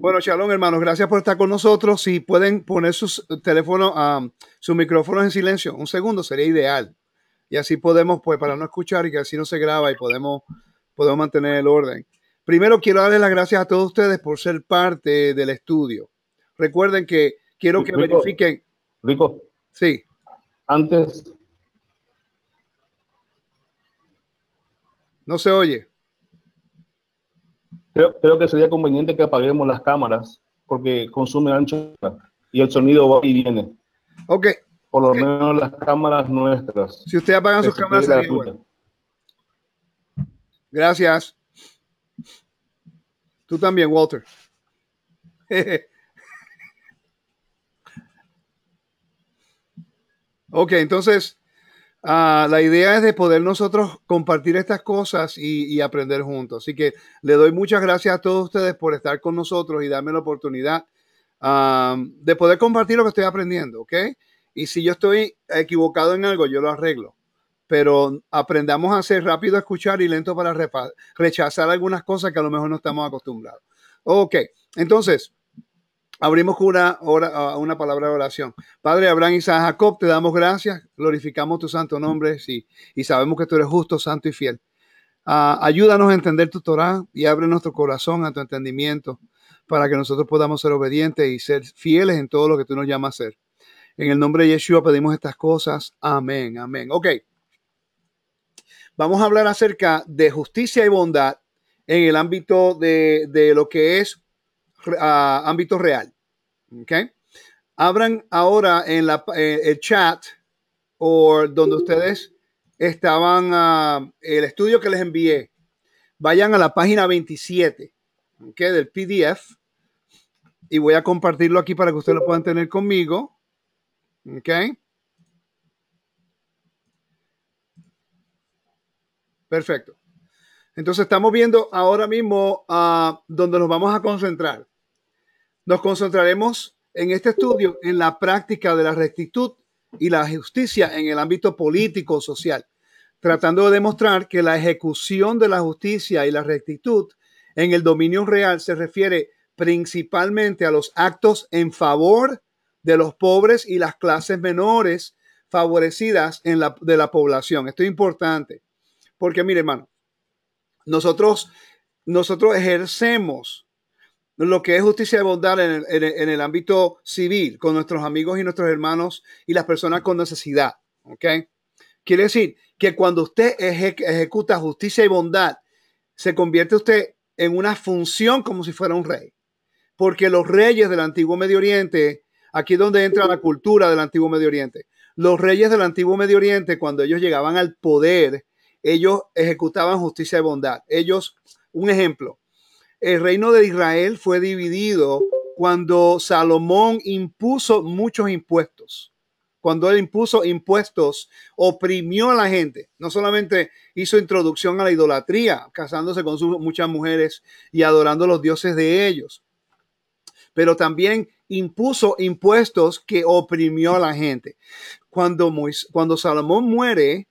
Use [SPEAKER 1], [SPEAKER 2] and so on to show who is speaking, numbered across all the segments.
[SPEAKER 1] Bueno, Shalom, hermanos, gracias por estar con nosotros. Si pueden poner sus teléfonos, um, sus micrófonos en silencio, un segundo sería ideal. Y así podemos, pues, para no escuchar y que así no se graba y podemos, podemos mantener el orden. Primero, quiero darles las gracias a todos ustedes por ser parte del estudio. Recuerden que quiero que verifiquen.
[SPEAKER 2] Rico.
[SPEAKER 1] Sí.
[SPEAKER 2] Antes.
[SPEAKER 1] No se oye.
[SPEAKER 2] Creo, que sería conveniente que apaguemos las cámaras porque consume ancho y el sonido va y viene.
[SPEAKER 1] Ok.
[SPEAKER 2] Por lo menos las cámaras nuestras.
[SPEAKER 1] Si usted apagan sus cámaras, Gracias. Tú también, Walter. ok, entonces Ah, la idea es de poder nosotros compartir estas cosas y, aprender juntos. Así que le doy muchas gracias a todos ustedes por estar con nosotros y darme la oportunidad de poder compartir lo que estoy aprendiendo, ¿ok? Y si yo estoy equivocado en algo, yo lo arreglo. Pero aprendamos a ser rápido a escuchar y lento para rechazar algunas cosas que a lo mejor no estamos acostumbrados. Ok, entonces, Abrimos una, palabra de oración. Padre Abraham, y San Jacob, te damos gracias, glorificamos tu santo nombre y, y sabemos que tú eres justo, santo y fiel. Ah, ayúdanos a entender tu Torah y abre nuestro corazón a tu entendimiento para que nosotros podamos ser obedientes y ser fieles en todo lo que tú nos llamas a ser. En el nombre de Yeshua pedimos estas cosas. Amén, amén. Ok. Vamos a hablar acerca de justicia y bondad en el ámbito de, de lo que es ámbito real. ¿Ok? Abran ahora en la, eh, el chat o donde ustedes estaban, uh, el estudio que les envié. Vayan a la página 27 ¿okay? del PDF y voy a compartirlo aquí para que ustedes lo puedan tener conmigo. ¿Ok? Perfecto. Entonces estamos viendo ahora mismo uh, donde nos vamos a concentrar. Nos concentraremos en este estudio en la práctica de la rectitud y la justicia en el ámbito político social, tratando de demostrar que la ejecución de la justicia y la rectitud en el dominio real se refiere principalmente a los actos en favor de los pobres y las clases menores favorecidas en la, de la población. Esto es importante, porque mire, hermano, nosotros, nosotros ejercemos lo que es justicia y bondad en el, ámbito civil, con nuestros amigos y nuestros hermanos y las personas con necesidad. ¿Ok? Quiere decir que cuando usted ejecuta justicia y bondad, se convierte usted en una función como si fuera un rey. Porque los reyes del antiguo Medio Oriente, aquí es donde entra la cultura del antiguo Medio Oriente, los reyes del antiguo Medio Oriente, cuando ellos llegaban al poder, ellos ejecutaban justicia y bondad. Ellos, un ejemplo, el reino de Israel fue dividido cuando Salomón impuso muchos impuestos. Cuando él impuso impuestos, oprimió a la gente. No solamente hizo introducción a la idolatría, casándose con muchas mujeres y adorando a los dioses de ellos, pero también impuso impuestos que oprimió a la gente. Cuando, cuando Salomón muere,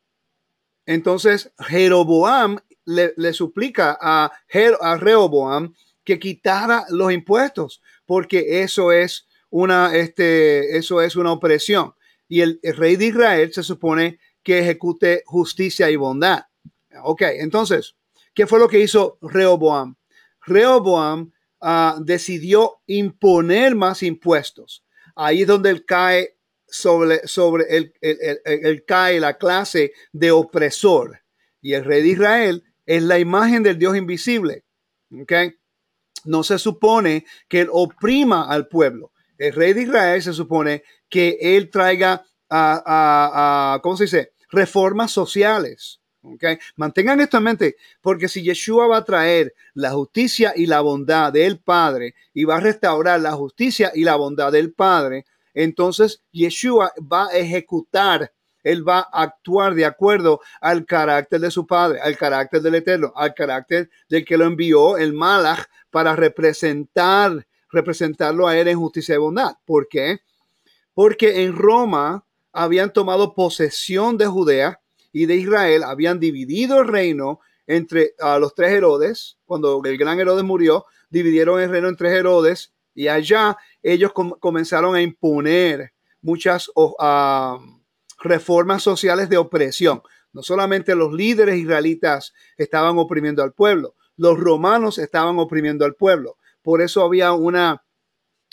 [SPEAKER 1] entonces Jeroboam le, suplica a, Rehoboam que quitara los impuestos, porque eso es una, este, eso es una opresión. Y el, rey de Israel se supone que ejecute justicia y bondad. Ok, entonces, ¿qué fue lo que hizo Rehoboam? Rehoboam ah, decidió imponer más impuestos. Ahí es donde cae sobre, sobre el, el, cae la clase de opresor. Y el rey de Israel es la imagen del Dios invisible. ¿okay? No se supone que él oprima al pueblo. El rey de Israel se supone que él traiga, a, ¿cómo se dice? Reformas sociales. ¿okay? Mantengan esto en mente, porque si Yeshua va a traer la justicia y la bondad del Padre y va a restaurar la justicia y la bondad del Padre, entonces Yeshua va a ejecutar él va a actuar de acuerdo al carácter de su Padre, al carácter del Eterno, al carácter del que lo envió, el Malach, para representar, representarlo a él en justicia y bondad. ¿Por qué? Porque en Roma habían tomado posesión de Judea y de Israel, habían dividido el reino entre a los tres Herodes, cuando el gran Herodes murió, dividieron el reino en tres Herodes y allá ellos comenzaron a imponer muchas reformas sociales de opresión. No solamente los líderes israelitas estaban oprimiendo al pueblo, los romanos estaban oprimiendo al pueblo. Por eso había una,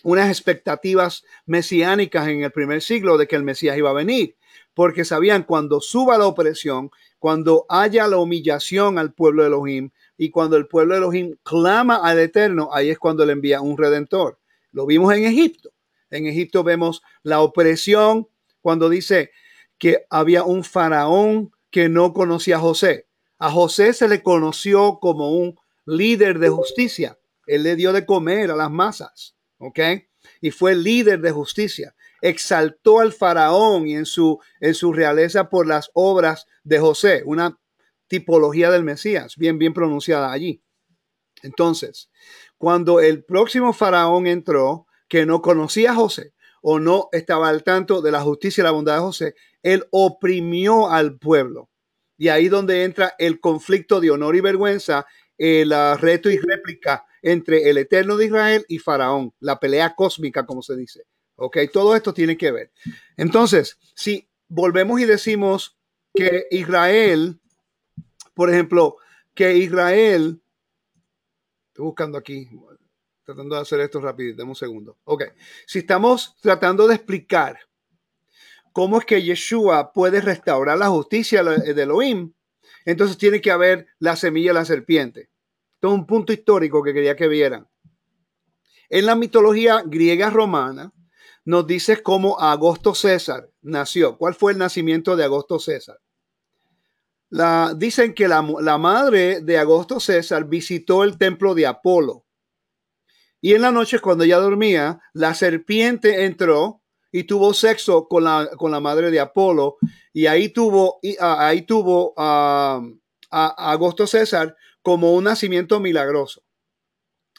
[SPEAKER 1] unas expectativas mesiánicas en el primer siglo de que el Mesías iba a venir, porque sabían cuando suba la opresión, cuando haya la humillación al pueblo de Elohim y cuando el pueblo de Elohim clama al Eterno, ahí es cuando le envía un redentor. Lo vimos en Egipto. En Egipto vemos la opresión cuando dice que había un faraón que no conocía a José. A José se le conoció como un líder de justicia. Él le dio de comer a las masas, ¿ok? Y fue líder de justicia. Exaltó al faraón y en su, en su realeza por las obras de José, una tipología del Mesías, bien, bien pronunciada allí. Entonces, cuando el próximo faraón entró, que no conocía a José o no estaba al tanto de la justicia y la bondad de José, él oprimió al pueblo. Y ahí donde entra el conflicto de honor y vergüenza, el reto y réplica entre el Eterno de Israel y Faraón, la pelea cósmica, como se dice. Ok, todo esto tiene que ver. Entonces, si volvemos y decimos que Israel, por ejemplo, que Israel, estoy buscando aquí, tratando de hacer esto rápido, dame un segundo. Ok, si estamos tratando de explicar cómo es que Yeshua puede restaurar la justicia de Elohim, entonces tiene que haber la semilla de la serpiente. Esto es un punto histórico que quería que vieran. En la mitología griega romana nos dice cómo Agosto César nació. ¿Cuál fue el nacimiento de Agosto César? Dicen que la, la madre de Agosto César visitó el templo de Apolo. Y en la noche cuando ella dormía, la serpiente entró y tuvo sexo con la, con la madre de Apolo y ahí tuvo, ah, ahí tuvo a Agosto César como un nacimiento milagroso.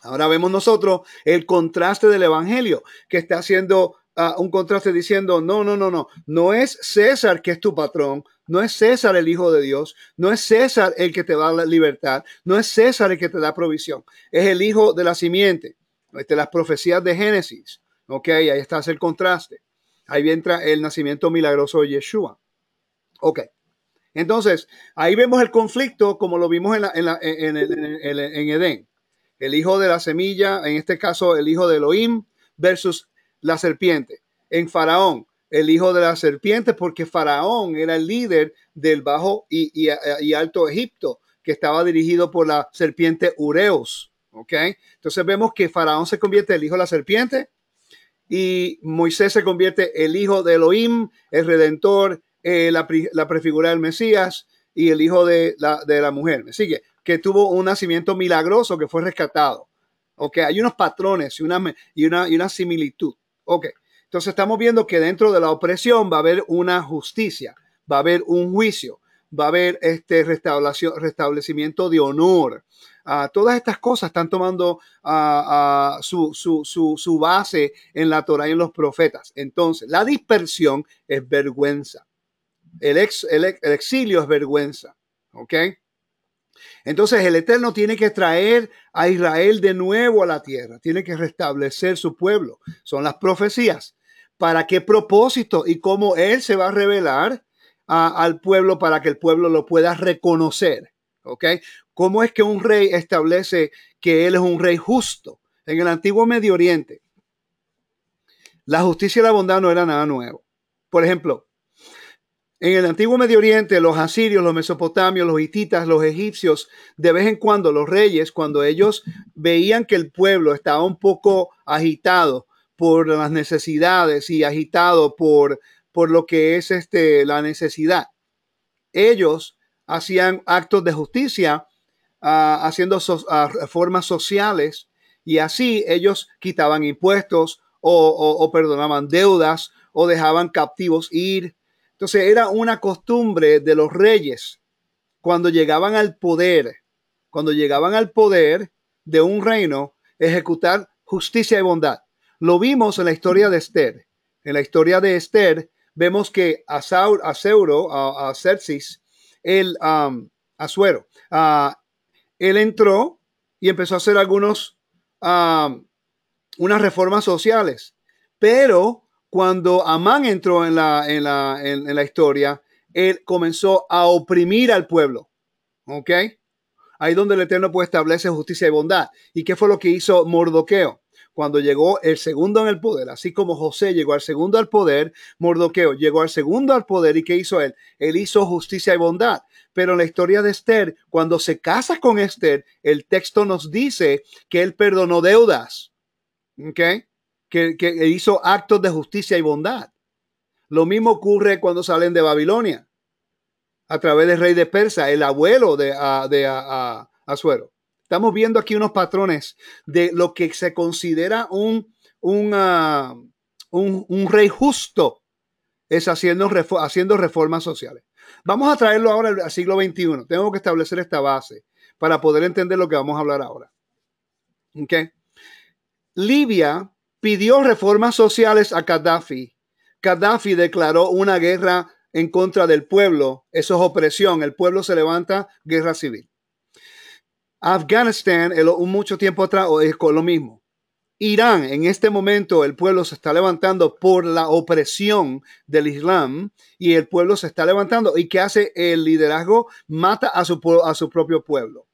[SPEAKER 1] Ahora vemos nosotros el contraste del Evangelio que está haciendo un contraste diciendo, no, no, no, no, no es César que es tu patrón, no es César el Hijo de Dios, no es César el que te da la libertad, no es César el que te da provisión, es el Hijo de la simiente. De las profecías de Génesis. Ok, ahí está el contraste. Ahí entra el nacimiento milagroso de Yeshua. Ok. Entonces, ahí vemos el conflicto como lo vimos en, en, Edén. El hijo de la semilla, en este caso el hijo de Elohim versus la serpiente. En Faraón, el hijo de la serpiente, porque Faraón era el líder del bajo y, y, alto Egipto, que estaba dirigido por la serpiente Ureos. ¿Ok? Entonces vemos que Faraón se convierte en el hijo de la serpiente y Moisés se convierte el hijo de Elohim, el redentor, eh, la, prefigura del Mesías y el hijo de la, mujer. ¿Me sigue? Que tuvo un nacimiento milagroso que fue rescatado. Ok, hay unos patrones y una, y una, y una similitud. Ok, entonces estamos viendo que dentro de la opresión va a haber una justicia, va a haber un juicio, va a haber este restablecimiento de honor, todas estas cosas están tomando su, base en la Torah y en los profetas. Entonces, la dispersión es vergüenza. El, el, exilio es vergüenza. ¿Ok? Entonces el Eterno tiene que traer a Israel de nuevo a la tierra, tiene que restablecer su pueblo. Son las profecías. ¿Para qué propósito y cómo Él se va a revelar al pueblo para que el pueblo lo pueda reconocer? ¿Ok? ¿Cómo es que un rey establece que él es un rey justo? En el antiguo Medio Oriente, la justicia y la bondad no era nada nuevo. Por ejemplo, en el antiguo Medio Oriente, los asirios, los mesopotamios, los hititas, los egipcios, de vez en cuando los reyes, cuando ellos veían que el pueblo estaba un poco agitado por las necesidades y agitado por, por lo que es este, la necesidad, ellos hacían actos de justicia haciendo reformas sociales y así ellos quitaban impuestos o, perdonaban deudas o dejaban captivos ir. Entonces era una costumbre de los reyes cuando llegaban al poder, cuando llegaban al poder de un reino, ejecutar justicia y bondad. Lo vimos en la historia de Esther. En la historia de Esther vemos que a, Saur, a Seuro, a, a él Asuero. Ah, él entró y empezó a hacer algunos, ah, unas reformas sociales. Pero cuando Amán entró en la, en la, en, la historia, él comenzó a oprimir al pueblo. ¿Ok? Ahí donde el Eterno pues establece justicia y bondad. ¿Y qué fue lo que hizo Mordoqueo? Cuando llegó el segundo en el poder, así como José llegó al segundo al poder, Mordoqueo llegó al segundo al poder. ¿Y qué hizo él? Él hizo justicia y bondad. Pero en la historia de Esther, cuando se casa con Esther, el texto nos dice que él perdonó deudas. ¿Ok? Que, hizo actos de justicia y bondad. Lo mismo ocurre cuando salen de Babilonia a través del rey de Persa, el abuelo de, de Azuero. Estamos viendo aquí unos patrones de lo que se considera un, un, un, rey justo, es haciendo, haciendo reformas sociales. Vamos a traerlo ahora al siglo XXI. Tengo que establecer esta base para poder entender lo que vamos a hablar ahora. ¿Okay? Libia pidió reformas sociales a Gaddafi. Gaddafi declaró una guerra en contra del pueblo. Eso es opresión. El pueblo se levanta, guerra civil. Afganistán, mucho tiempo atrás, es lo mismo. Irán, en este momento el pueblo se está levantando por la opresión del Islam y el pueblo se está levantando. ¿Y qué hace el liderazgo? Mata a su, a su propio pueblo.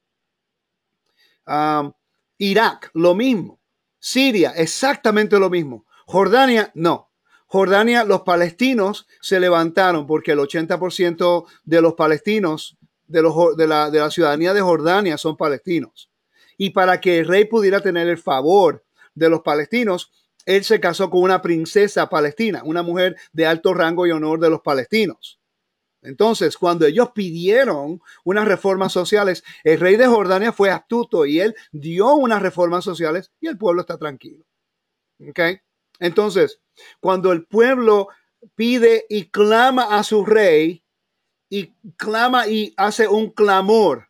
[SPEAKER 1] Irak, lo mismo. Siria, exactamente lo mismo. Jordania, no. Jordania, los palestinos se levantaron porque el 80% de los palestinos, de, los, de, la, de la ciudadanía de Jordania son palestinos. Y para que el rey pudiera tener el favor de los palestinos, él se casó con una princesa palestina, una mujer de alto rango y honor de los palestinos. Entonces, cuando ellos pidieron unas reformas sociales, el rey de Jordania fue astuto y él dio unas reformas sociales y el pueblo está tranquilo. ¿Ok? Entonces, cuando el pueblo pide y clama a su rey y clama y hace un clamor,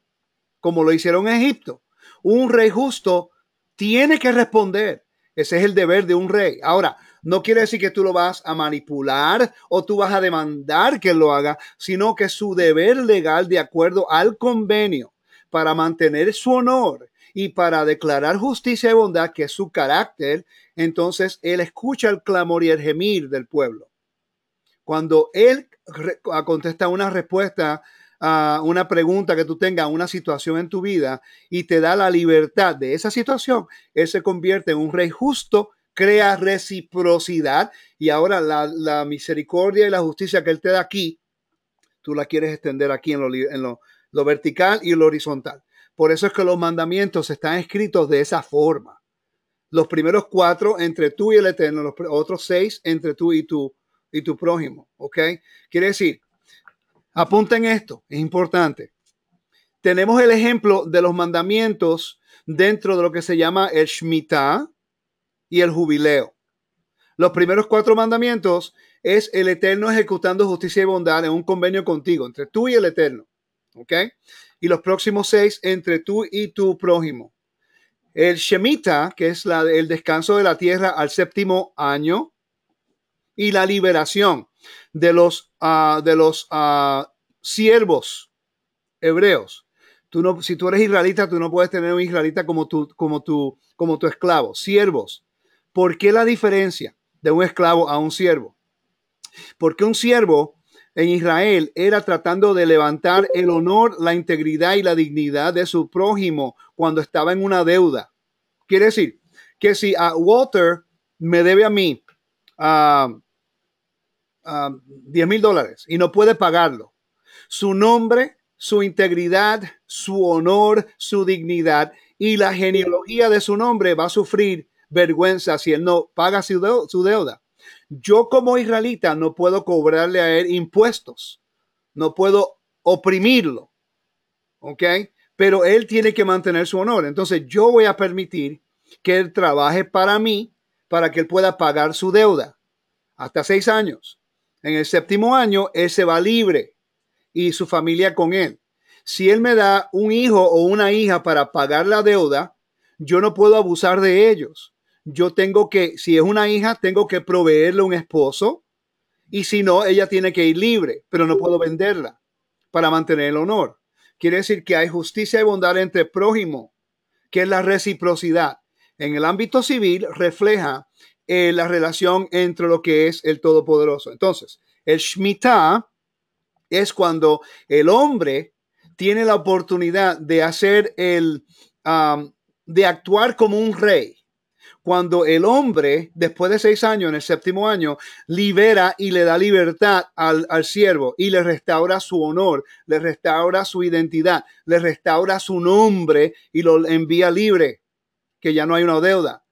[SPEAKER 1] como lo hicieron en Egipto, un rey justo tiene que responder. Ese es el deber de un rey. Ahora, no quiere decir que tú lo vas a manipular o tú vas a demandar que lo haga, sino que su deber legal de acuerdo al convenio para mantener su honor y para declarar justicia y bondad, que es su carácter, entonces él escucha el clamor y el gemir del pueblo. Cuando él contesta una respuesta a una pregunta que tú tengas, una situación en tu vida y te da la libertad de esa situación, él se convierte en un rey justo, crea reciprocidad y ahora la, misericordia y la justicia que él te da aquí, tú la quieres extender aquí en lo, vertical y lo horizontal. Por eso es que los mandamientos están escritos de esa forma. Los primeros cuatro entre tú y el Eterno, los otros seis entre tú y tu, y tu prójimo. ¿Ok? Quiere decir, Apunten esto, es importante. Tenemos el ejemplo de los mandamientos dentro de lo que se llama el Shemitah y el jubileo. Los primeros cuatro mandamientos es el Eterno ejecutando justicia y bondad en un convenio contigo, entre tú y el Eterno. ¿Ok? Y los próximos seis entre tú y tu prójimo. El Shemitah, que es la, el descanso de la tierra al séptimo año, y la liberación de los, uh, de los uh, siervos hebreos. Tú no, si tú eres israelita, tú no puedes tener un israelita como tu, como tu, como tu esclavo. Siervos. ¿Por qué la diferencia de un esclavo a un siervo? Porque un siervo en Israel era tratando de levantar el honor, la integridad y la dignidad de su prójimo cuando estaba en una deuda. Quiere decir que si a Walter me debe a mí uh, 10 mil dólares y no puede pagarlo. Su nombre, su integridad, su honor, su dignidad y la genealogía de su nombre va a sufrir vergüenza si él no paga su, deuda. Yo como israelita no puedo cobrarle a él impuestos, no puedo oprimirlo, ¿ok? Pero él tiene que mantener su honor. Entonces yo voy a permitir que él trabaje para mí para que él pueda pagar su deuda hasta seis años. En el séptimo año, él se va libre y su familia con él. Si él me da un hijo o una hija para pagar la deuda, yo no puedo abusar de ellos. Yo tengo que, si es una hija, tengo que proveerle un esposo y si no, ella tiene que ir libre, pero no puedo venderla para mantener el honor. quiere decir que hay justicia y bondad entre prójimo, que es la reciprocidad. En el ámbito civil refleja eh, la relación entre lo que es el Todopoderoso. Entonces, el Shemitah es cuando el hombre tiene la oportunidad de hacer el, de actuar como un rey. Cuando el hombre, después de seis años, en el séptimo año, libera y le da libertad al, al siervo y le restaura su honor, le restaura su identidad, le restaura su nombre y lo envía libre, que ya no hay una deuda.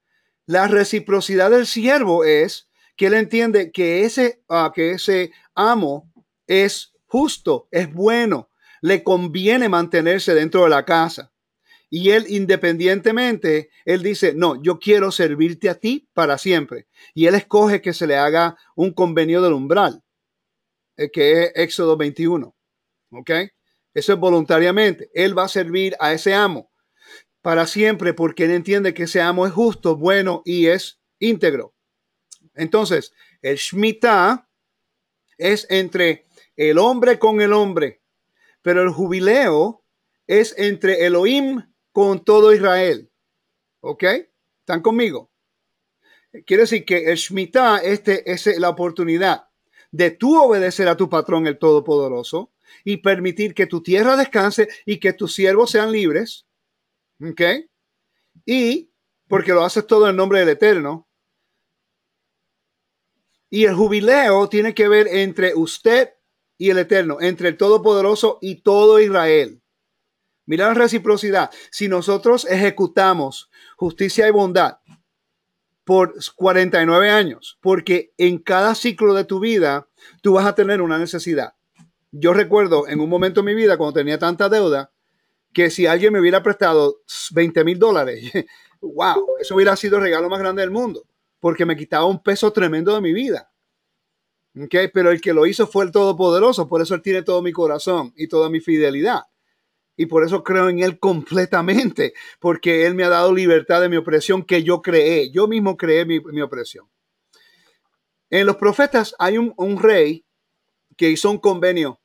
[SPEAKER 1] La reciprocidad del siervo es que él entiende que ese, uh, que ese amo es justo, es bueno, le conviene mantenerse dentro de la casa. Y él independientemente, él dice, no, yo quiero servirte a ti para siempre. Y él escoge que se le haga un convenio del umbral, eh, que es Éxodo 21. ¿Ok? Eso es voluntariamente. Él va a servir a ese amo para siempre porque él entiende que ese amo es justo, bueno y es íntegro. Entonces, el Shemitah es entre el hombre con el hombre, pero el jubileo es entre Elohim con todo Israel. ¿Ok? ¿Están conmigo? Quiere decir que el Shemitah este, es la oportunidad de tú obedecer a tu patrón, el Todopoderoso, y permitir que tu tierra descanse y que tus siervos sean libres. ¿Ok? Y porque lo haces todo en nombre del Eterno. Y el jubileo tiene que ver entre usted y el Eterno, entre el Todopoderoso y todo Israel. Mira la reciprocidad. Si nosotros ejecutamos justicia y bondad por 49 años, porque en cada ciclo de tu vida tú vas a tener una necesidad. Yo recuerdo en un momento en mi vida cuando tenía tanta deuda que si alguien me hubiera prestado 20 mil dólares, wow, eso hubiera sido el regalo más grande del mundo, porque me quitaba un peso tremendo de mi vida. Okay, pero el que lo hizo fue el Todopoderoso, por eso Él tiene todo mi corazón y toda mi fidelidad. Y por eso creo en Él completamente, porque Él me ha dado libertad de mi opresión que yo creé. Yo mismo creé mi, opresión. En los profetas hay un, un rey que hizo un convenio.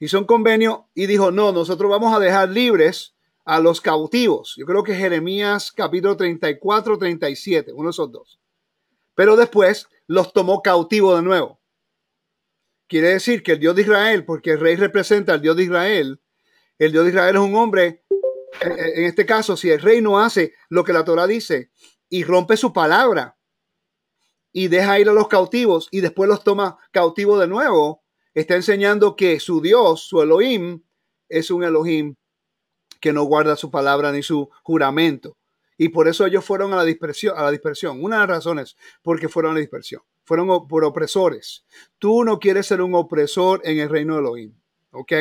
[SPEAKER 1] Hizo un convenio y dijo, no, nosotros vamos a dejar libres a los cautivos. Yo creo que Jeremías capítulo 34, 37, uno de esos dos. Pero después los tomó cautivo de nuevo. Quiere decir que el Dios de Israel, porque el rey representa al Dios de Israel, el Dios de Israel es un hombre, en este caso, si el rey no hace lo que la Torah dice y rompe su palabra y deja ir a los cautivos y después los toma cautivos de nuevo, está enseñando que su Dios, su Elohim, es un Elohim que no guarda su palabra ni su juramento. Y por eso ellos fueron a la dispersión, a la dispersión. Una de las razones porque fueron a la dispersión. Fueron por opresores. Tú no quieres ser un opresor en el reino de Elohim. ¿Ok?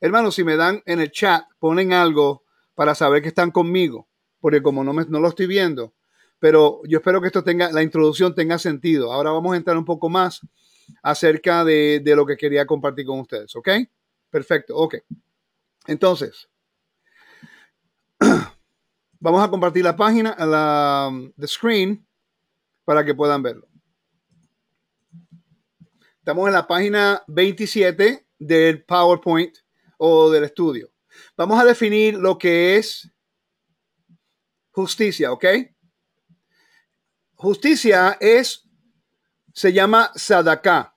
[SPEAKER 1] Hermanos, si me dan en el chat, ponen algo para saber que están conmigo. Porque como no, me, no lo estoy viendo. Pero yo espero que esto tenga, la introducción tenga sentido. Ahora vamos a entrar un poco más acerca de, de lo que quería compartir con ustedes. ¿Ok? Perfecto. Ok. Entonces. Vamos a compartir la página, la the screen, para que puedan verlo. Estamos en la página 27 del PowerPoint o del estudio. Vamos a definir lo que es justicia, ¿ok? Justicia es, se llama sadaká.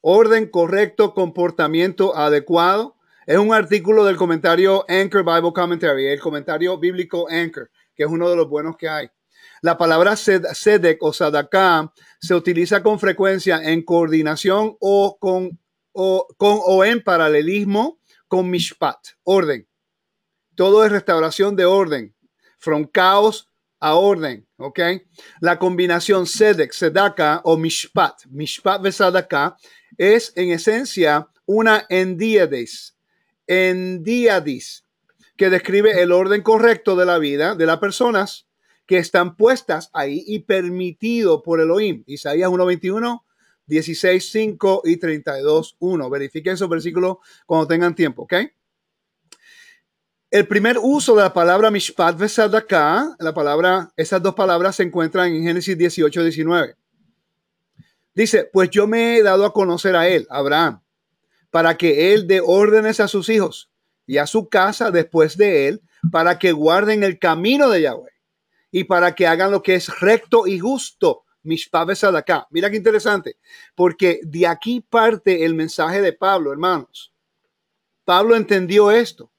[SPEAKER 1] Orden correcto, comportamiento adecuado, es un artículo del comentario Anchor Bible Commentary, el comentario bíblico Anchor, que es uno de los buenos que hay. La palabra sedek o sadaká se utiliza con frecuencia en coordinación o con o, con, o en paralelismo con mishpat, orden. Todo es restauración de orden, from caos a orden, ¿ok? La combinación sedek, sedaka o mishpat, mishpat ve sadaka, es en esencia una endiades, en diadis, que describe el orden correcto de la vida de las personas que están puestas ahí y permitido por Elohim. Isaías 1.21, 16.5 y 32.1. Verifiquen esos versículos cuando tengan tiempo, ¿ok? El primer uso de la palabra mishpat vesadaka, la palabra, esas dos palabras se encuentran en Génesis 18, 19. Dice, pues yo me he dado a conocer a él, Abraham, para que él dé órdenes a sus hijos y a su casa después de él, para que guarden el camino de Yahweh y para que hagan lo que es recto y justo. De acá. Mira qué interesante, porque de aquí parte el mensaje de Pablo, hermanos. Pablo entendió esto.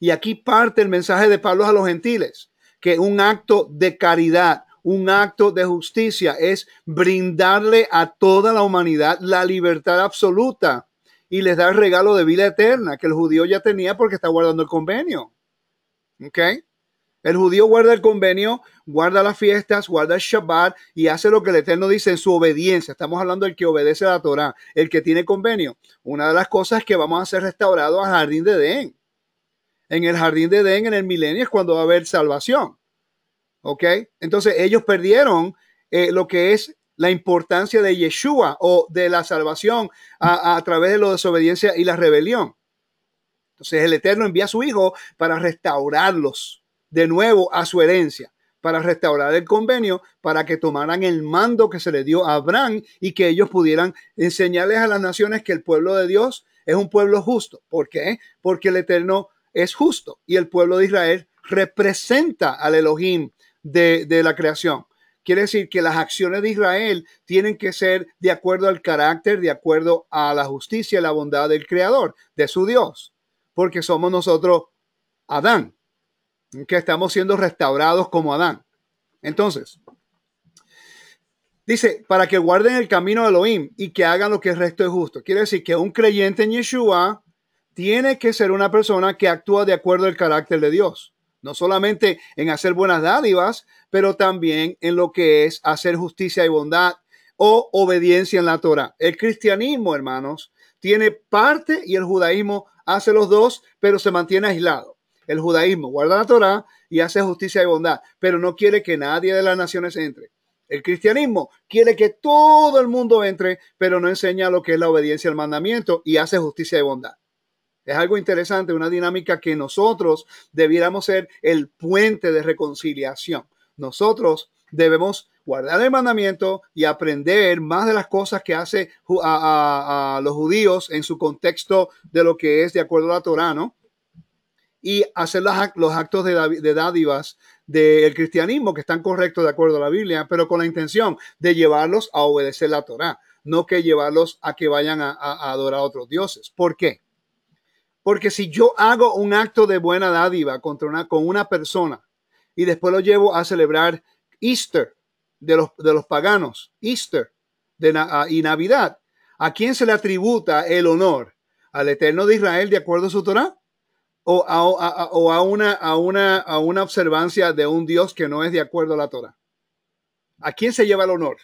[SPEAKER 1] Y aquí parte el mensaje de Pablo a los gentiles, que un acto de caridad, un acto de justicia es brindarle a toda la humanidad la libertad absoluta y les da el regalo de vida eterna que el judío ya tenía porque está guardando el convenio. ¿Ok? El judío guarda el convenio, guarda las fiestas, guarda el Shabbat y hace lo que el Eterno dice en su obediencia. Estamos hablando del que obedece la Torah, el que tiene convenio. Una de las cosas es que vamos a ser restaurados al jardín de Edén. En el jardín de Edén, en el milenio, es cuando va a haber salvación. ¿Ok? Entonces ellos perdieron eh, lo que es la importancia de Yeshua o de la salvación a, a través de la desobediencia y la rebelión. Entonces el Eterno envía a su Hijo para restaurarlos de nuevo a su herencia, para restaurar el convenio, para que tomaran el mando que se le dio a Abraham y que ellos pudieran enseñarles a las naciones que el pueblo de Dios es un pueblo justo. ¿Por qué? Porque el Eterno es justo y el pueblo de Israel representa al Elohim de, de la creación. Quiere decir que las acciones de Israel tienen que ser de acuerdo al carácter, de acuerdo a la justicia y la bondad del Creador, de su Dios, porque somos nosotros Adán, que estamos siendo restaurados como Adán. Entonces, dice, para que guarden el camino de Elohim y que hagan lo que el resto es justo. Quiere decir que un creyente en Yeshua tiene que ser una persona que actúa de acuerdo al carácter de Dios no solamente en hacer buenas dádivas, pero también en lo que es hacer justicia y bondad o obediencia en la Torah. El cristianismo, hermanos, tiene parte y el judaísmo hace los dos, pero se mantiene aislado. El judaísmo guarda la Torah y hace justicia y bondad, pero no quiere que nadie de las naciones entre. El cristianismo quiere que todo el mundo entre, pero no enseña lo que es la obediencia al mandamiento y hace justicia y bondad. Es algo interesante, una dinámica que nosotros debiéramos ser el puente de reconciliación. Nosotros debemos guardar el mandamiento y aprender más de las cosas que hace a, los judíos en su contexto de lo que es de acuerdo a la Torah, ¿no? Y hacer los, actos de, dádivas del cristianismo que están correctos de acuerdo a la Biblia, pero con la intención de llevarlos a obedecer la Torah, no que llevarlos a que vayan a, adorar a otros dioses. ¿Por qué? Porque si yo hago un acto de buena dádiva contra una, con una persona y después lo llevo a celebrar Easter de los, de los paganos, Easter de, y Navidad, ¿a quién se le atributa el honor? ¿Al Eterno de Israel de acuerdo a su Torah? ¿O a, una, observancia de un Dios que no es de acuerdo a la Torah? ¿A quién se lleva el honor?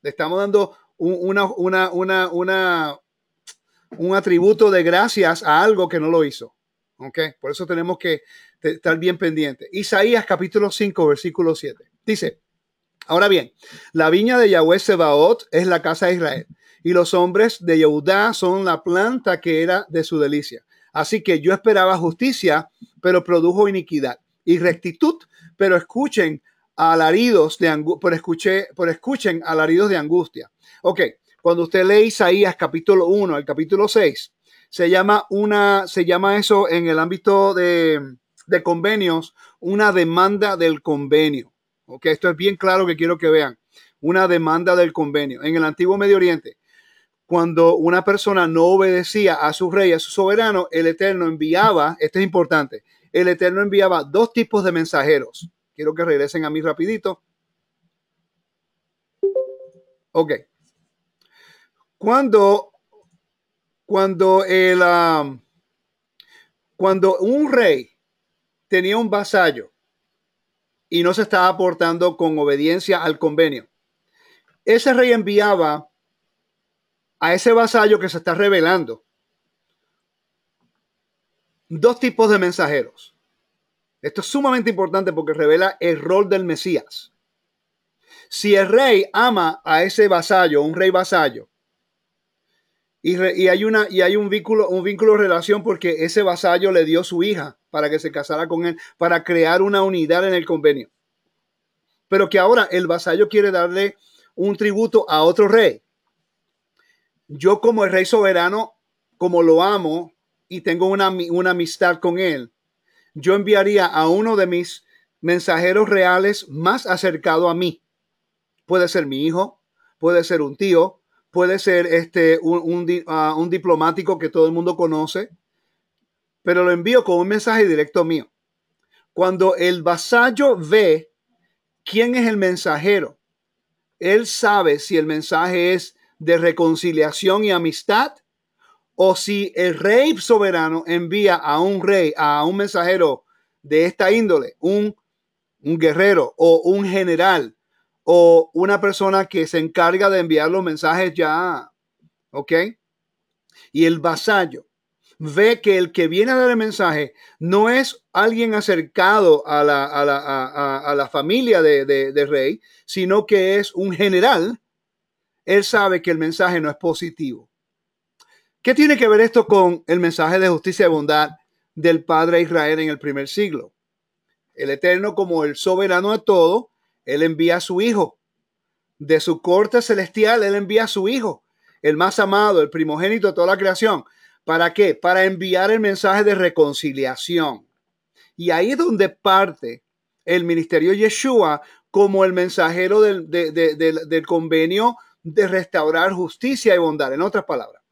[SPEAKER 1] Le estamos dando una, una, una, una, un atributo de gracias a algo que no lo hizo. ¿Ok? Por eso tenemos que estar bien pendientes. Isaías capítulo 5, versículo 7. Dice, ahora bien, la viña de Yahweh Sebaot es la casa de Israel y los hombres de Yehudá son la planta que era de su delicia. Así que yo esperaba justicia, pero produjo iniquidad y rectitud, pero escuchen alaridos de por escuché, por escuchen alaridos de angustia. Ok, cuando usted lee Isaías capítulo 1 al capítulo 6, se llama una, se llama eso en el ámbito de, de convenios, una demanda del convenio. Ok, esto es bien claro que quiero que vean. Una demanda del convenio. En el antiguo Medio Oriente, cuando una persona no obedecía a su rey, a su soberano, el Eterno enviaba, esto es importante, el Eterno enviaba dos tipos de mensajeros. Quiero que regresen a mí rapidito. Ok. Cuando, cuando, el, um, cuando un rey tenía un vasallo y no se estaba aportando con obediencia al convenio, ese rey enviaba a ese vasallo que se está revelando dos tipos de mensajeros. Esto es sumamente importante porque revela el rol del Mesías. Si el rey ama a ese vasallo, un rey vasallo, y, hay, una, y hay un vínculo, un vínculo de relación porque ese vasallo le dio su hija para que se casara con él, para crear una unidad en el convenio. Pero que ahora el vasallo quiere darle un tributo a otro rey. Yo como el rey soberano como lo amo y tengo una, una amistad con él, yo enviaría a uno de mis mensajeros reales más acercado a mí. Puede ser mi hijo, puede ser un tío, puede ser este, un, ah, un, diplomático que todo el mundo conoce, pero lo envío con un mensaje directo mío. Cuando el vasallo ve quién es el mensajero, él sabe si el mensaje es de reconciliación y amistad o si el rey soberano envía a un rey, a un mensajero de esta índole, un, un guerrero o un general o una persona que se encarga de enviar los mensajes ya, ¿ok? Y el vasallo ve que el que viene a dar el mensaje no es alguien acercado a la, a la, familia de, de, rey, sino que es un general, él sabe que el mensaje no es positivo. ¿Qué tiene que ver esto con el mensaje de justicia y bondad del Padre Israel en el primer siglo? El Eterno, como el soberano de todo, él envía a su Hijo. De su corte celestial, Él envía a su Hijo, el más amado, el primogénito de toda la creación. ¿Para qué? Para enviar el mensaje de reconciliación. Y ahí es donde parte el ministerio Yeshua como el mensajero del, del convenio de restaurar justicia y bondad. En otras palabras,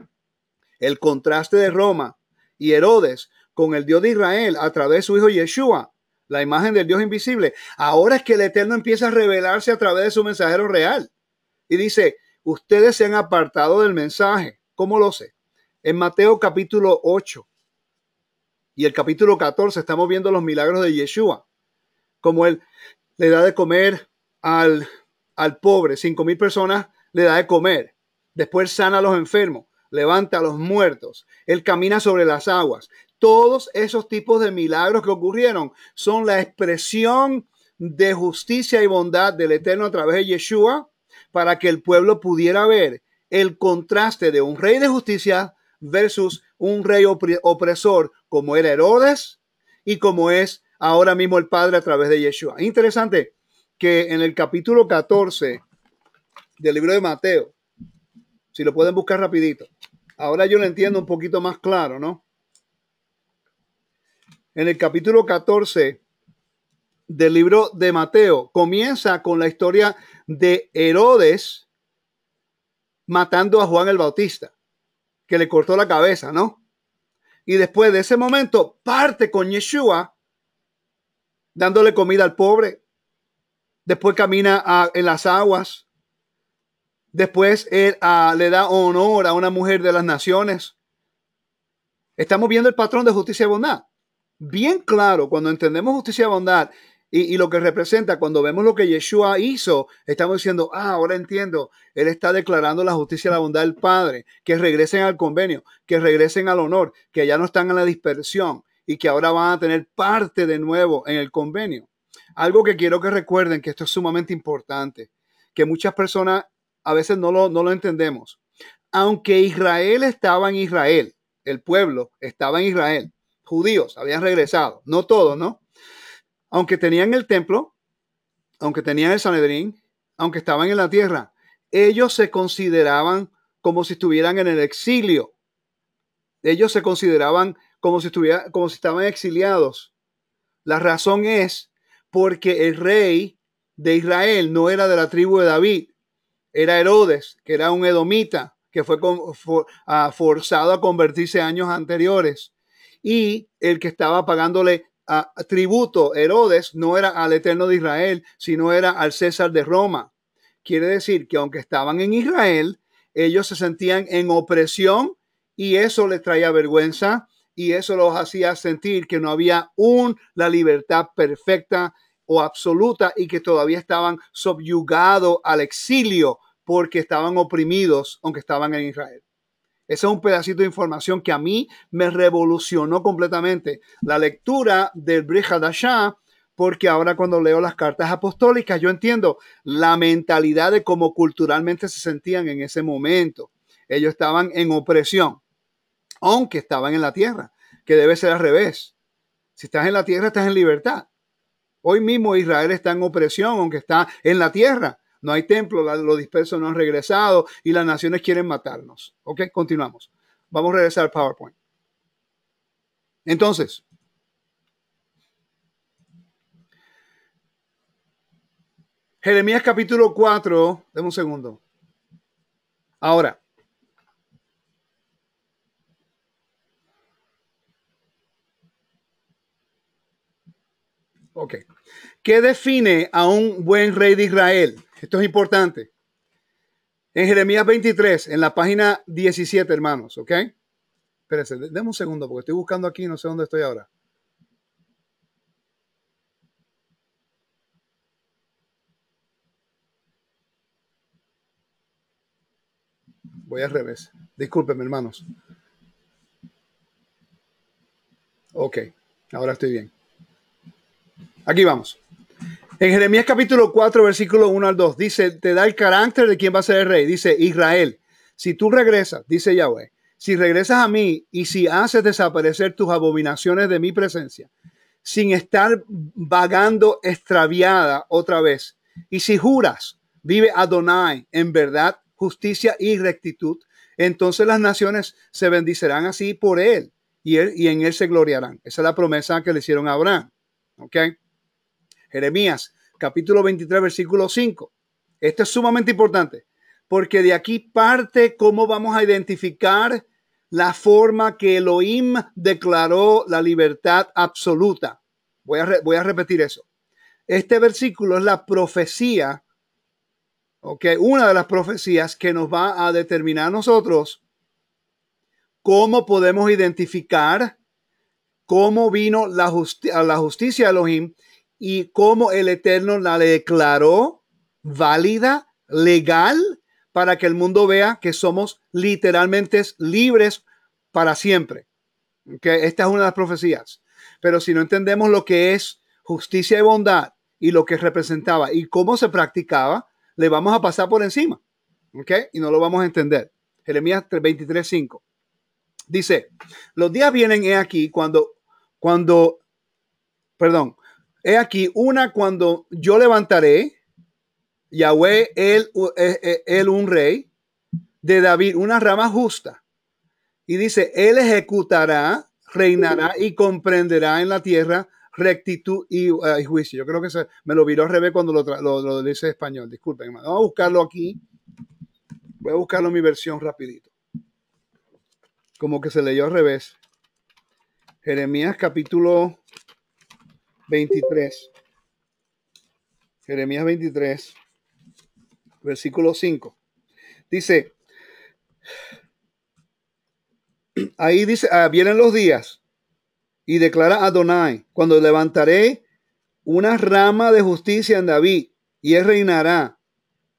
[SPEAKER 1] el contraste de Roma y Herodes con el Dios de Israel a través de su hijo Yeshua la imagen del Dios invisible. Ahora es que el Eterno empieza a revelarse a través de su mensajero real. Y dice, ustedes se han apartado del mensaje. ¿Cómo lo sé? En Mateo capítulo 8 y el capítulo 14 estamos viendo los milagros de Yeshua. Como él le da de comer al, al pobre, cinco mil personas le da de comer. Después sana a los enfermos, levanta a los muertos. Él camina sobre las aguas. Todos esos tipos de milagros que ocurrieron son la expresión de justicia y bondad del Eterno a través de Yeshua para que el pueblo pudiera ver el contraste de un rey de justicia versus un rey opresor como era Herodes y como es ahora mismo el Padre a través de Yeshua. Interesante que en el capítulo 14 del libro de Mateo, si lo pueden buscar rapidito, ahora yo lo entiendo un poquito más claro, ¿no? en el capítulo 14 del libro de Mateo. Comienza con la historia de Herodes matando a Juan el Bautista, que le cortó la cabeza, ¿no? Y después de ese momento parte con Yeshua dándole comida al pobre. Después camina en las aguas. Después él le da honor a una mujer de las naciones. Estamos viendo el patrón de justicia y bondad bien claro cuando entendemos justicia y bondad y, lo que representa cuando vemos lo que Yeshua hizo, estamos diciendo, ah, ahora entiendo, Él está declarando la justicia y la bondad del Padre, que regresen al convenio, que regresen al honor, que ya no están en la dispersión y que ahora van a tener parte de nuevo en el convenio. Algo que quiero que recuerden, que esto es sumamente importante, que muchas personas a veces no lo, no lo entendemos. Aunque Israel estaba en Israel, el pueblo estaba en Israel, judíos habían regresado, no todos, ¿no? Aunque tenían el templo, aunque tenían el Sanedrín, aunque estaban en la tierra, ellos se consideraban como si estuvieran en el exilio. Ellos se consideraban como si, estuvieran, como si estaban exiliados. La razón es porque el rey de Israel no era de la tribu de David, era Herodes, que era un edomita, que fue ah, forzado a convertirse años anteriores y el que estaba pagándole a, tributo, Herodes, no era al Eterno de Israel, sino era al César de Roma. Quiere decir que aunque estaban en Israel, ellos se sentían en opresión y eso les traía vergüenza y eso los hacía sentir que no había un la libertad perfecta o absoluta y que todavía estaban subyugados al exilio porque estaban oprimidos aunque estaban en Israel. Ese es un pedacito de información que a mí me revolucionó completamente. La lectura del Brihadashah, porque ahora cuando leo las cartas apostólicas, yo entiendo la mentalidad de cómo culturalmente se sentían en ese momento. Ellos estaban en opresión, aunque estaban en la tierra, que debe ser al revés. Si estás en la tierra, estás en libertad. Hoy mismo Israel está en opresión, aunque está en la tierra no hay templo, los dispersos no han regresado y las naciones quieren matarnos. Ok, continuamos. Vamos a regresar al PowerPoint. Entonces, Jeremías capítulo 4, deme un segundo. Ahora, ok. ¿Qué define a un buen rey de Israel? Esto es importante. En Jeremías 23, en la página 17, hermanos, ¿ok? Espérense, denme un segundo porque estoy buscando aquí, no sé dónde estoy ahora. Voy al revés. Discúlpenme, hermanos. Ok, ahora estoy bien. Aquí vamos. En Jeremías capítulo 4, versículo 1 al 2, dice, te da el carácter de quién va a ser el rey. Dice, Israel, si tú regresas, dice Yahweh, si regresas a mí y si haces desaparecer tus abominaciones de mi presencia, sin estar vagando extraviada otra vez, y si juras, vive Adonai en verdad, justicia y rectitud, entonces las naciones se bendicerán así por él y, él, y en él se gloriarán. Esa es la promesa que le hicieron a Abraham. ¿Ok? Jeremías capítulo 23, versículo 5. Esto es sumamente importante porque de aquí parte cómo vamos a identificar la forma que Elohim declaró la libertad absoluta. Voy a, voy a repetir eso. Este versículo es la profecía, ok, una de las profecías que nos va a determinar a nosotros cómo podemos identificar cómo vino la, la justicia de Elohim y cómo el Eterno la declaró válida, legal, para que el mundo vea que somos literalmente libres para siempre. que Esta es una de las profecías. Pero si no entendemos lo que es justicia y bondad y lo que representaba y cómo se practicaba, le vamos a pasar por encima. Y no lo vamos a entender. Jeremías 23.5. Dice, los días vienen aquí cuando, cuando, perdón, He aquí una cuando yo levantaré, Yahweh, él, eh, eh, él, un rey, de David, una rama justa. Y dice, él ejecutará, reinará y comprenderá en la tierra rectitud y, uh, juicio. Yo creo que se, me lo viró al revés cuando lo, lo, lo dice en español. Disculpen, Vamos a buscarlo aquí. Voy a buscarlo en mi versión rapidito. Como que se leyó al revés. Jeremías capítulo 23. Jeremías 23, versículo 5. Dice, ahí dice, ah, vienen los días y declara Adonai, cuando levantaré una rama de justicia en David y él reinará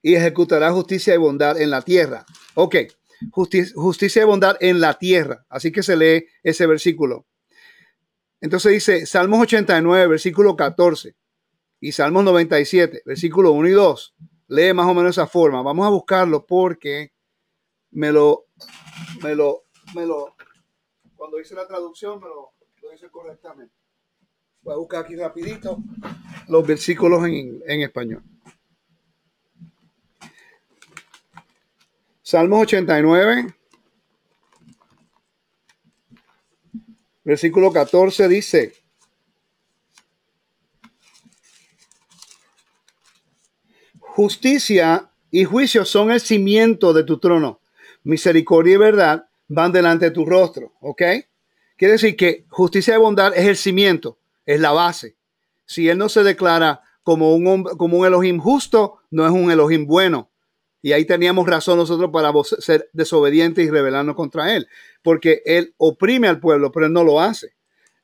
[SPEAKER 1] y ejecutará justicia y bondad en la tierra. Ok, justicia, justicia y bondad en la tierra. Así que se lee ese versículo. Entonces dice Salmos 89, versículo 14 y Salmos 97, versículo 1 y 2. Lee más o menos esa forma. Vamos a buscarlo porque me lo, me lo, me lo, cuando hice la traducción me lo, lo hice correctamente. Voy a buscar aquí rapidito los versículos en, en español. Salmos 89, Versículo 14 dice, justicia y juicio son el cimiento de tu trono. Misericordia y verdad van delante de tu rostro. ¿Ok? Quiere decir que justicia y bondad es el cimiento, es la base. Si él no se declara como un, como un Elohim justo, no es un Elohim bueno. Y ahí teníamos razón nosotros para ser desobedientes y rebelarnos contra él, porque él oprime al pueblo, pero él no lo hace.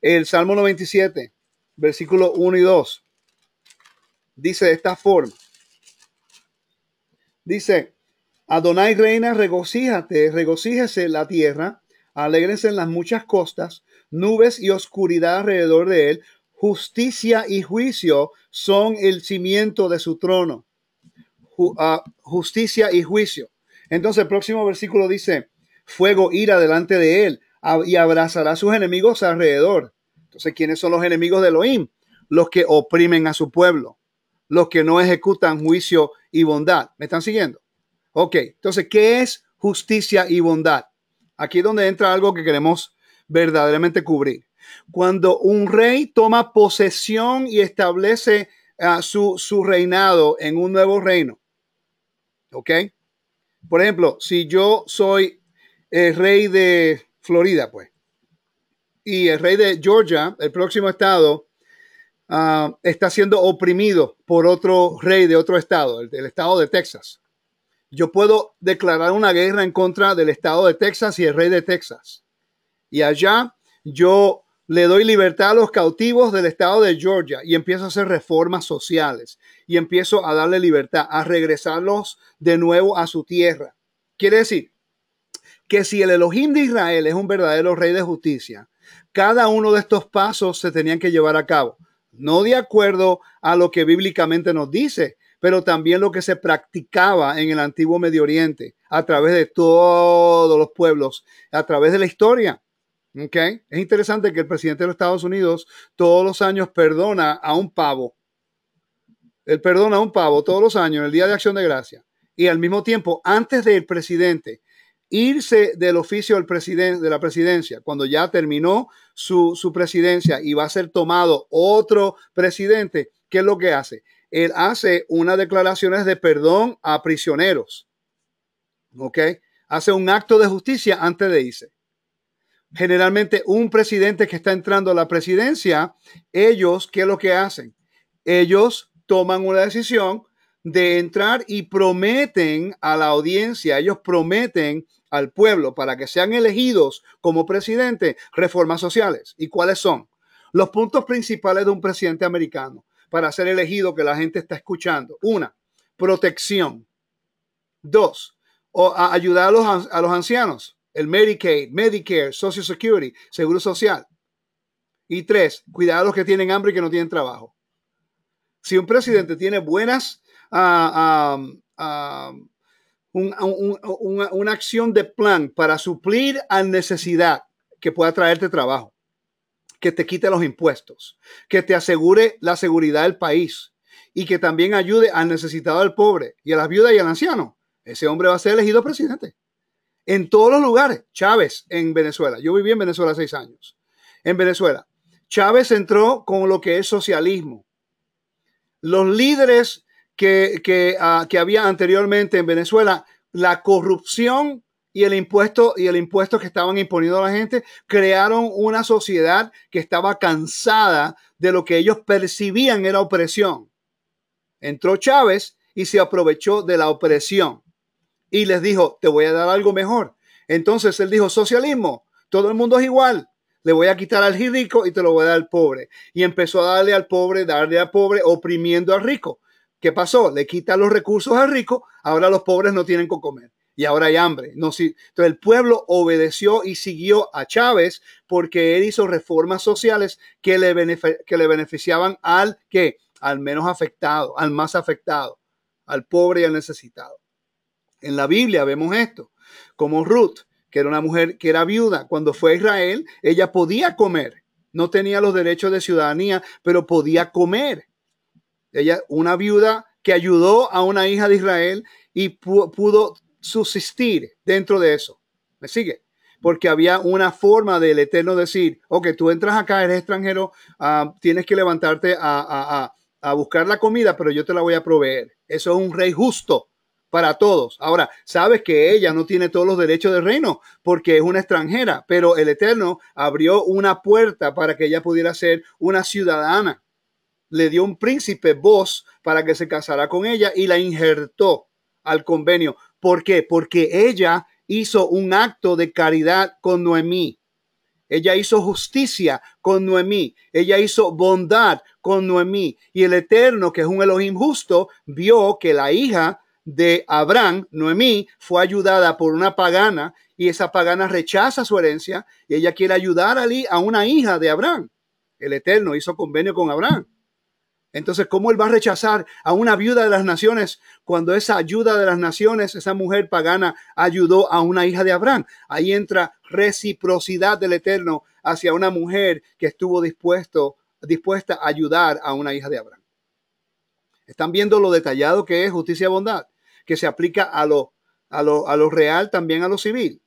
[SPEAKER 1] El Salmo 97, versículo 1 y 2, dice de esta forma. Dice, Adonai reina, regocíjate, regocíjese la tierra, alégrense en las muchas costas, nubes y oscuridad alrededor de él, justicia y juicio son el cimiento de su trono justicia y juicio. Entonces el próximo versículo dice, fuego ira delante de él y abrazará a sus enemigos alrededor. Entonces, ¿quiénes son los enemigos de Elohim? Los que oprimen a su pueblo, los que no ejecutan juicio y bondad. ¿Me están siguiendo? Ok, entonces, ¿qué es justicia y bondad? Aquí es donde entra algo que queremos verdaderamente cubrir. Cuando un rey toma posesión y establece uh, su, su reinado en un nuevo reino. ¿Ok? Por ejemplo, si yo soy el rey de Florida, pues, y el rey de Georgia, el próximo estado, uh, está siendo oprimido por otro rey de otro estado, el estado de Texas. Yo puedo declarar una guerra en contra del estado de Texas y el rey de Texas. Y allá yo le doy libertad a los cautivos del estado de Georgia y empiezo a hacer reformas sociales y empiezo a darle libertad, a regresarlos de nuevo a su tierra. Quiere decir que si el Elohim de Israel es un verdadero rey de justicia, cada uno de estos pasos se tenían que llevar a cabo, no de acuerdo a lo que bíblicamente nos dice, pero también lo que se practicaba en el antiguo Medio Oriente a través de todos los pueblos, a través de la historia. Okay. Es interesante que el presidente de los Estados Unidos todos los años perdona a un pavo. Él perdona a un pavo todos los años, el Día de Acción de Gracia. Y al mismo tiempo, antes del presidente irse del oficio de la presidencia, cuando ya terminó su, su presidencia y va a ser tomado otro presidente, ¿qué es lo que hace? Él hace unas declaraciones de perdón a prisioneros. Hace un acto de justicia antes de irse generalmente un presidente que está entrando a la presidencia, ellos, ¿qué es lo que hacen? Ellos toman una decisión de entrar y prometen a la audiencia, ellos prometen al pueblo para que sean elegidos como presidente reformas sociales. ¿Y cuáles son? Los puntos principales de un presidente americano para ser elegido que la gente está escuchando. Una, protección. Dos, o ayudar a los, a los ancianos el Medicaid, Medicare, Social Security, Seguro Social. Y tres, cuidar a los que tienen hambre y que no tienen trabajo. Si un presidente tiene buenas, uh, uh, una acción de plan para suplir a necesidad que pueda traerte trabajo, que te quite los impuestos, que te asegure la seguridad del país y que también ayude al necesitado, al pobre y a las viudas y al anciano, ese hombre va a ser elegido presidente en todos los lugares. Chávez en Venezuela. Yo viví en Venezuela seis años. En Venezuela. Chávez entró con lo que es socialismo. Los líderes que, uh, que había anteriormente en Venezuela, la corrupción y el impuesto y el impuesto que estaban imponiendo a la gente crearon una sociedad que estaba cansada de lo que ellos percibían era opresión. Entró Chávez y se aprovechó de la opresión y les dijo, te voy a dar algo mejor. Entonces él dijo, socialismo, todo el mundo es igual. Le voy a quitar al rico y te lo voy a dar al pobre. Y empezó a darle al pobre, darle al pobre, oprimiendo al rico. ¿Qué pasó? Le quita los recursos al rico, ahora los pobres no tienen que comer y ahora hay hambre. No, si, entonces el pueblo obedeció y siguió a Chávez porque él hizo reformas sociales que le, que le beneficiaban al que al menos afectado, al más afectado, al pobre y al necesitado. En la Biblia vemos esto, como Ruth, que era una mujer que era viuda, cuando fue a Israel, ella podía comer. No tenía los derechos de ciudadanía, pero podía comer. Ella, una viuda que ayudó a una hija de Israel y pudo subsistir dentro de eso. ¿Me sigue? Porque había una forma del Eterno decir, ok, tú entras acá, eres extranjero, uh, tienes que levantarte a, a buscar la comida, pero yo te la voy a proveer. Eso es un rey justo para todos. Ahora, sabes que ella no tiene todos los derechos del reino porque es una extranjera, pero el Eterno abrió una puerta para que ella pudiera ser una ciudadana. Le dio un príncipe voz para que se casara con ella y la injertó al convenio. ¿Por qué? Porque ella hizo un acto de caridad con Noemí. Ella hizo justicia con Noemí. Ella hizo bondad con Noemí. Y el Eterno, que es un Elohim justo, vio que la hija de Abraham, Noemí, fue ayudada por una pagana y esa pagana rechaza su herencia y ella quiere ayudar a una hija de Abraham. El Eterno hizo convenio con Abraham. Entonces, ¿cómo él va a rechazar a una viuda de las naciones cuando esa ayuda de las naciones, esa mujer pagana, ayudó a una hija de Abraham? Ahí entra reciprocidad del Eterno hacia una mujer que estuvo dispuesto, dispuesta a ayudar a una hija de Abraham. ¿Están viendo lo detallado que es justicia y bondad? Que se aplica a lo, a lo, a lo real, también a lo civil.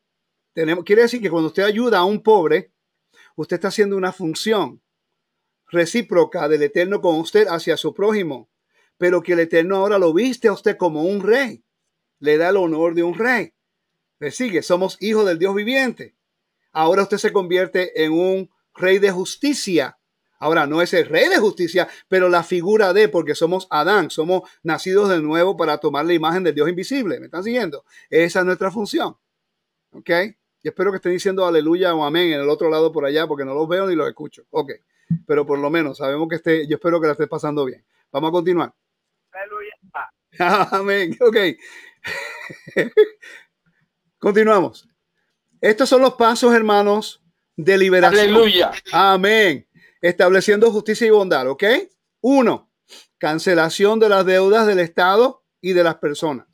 [SPEAKER 1] Tenemos, quiere decir que cuando usted ayuda a un pobre, usted está haciendo una función recíproca del Eterno con usted hacia su prójimo, pero que el Eterno ahora lo viste a usted como un rey, le da el honor de un rey. Le sigue, somos hijos del Dios viviente. Ahora usted se convierte en un rey de justicia. Ahora no es el rey de justicia, pero la figura de, porque somos Adán, somos nacidos de nuevo para tomar la imagen del Dios invisible. ¿Me están siguiendo? Esa es nuestra función. ¿Ok? Y espero que estén diciendo aleluya o amén en el otro lado por allá, porque no los veo ni los escucho. Ok. Pero por lo menos sabemos que esté, yo espero que la esté pasando bien. Vamos a continuar. Aleluya. amén. Ok. Continuamos. Estos son los pasos, hermanos, de liberación.
[SPEAKER 3] Aleluya.
[SPEAKER 1] Amén. Estableciendo justicia y bondad, ¿ok? Uno, cancelación de las deudas del Estado y de las personas.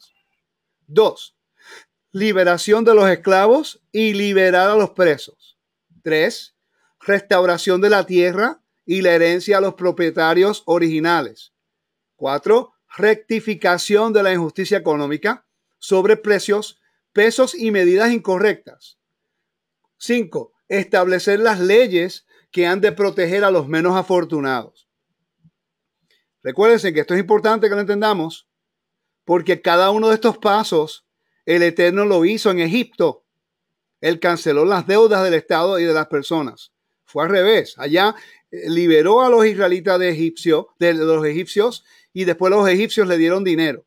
[SPEAKER 1] Dos, liberación de los esclavos y liberar a los presos. Tres, restauración de la tierra y la herencia a los propietarios originales. Cuatro, rectificación de la injusticia económica sobre precios, pesos y medidas incorrectas. Cinco, establecer las leyes que han de proteger a los menos afortunados. Recuérdense que esto es importante que lo entendamos, porque cada uno de estos pasos el Eterno lo hizo en Egipto. Él canceló las deudas del Estado y de las personas. Fue al revés. Allá eh, liberó a los israelitas de, de los egipcios y después los egipcios le dieron dinero,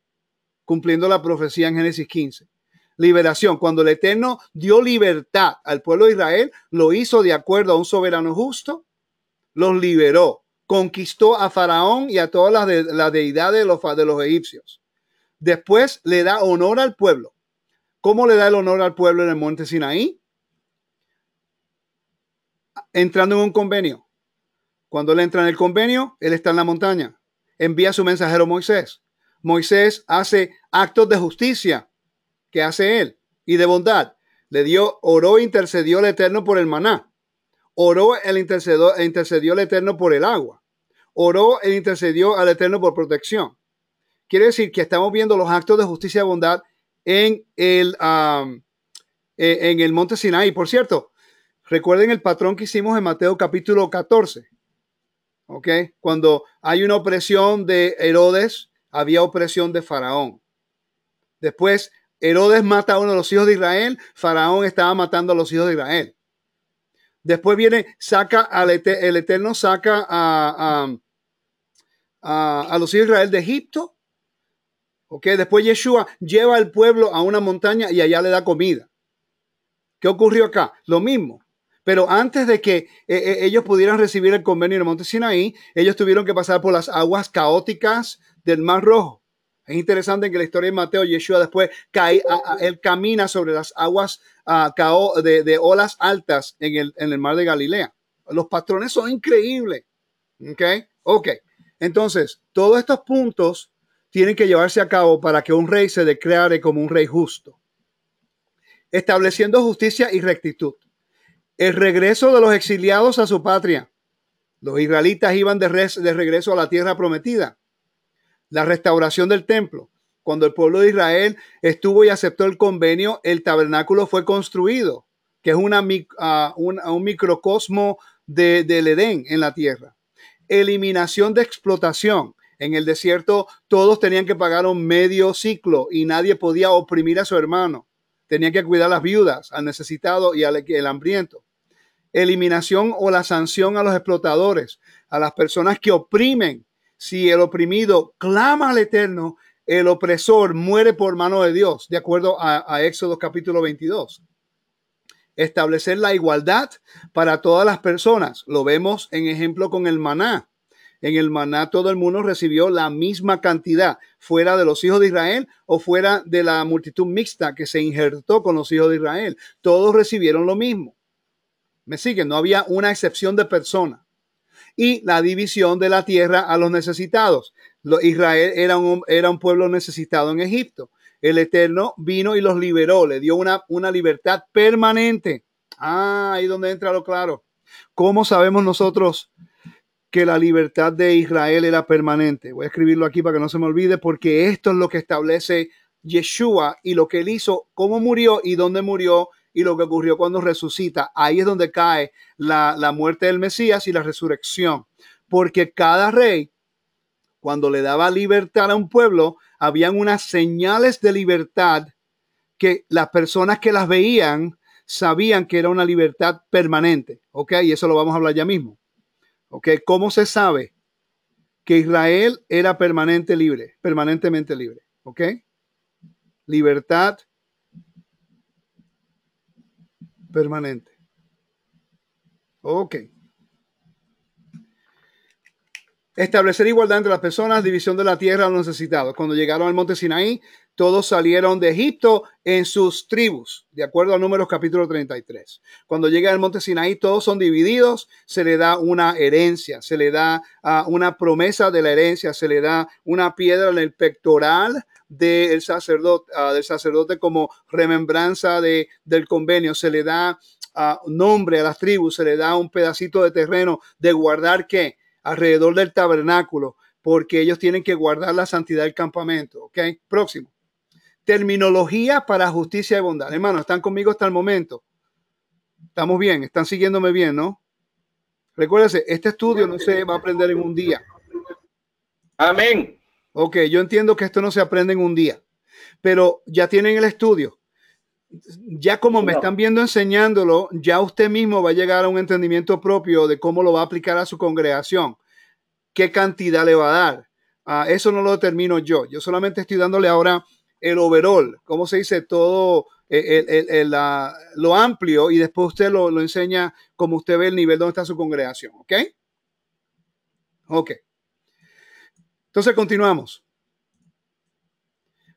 [SPEAKER 1] cumpliendo la profecía en Génesis 15. Liberación. Cuando el Eterno dio libertad al pueblo de Israel, lo hizo de acuerdo a un soberano justo, los liberó, conquistó a Faraón y a todas las, de, deidades de los, egipcios. Después le da honor al pueblo. ¿Cómo le da el honor al pueblo en el monte Sinaí? Entrando en un convenio. Cuando él entra en el convenio, él está en la montaña. Envía su mensajero Moisés. Moisés hace actos de justicia que hace él y de bondad. Le dio, oró e intercedió al Eterno por el maná. Oró el intercedió, e intercedió al Eterno por el agua. Oró e intercedió al Eterno por protección. Quiere decir que estamos viendo los actos de justicia y bondad en el, e, en el monte Sinai. Por cierto, recuerden el patrón que hicimos en Mateo capítulo 14. ¿Ok? Cuando hay una opresión de Herodes, había opresión de Faraón. Después, Herodes mata a uno de los hijos de Israel, Faraón estaba matando a los hijos de Israel. Después viene, saca al el Eterno, saca a, a, los hijos de Israel de Egipto. ¿Ok? Después Yeshua lleva al pueblo a una montaña y allá le da comida. ¿Qué ocurrió acá? Lo mismo. Pero antes de que eh, eh, ellos pudieran recibir el convenio en el monte Sinaí, ellos tuvieron que pasar por las aguas caóticas del Mar Rojo. Es interesante que la historia de Mateo, Yeshua después cae, él camina sobre las aguas de, olas altas en el, en el mar de Galilea. Los patrones son increíbles. ¿Ok? Ok. Entonces, todos estos puntos tienen que llevarse a cabo para que un rey se declare como un rey justo. Estableciendo justicia y rectitud. El regreso de los exiliados a su patria. Los israelitas iban de, de regreso a la tierra prometida la restauración del templo. Cuando el pueblo de Israel estuvo y aceptó el convenio, el tabernáculo fue construido, que es un, microcosmo de, del Edén en la tierra. Eliminación de explotación. En el desierto todos tenían que pagar un medio ciclo y nadie podía oprimir a su hermano. Tenían que cuidar a las viudas, al necesitado y al el hambriento. Eliminación o la sanción a los explotadores, a las personas que oprimen si el oprimido clama al Eterno, el opresor muere por mano de Dios, de acuerdo a, Éxodo capítulo 22. Establecer la igualdad para todas las personas. Lo vemos en ejemplo con el maná. En el maná todo el mundo recibió la misma cantidad, fuera de los hijos de Israel o fuera de la multitud mixta que se injertó con los hijos de Israel. Todos recibieron lo mismo. ¿Me siguen? No había una excepción de persona y la división de la tierra a los necesitados. Israel era un, era un pueblo necesitado en Egipto. El Eterno vino y los liberó, le dio una, una libertad permanente. Ah, ahí donde entra lo claro. ¿Cómo sabemos nosotros que la libertad de Israel era permanente? Voy a escribirlo aquí para que no se me olvide, porque esto es lo que establece Yeshua y lo que él hizo, cómo murió y dónde murió y lo que ocurrió cuando resucita. Ahí es donde cae la, la muerte del Mesías y la resurrección. Porque cada rey, cuando le daba libertad a un pueblo, habían unas señales de libertad que las personas que las veían sabían que era una libertad permanente. ¿Ok? Y eso lo vamos a hablar ya mismo. ¿Ok? ¿Cómo se sabe que Israel era permanente libre, permanentemente libre? ¿Ok? Libertad permanente. Ok. Establecer igualdad entre las personas, división de la tierra a los necesitados. Cuando llegaron al monte Sinaí, todos salieron de Egipto en sus tribus, de acuerdo a Números capítulo 33. Cuando llega al monte Sinaí, todos son divididos, se le da una herencia, se le da uh, una promesa de la herencia, se le da una piedra en el pectoral del sacerdote, del sacerdote como remembranza de, del convenio, se le da uh, nombre a las tribus, se le da un pedacito de terreno de guardar que alrededor del tabernáculo, porque ellos tienen que guardar la santidad del campamento. ¿Ok? Próximo. Terminología para justicia y bondad. Hermano, ¿están conmigo hasta el momento? Estamos bien, están siguiéndome bien, ¿no? Recuérdense, este estudio no se va a aprender en un día.
[SPEAKER 2] Amén.
[SPEAKER 1] Ok, yo entiendo que esto no se aprende en un día, pero ya tienen el estudio. Ya como me están viendo enseñándolo, ya usted mismo va a llegar a un entendimiento propio de cómo lo va a aplicar a su congregación, qué cantidad le va a dar. Uh, eso no lo determino yo. Yo solamente estoy dándole ahora el overall, cómo se dice todo el, el, el, la, lo amplio y después usted lo, lo, enseña como usted ve el nivel donde está su congregación. ¿Ok? Ok. Entonces continuamos.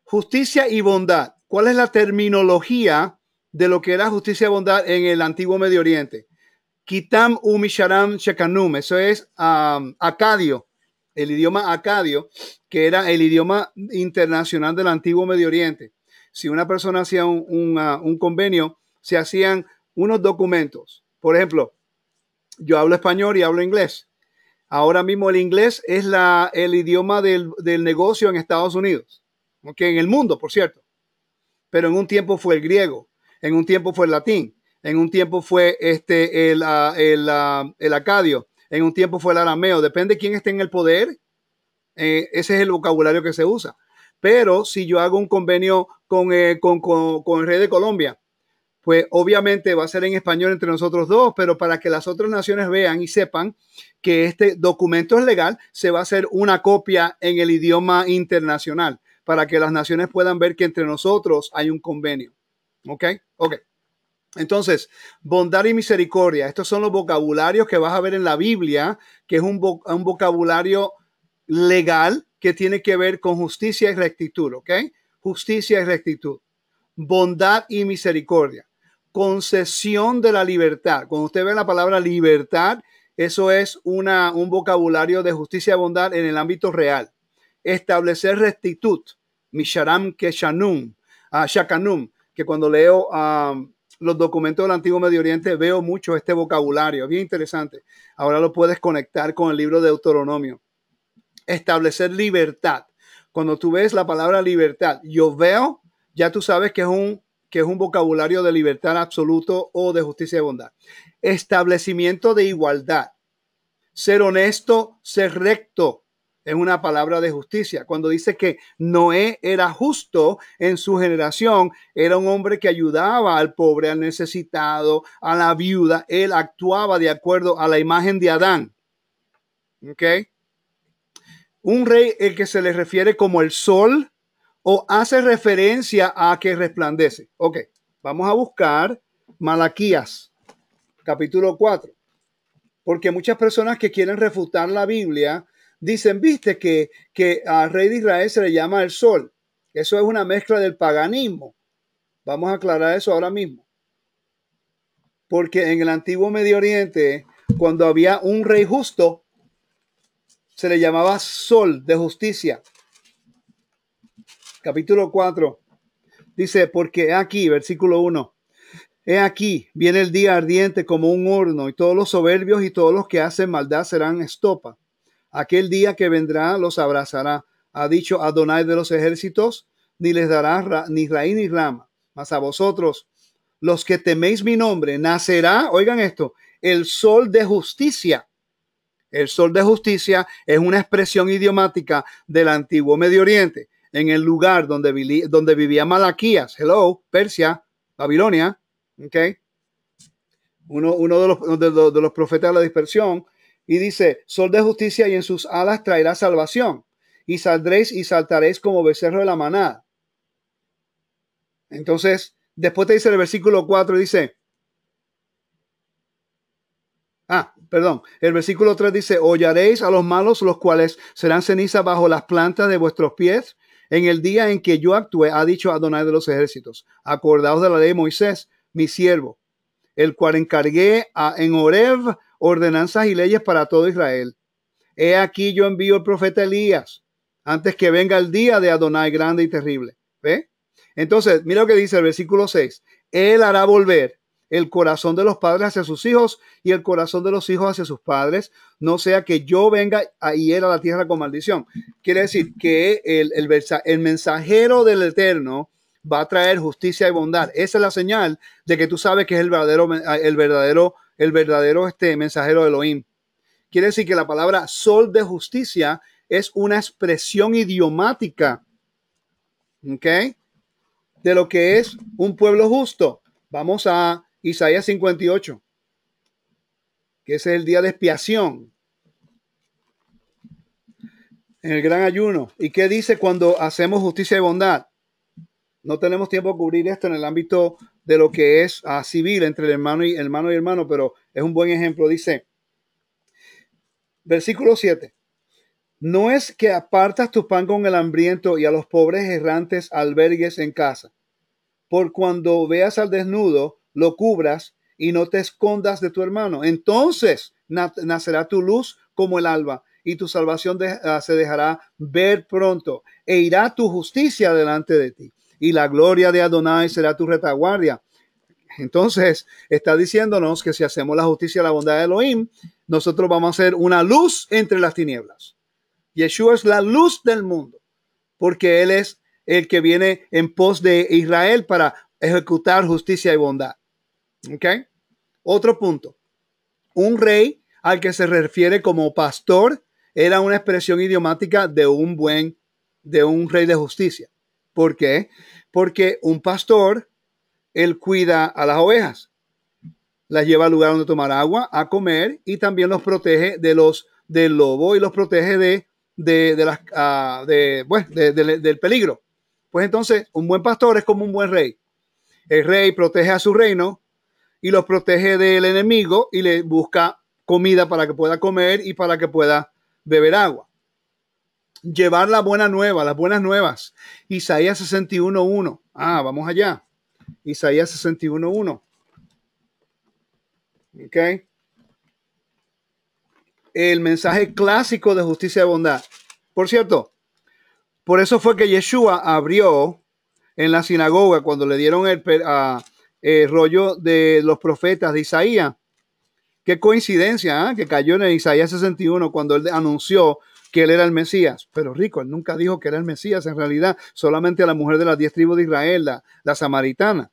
[SPEAKER 1] Justicia y bondad. ¿Cuál es la terminología de lo que era justicia y bondad en el antiguo Medio Oriente? Kitam Umisharam Shekanum. Eso es acadio, el idioma acadio, que era el idioma internacional del antiguo Medio Oriente. Si una persona hacía un, un convenio, se hacían unos documentos. Por ejemplo, yo hablo español y hablo inglés. Ahora mismo el inglés es el idioma del, del negocio en Estados Unidos, okay, en el mundo, por cierto. Pero en un tiempo fue el griego, en un tiempo fue el latín, en un tiempo fue este, el, uh, el, uh, el acadio, en un tiempo fue el arameo. Depende de quién esté en el poder, eh, ese es el vocabulario que se usa. Pero si yo hago un convenio con, eh, con, con el rey de Colombia, pues obviamente va a ser en español entre nosotros dos, pero para que las otras naciones vean y sepan que este documento es legal, se va a hacer una copia en el idioma internacional para que las naciones puedan ver que entre nosotros hay un convenio. ¿Ok? Ok. Entonces, bondad y misericordia, estos son los vocabularios que vas a ver en la Biblia, que es un, un vocabulario legal que tiene que ver con justicia y rectitud, ¿ok? Justicia y rectitud. Bondad y misericordia. Concesión de la libertad. Cuando usted ve la palabra libertad, eso es una, un vocabulario de justicia y bondad en el ámbito real. Establecer rectitud. Misharam Keshanum. Uh, Shakanum. Que cuando leo um, los documentos del Antiguo Medio Oriente veo mucho este vocabulario. Bien interesante. Ahora lo puedes conectar con el libro de Deuteronomio establecer libertad. Cuando tú ves la palabra libertad, yo veo, ya tú sabes que es un, que es un vocabulario de libertad absoluto o de justicia y bondad. Establecimiento de igualdad. Ser honesto, ser recto, es una palabra de justicia. Cuando dice que Noé era justo en su generación, era un hombre que ayudaba al pobre, al necesitado, a la viuda. Él actuaba de acuerdo a la imagen de Adán. ¿Ok? un rey el que se le refiere como el sol o hace referencia a que resplandece. Ok, vamos a buscar Malaquías, capítulo 4. Porque muchas personas que quieren refutar la Biblia dicen, viste que, que al rey de Israel se le llama el sol. Eso es una mezcla del paganismo. Vamos a aclarar eso ahora mismo. Porque en el antiguo Medio Oriente, cuando había un rey justo, se le llamaba sol de justicia. Capítulo 4 dice, porque aquí, versículo 1, he aquí, viene el día ardiente como un horno y todos los soberbios y todos los que hacen maldad serán estopa. Aquel día que vendrá los abrazará, ha dicho Adonai de los ejércitos, ni les dará ni raíz ni rama, mas a vosotros los que teméis mi nombre, nacerá, oigan esto, el sol de justicia. El sol de justicia es una expresión idiomática del antiguo Medio Oriente, en el lugar donde, donde vivía Malaquías, hello, Persia, Babilonia, ok. Uno, uno de, los, de los profetas de la dispersión, y dice, sol de justicia y en sus alas traerá salvación, y saldréis y saltaréis como becerro de la manada. Entonces, después te dice el versículo 4, dice, ah, perdón, el versículo 3 dice, hollaréis a los malos, los cuales serán ceniza bajo las plantas de vuestros pies. En el día en que yo actúe, ha dicho Adonai de los ejércitos, acordaos de la ley de Moisés, mi siervo, el cual encargué a, en Oreb ordenanzas y leyes para todo Israel. He aquí yo envío el profeta Elías antes que venga el día de Adonai grande y terrible. ¿Ve? Entonces, mira lo que dice el versículo 6. Él hará volver el corazón de los padres hacia sus hijos y el corazón de los hijos hacia sus padres, no sea que yo venga a ir a la tierra con maldición. Quiere decir que el, el, el mensajero del Eterno va a traer justicia y bondad. Esa es la señal de que tú sabes que es el verdadero, el verdadero, el verdadero este mensajero de Elohim. Quiere decir que la palabra sol de justicia es una expresión idiomática. De lo que es un pueblo justo. Vamos a Isaías 58, que es el día de expiación, en el gran ayuno. ¿Y qué dice cuando hacemos justicia y bondad? No tenemos tiempo a cubrir esto en el ámbito de lo que es a ah, civil entre el hermano y hermano y hermano, pero es un buen ejemplo. Dice, versículo 7. No es que apartas tu pan con el hambriento y a los pobres errantes albergues en casa. Por cuando veas al desnudo, lo cubras y no te escondas de tu hermano. Entonces nacerá tu luz como el alba y tu salvación ah, se dejará ver pronto e irá tu justicia delante de ti y la gloria de Adonai será tu retaguardia. Entonces está diciéndonos que si hacemos la justicia y la bondad de Elohim, nosotros vamos a ser una luz entre las tinieblas. Yeshua es la luz del mundo, porque Él es el que viene en pos de Israel para ejecutar justicia y bondad. ¿Ok? Otro punto. Un rey al que se refiere como pastor era una expresión idiomática de un buen, de un rey de justicia. ¿Por qué? Porque un pastor, él cuida a las ovejas, las lleva al lugar donde tomar agua, a comer y también los protege de los del lobo y los protege de de, las, ah, de, del peligro. Pues entonces, un buen pastor es como un buen rey. El rey protege a su reino y los protege del enemigo y le busca comida para que pueda comer y para que pueda beber agua. Llevar la buena nueva, las buenas nuevas. Isaías 61.1. Ah, vamos allá. Isaías 61.1. Ok el mensaje clásico de justicia y bondad. Por cierto, por eso fue que Yeshua abrió en la sinagoga cuando le dieron el, rollo de los profetas de Isaías. Qué coincidencia ¿ah? que cayó en Isaías 61 cuando él anunció que él era el Mesías. Pero rico, él nunca dijo que era el Mesías en realidad, solamente a la mujer de las diez tribus de Israel, la, la samaritana.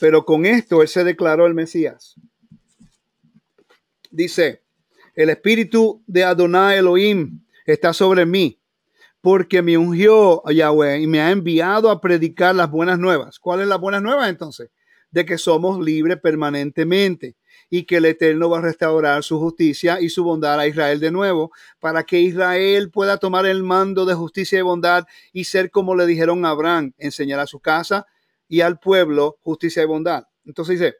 [SPEAKER 1] Pero con esto él se declaró el Mesías. Dice, el espíritu de Adonai Elohim está sobre mí, porque me ungió Yahweh y me ha enviado a predicar las buenas nuevas. ¿Cuáles las buenas nuevas entonces? De que somos libres permanentemente y que el Eterno va a restaurar su justicia y su bondad a Israel de nuevo, para que Israel pueda tomar el mando de justicia y bondad y ser como le dijeron a Abraham, enseñar a su casa y al pueblo justicia y bondad. Entonces dice,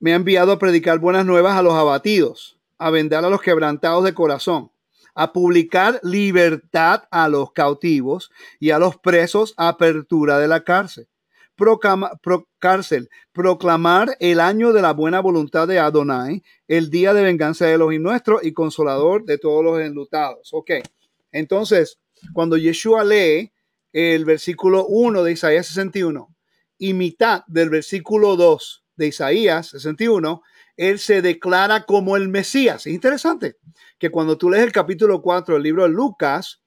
[SPEAKER 1] me ha enviado a predicar buenas nuevas a los abatidos, a vender a los quebrantados de corazón, a publicar libertad a los cautivos y a los presos apertura de la cárcel. cárcel, proclamar el año de la buena voluntad de Adonai, el día de venganza de los nuestros y consolador de todos los enlutados. Ok, entonces, cuando Yeshua lee el versículo 1 de Isaías 61 y mitad del versículo 2 de Isaías 61, él se declara como el Mesías. Es interesante que cuando tú lees el capítulo 4 del libro de Lucas,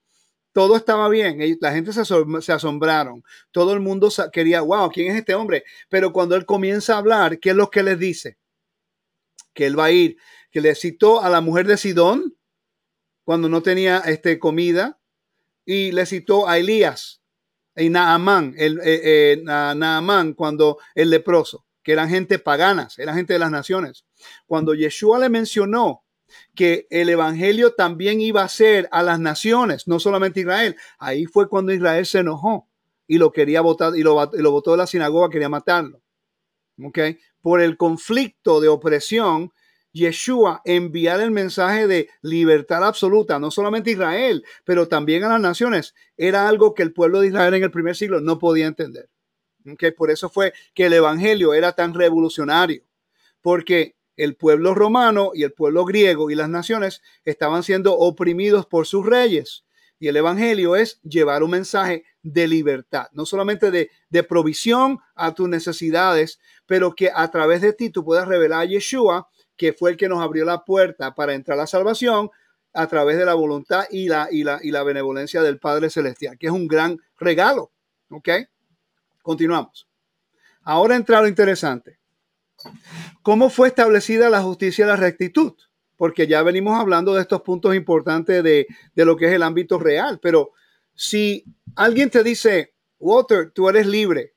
[SPEAKER 1] todo estaba bien, la gente se, asombraron, todo el mundo quería, wow, ¿quién es este hombre? Pero cuando él comienza a hablar, ¿qué es lo que les dice? Que él va a ir, que le citó a la mujer de Sidón cuando no tenía este, comida y le citó a Elías y Naamán, el, eh, eh, Naamán cuando el leproso, que eran gente paganas, eran gente de las naciones. Cuando Yeshua le mencionó que el evangelio también iba a ser a las naciones, no solamente Israel. Ahí fue cuando Israel se enojó y lo quería votar y lo, lo votó de la sinagoga, quería matarlo. ¿Ok? Por el conflicto de opresión, Yeshua enviar el mensaje de libertad absoluta, no solamente a Israel, pero también a las naciones, era algo que el pueblo de Israel en el primer siglo no podía entender. ¿Ok? Por eso fue que el evangelio era tan revolucionario, porque el pueblo romano y el pueblo griego y las naciones estaban siendo oprimidos por sus reyes. Y el Evangelio es llevar un mensaje de libertad, no solamente de, de, provisión a tus necesidades, pero que a través de ti tú puedas revelar a Yeshua, que fue el que nos abrió la puerta para entrar a la salvación a través de la voluntad y la, y la, y la benevolencia del Padre Celestial, que es un gran regalo. ¿Ok? Continuamos. Ahora entra lo interesante. ¿Cómo fue establecida la justicia y la rectitud? Porque ya venimos hablando de estos puntos importantes de, lo que es el ámbito real, pero si alguien te dice, Walter, tú eres libre,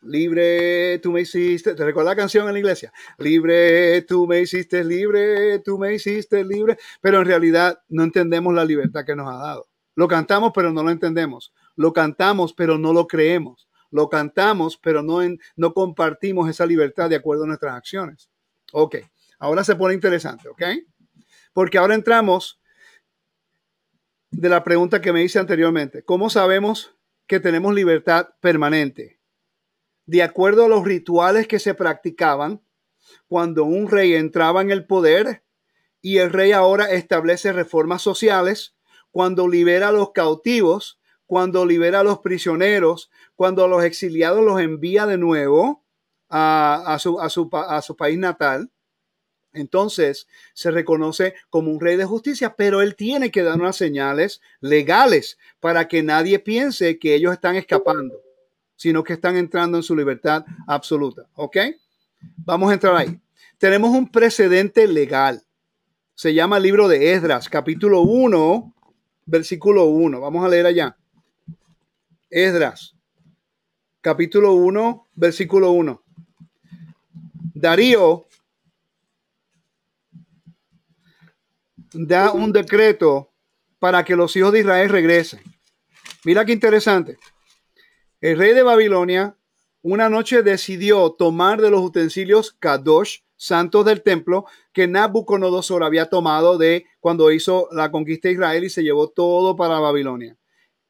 [SPEAKER 1] libre, tú me hiciste, ¿te recuerdas la canción en la iglesia? Libre, tú me hiciste libre, tú me hiciste libre, pero en realidad no entendemos la libertad que nos ha dado. Lo cantamos, pero no lo entendemos. Lo cantamos, pero no lo creemos lo cantamos, pero no, no compartimos esa libertad de acuerdo a nuestras acciones. Ok, ahora se pone interesante, ¿ok? Porque ahora entramos de la pregunta que me hice anteriormente. ¿Cómo sabemos que tenemos libertad permanente? De acuerdo a los rituales que se practicaban cuando un rey entraba en el poder y el rey ahora establece reformas sociales, cuando libera a los cautivos, cuando libera a los prisioneros, cuando a los exiliados los envía de nuevo a, su, su país natal, entonces se reconoce como un rey de justicia, pero él tiene que dar unas señales legales para que nadie piense que ellos están escapando, sino que están entrando en su libertad absoluta. ¿Ok? Vamos a entrar ahí. Tenemos un precedente legal. Se llama el libro de Esdras, capítulo 1, versículo 1. Vamos a leer allá. Esdras, capítulo 1, versículo 1. Darío da un decreto para que los hijos de Israel regresen. Mira qué interesante. El rey de Babilonia una noche decidió tomar de los utensilios Kadosh, santos del templo, que Nabucodonosor había tomado de cuando hizo la conquista de Israel y se llevó todo para Babilonia.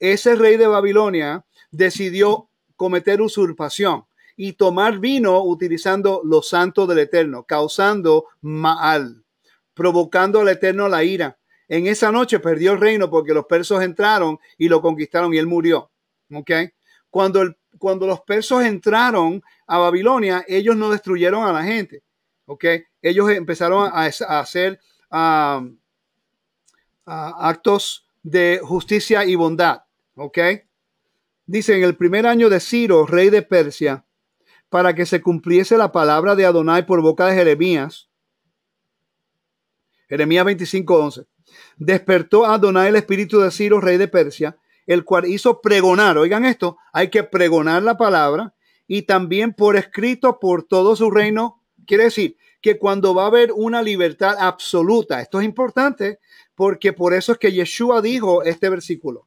[SPEAKER 1] Ese rey de Babilonia decidió cometer usurpación y tomar vino utilizando los santos del Eterno, causando mal, provocando al Eterno la ira. En esa noche perdió el reino porque los persos entraron y lo conquistaron y él murió. ¿Ok? Cuando, el, cuando los persos entraron a Babilonia, ellos no destruyeron a la gente. ¿Ok? Ellos empezaron a, hacer actos de justicia y bondad. ¿Ok? Dice, en el primer año de Ciro, rey de Persia, para que se cumpliese la palabra de Adonai por boca de Jeremías. Jeremías 25:11. Despertó Adonai el espíritu de Ciro, rey de Persia, el cual hizo pregonar, oigan esto, hay que pregonar la palabra y también por escrito por todo su reino. Quiere decir que cuando va a haber una libertad absoluta, esto es importante porque por eso es que Yeshua dijo este versículo.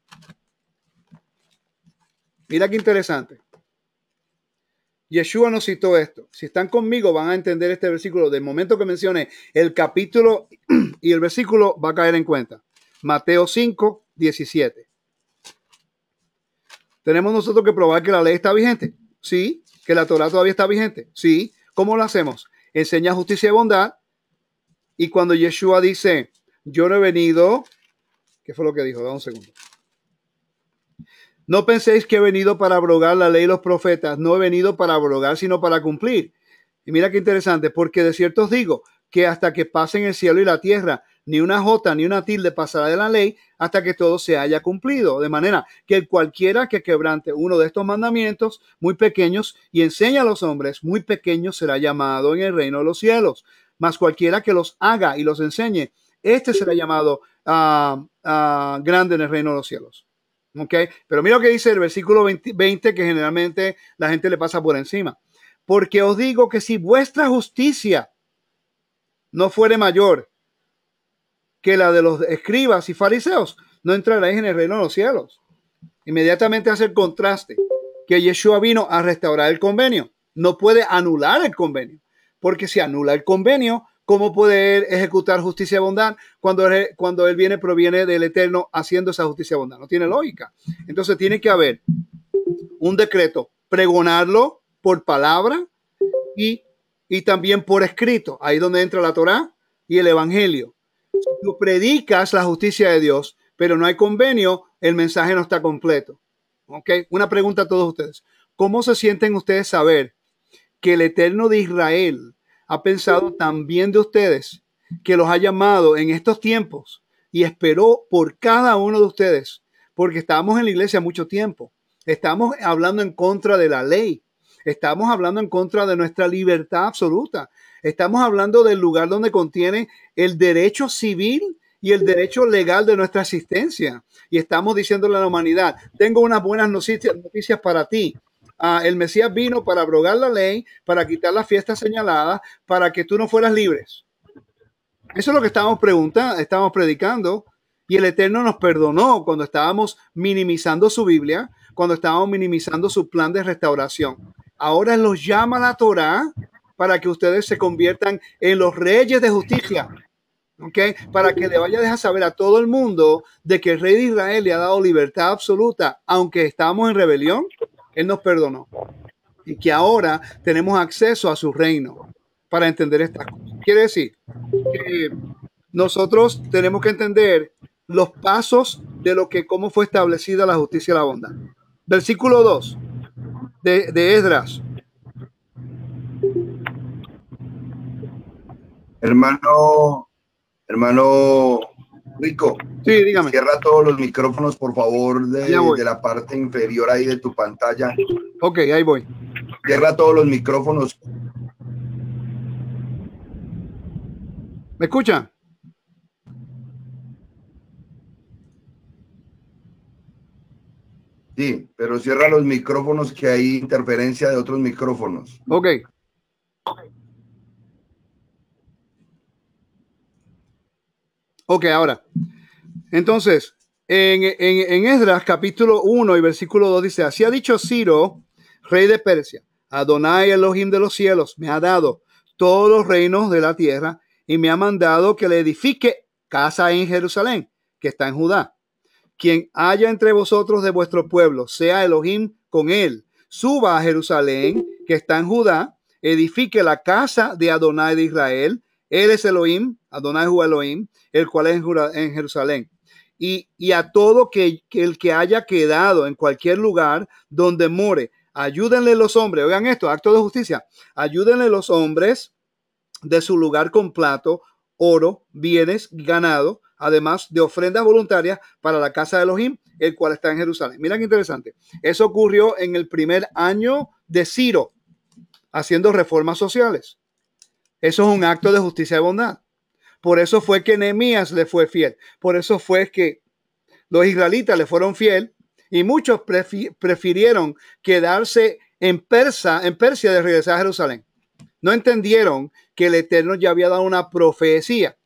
[SPEAKER 1] Mira qué interesante. Yeshua nos citó esto. Si están conmigo van a entender este versículo. Del momento que mencione el capítulo y el versículo va a caer en cuenta. Mateo 5, 17. Tenemos nosotros que probar que la ley está vigente. Sí. Que la Torah todavía está vigente. Sí. ¿Cómo lo hacemos? Enseña justicia y bondad. Y cuando Yeshua dice, yo no he venido, ¿qué fue lo que dijo? Da un segundo. No penséis que he venido para abrogar la ley y los profetas. No he venido para abrogar, sino para cumplir. Y mira qué interesante, porque de cierto os digo que hasta que pasen el cielo y la tierra, ni una jota, ni una tilde pasará de la ley hasta que todo se haya cumplido. De manera que cualquiera que quebrante uno de estos mandamientos muy pequeños y enseña a los hombres muy pequeños será llamado en el reino de los cielos. Mas cualquiera que los haga y los enseñe, este será llamado uh, grande en el reino de los cielos. ¿Ok? Pero mira lo que dice el versículo 20, que generalmente la gente le pasa por encima. Porque os digo que si vuestra justicia no fuere mayor que la de los escribas y fariseos, no entraréis en el reino de los cielos. Inmediatamente hace el contraste que Yeshua vino a restaurar el convenio. No puede anular el convenio, porque si anula el convenio, ¿cómo puede ejecutar justicia y bondad cuando él, cuando él viene, proviene del Eterno haciendo esa justicia y bondad? No tiene lógica. Entonces tiene que haber un decreto, pregonarlo por palabra y, y también por escrito. Ahí donde entra la Torah y el Evangelio. Si tú predicas la justicia de Dios, pero no hay convenio, el mensaje no está completo. ¿Ok? Una pregunta a todos ustedes. ¿Cómo se sienten ustedes saber que el Eterno de Israel ha pensado también de ustedes, que los ha llamado en estos tiempos y esperó por cada uno de ustedes, porque estamos en la iglesia mucho tiempo. Estamos hablando en contra de la ley. Estamos hablando en contra de nuestra libertad absoluta. Estamos hablando del lugar donde contiene el derecho civil y el derecho legal de nuestra existencia. Y estamos diciéndole a la humanidad, tengo unas buenas noticias, noticias para ti. Ah, el Mesías vino para abrogar la ley, para quitar las fiestas señaladas, para que tú no fueras libres. Eso es lo que estábamos preguntando, estábamos predicando. Y el Eterno nos perdonó cuando estábamos minimizando su Biblia, cuando estábamos minimizando su plan de restauración. Ahora los llama la Torah para que ustedes se conviertan en los reyes de justicia. ¿Ok? Para que le vaya a dejar saber a todo el mundo de que el rey de Israel le ha dado libertad absoluta, aunque estamos en rebelión, él nos perdonó. Y que ahora tenemos acceso a su reino para entender estas cosas. Quiere decir que nosotros tenemos que entender los pasos de lo que, cómo fue establecida la justicia y la bondad. Versículo 2 de, de Esdras.
[SPEAKER 3] Hermano, hermano Rico.
[SPEAKER 1] Sí, dígame.
[SPEAKER 3] Cierra todos los micrófonos, por favor, de, de, la parte inferior ahí de tu pantalla.
[SPEAKER 1] Ok, ahí voy.
[SPEAKER 3] Cierra todos los micrófonos.
[SPEAKER 1] ¿Me escucha?
[SPEAKER 3] Sí, pero cierra los micrófonos que hay interferencia de otros micrófonos.
[SPEAKER 1] Ok. Ok, ahora. Entonces, en, en, Esdras capítulo 1 y versículo 2 dice, así ha dicho Ciro, rey de Persia, Adonai Elohim de los cielos, me ha dado todos los reinos de la tierra y me ha mandado que le edifique casa en Jerusalén, que está en Judá. Quien haya entre vosotros de vuestro pueblo, sea Elohim con él, suba a Jerusalén, que está en Judá, edifique la casa de Adonai de Israel, él es Elohim, Adonai Hu Elohim, el cual es en Jerusalén. Y, a todo que, el que haya quedado en cualquier lugar donde more, ayúdenle los hombres, oigan esto, acto de justicia, ayúdenle los hombres de su lugar con plato, oro, bienes, ganado, además de ofrendas voluntarias para la casa de Elohim, el cual está en Jerusalén. Mira qué interesante. Eso ocurrió en el primer año de Ciro, haciendo reformas sociales. Eso es un acto de justicia y bondad. Por eso fue que Nehemías le fue fiel. Por eso fue que los israelitas le fueron fiel y muchos prefirieron quedarse en Persa, en Persia de regresar a Jerusalén. No entendieron que el Eterno ya había dado una profecía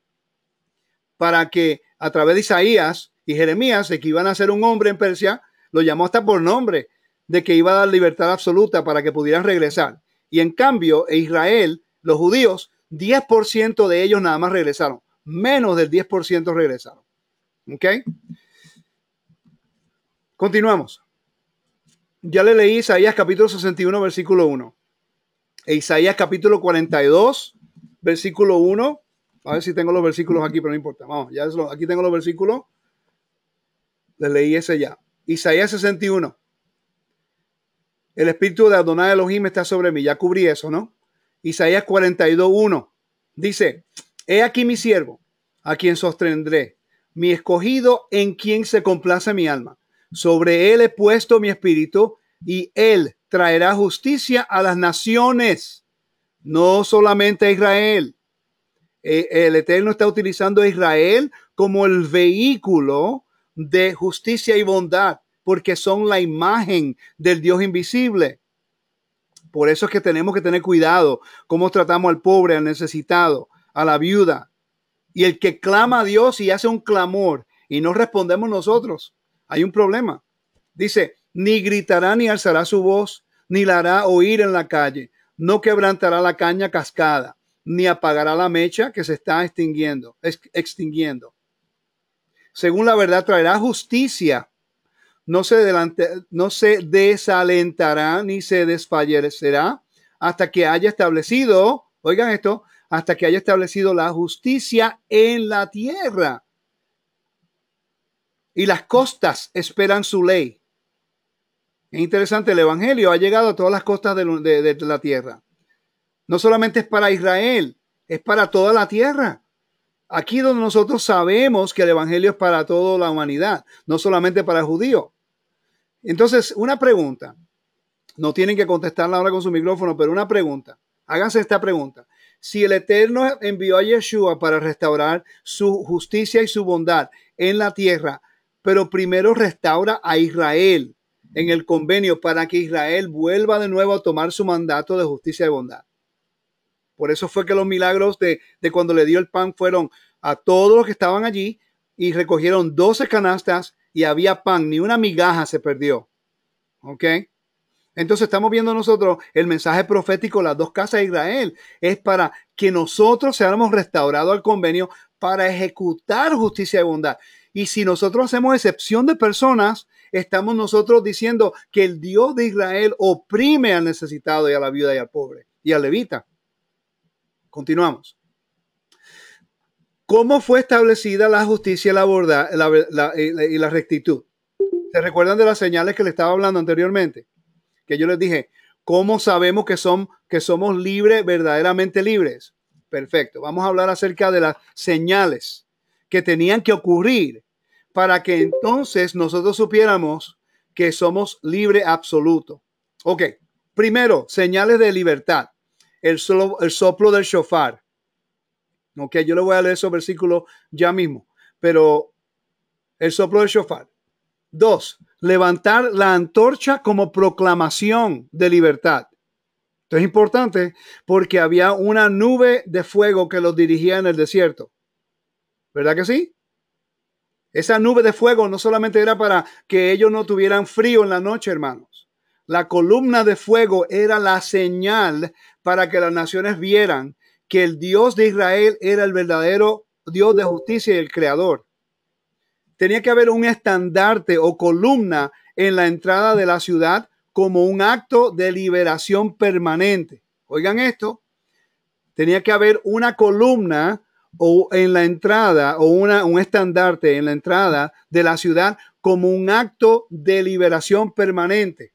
[SPEAKER 1] para que a través de Isaías y Jeremías, de que iban a ser un hombre en Persia, lo llamó hasta por nombre, de que iba a dar libertad absoluta para que pudieran regresar. Y en cambio, Israel, los judíos, 10% de ellos nada más regresaron. Menos del 10% regresaron. ¿Ok? Continuamos. Ya le leí Isaías capítulo 61, versículo 1. E Isaías capítulo 42, versículo 1. A ver si tengo los versículos aquí, pero no importa. Vamos, ya aquí tengo los versículos. Le leí ese ya. Isaías 61. El espíritu de Adonai Elohim está sobre mí. Ya cubrí eso, ¿no? Isaías 42.1 dice, he aquí mi siervo, a quien sostendré, mi escogido en quien se complace mi alma. Sobre él he puesto mi espíritu y él traerá justicia a las naciones, no solamente a Israel. Eh, el Eterno está utilizando a Israel como el vehículo de justicia y bondad, porque son la imagen del Dios invisible. Por eso es que tenemos que tener cuidado cómo tratamos al pobre, al necesitado, a la viuda. Y el que clama a Dios y hace un clamor y no respondemos nosotros, hay un problema. Dice, ni gritará ni alzará su voz, ni la hará oír en la calle, no quebrantará la caña cascada, ni apagará la mecha que se está extinguiendo, extinguiendo. Según la verdad traerá justicia no se, no se desalentará ni se desfallecerá hasta que haya establecido, oigan esto, hasta que haya establecido la justicia en la tierra. Y las costas esperan su ley. Es interesante, el Evangelio ha llegado a todas las costas de, de la tierra. No solamente es para Israel, es para toda la tierra. Aquí donde nosotros sabemos que el Evangelio es para toda la humanidad, no solamente para el judío. Entonces, una pregunta. No tienen que contestarla ahora con su micrófono, pero una pregunta. Háganse esta pregunta. Si el Eterno envió a Yeshua para restaurar su justicia y su bondad en la tierra, pero primero restaura a Israel en el convenio para que Israel vuelva de nuevo a tomar su mandato de justicia y bondad. Por eso fue que los milagros de, de cuando le dio el pan fueron a todos los que estaban allí y recogieron 12 canastas y había pan, ni una migaja se perdió. ¿Ok? Entonces estamos viendo nosotros el mensaje profético, las dos casas de Israel, es para que nosotros seamos restaurados al convenio para ejecutar justicia y bondad. Y si nosotros hacemos excepción de personas, estamos nosotros diciendo que el Dios de Israel oprime al necesitado y a la viuda y al pobre y al levita. Continuamos. ¿Cómo fue establecida la justicia y la, y la rectitud? ¿Se recuerdan de las señales que le estaba hablando anteriormente? Que yo les dije, ¿cómo sabemos que, son, que somos libres, verdaderamente libres? Perfecto. Vamos a hablar acerca de las señales que tenían que ocurrir para que entonces nosotros supiéramos que somos libre absoluto. Ok, primero, señales de libertad. El, el soplo del shofar. Ok, yo le voy a leer esos versículos ya mismo. Pero el soplo del shofar. Dos, levantar la antorcha como proclamación de libertad. Esto es importante porque había una nube de fuego que los dirigía en el desierto. ¿Verdad que sí? Esa nube de fuego no solamente era para que ellos no tuvieran frío en la noche, hermanos. La columna de fuego era la señal para que las naciones vieran que el Dios de Israel era el verdadero Dios de justicia y el creador. Tenía que haber un estandarte o columna en la entrada de la ciudad como un acto de liberación permanente. Oigan esto, tenía que haber una columna o en la entrada o una, un estandarte en la entrada de la ciudad como un acto de liberación permanente.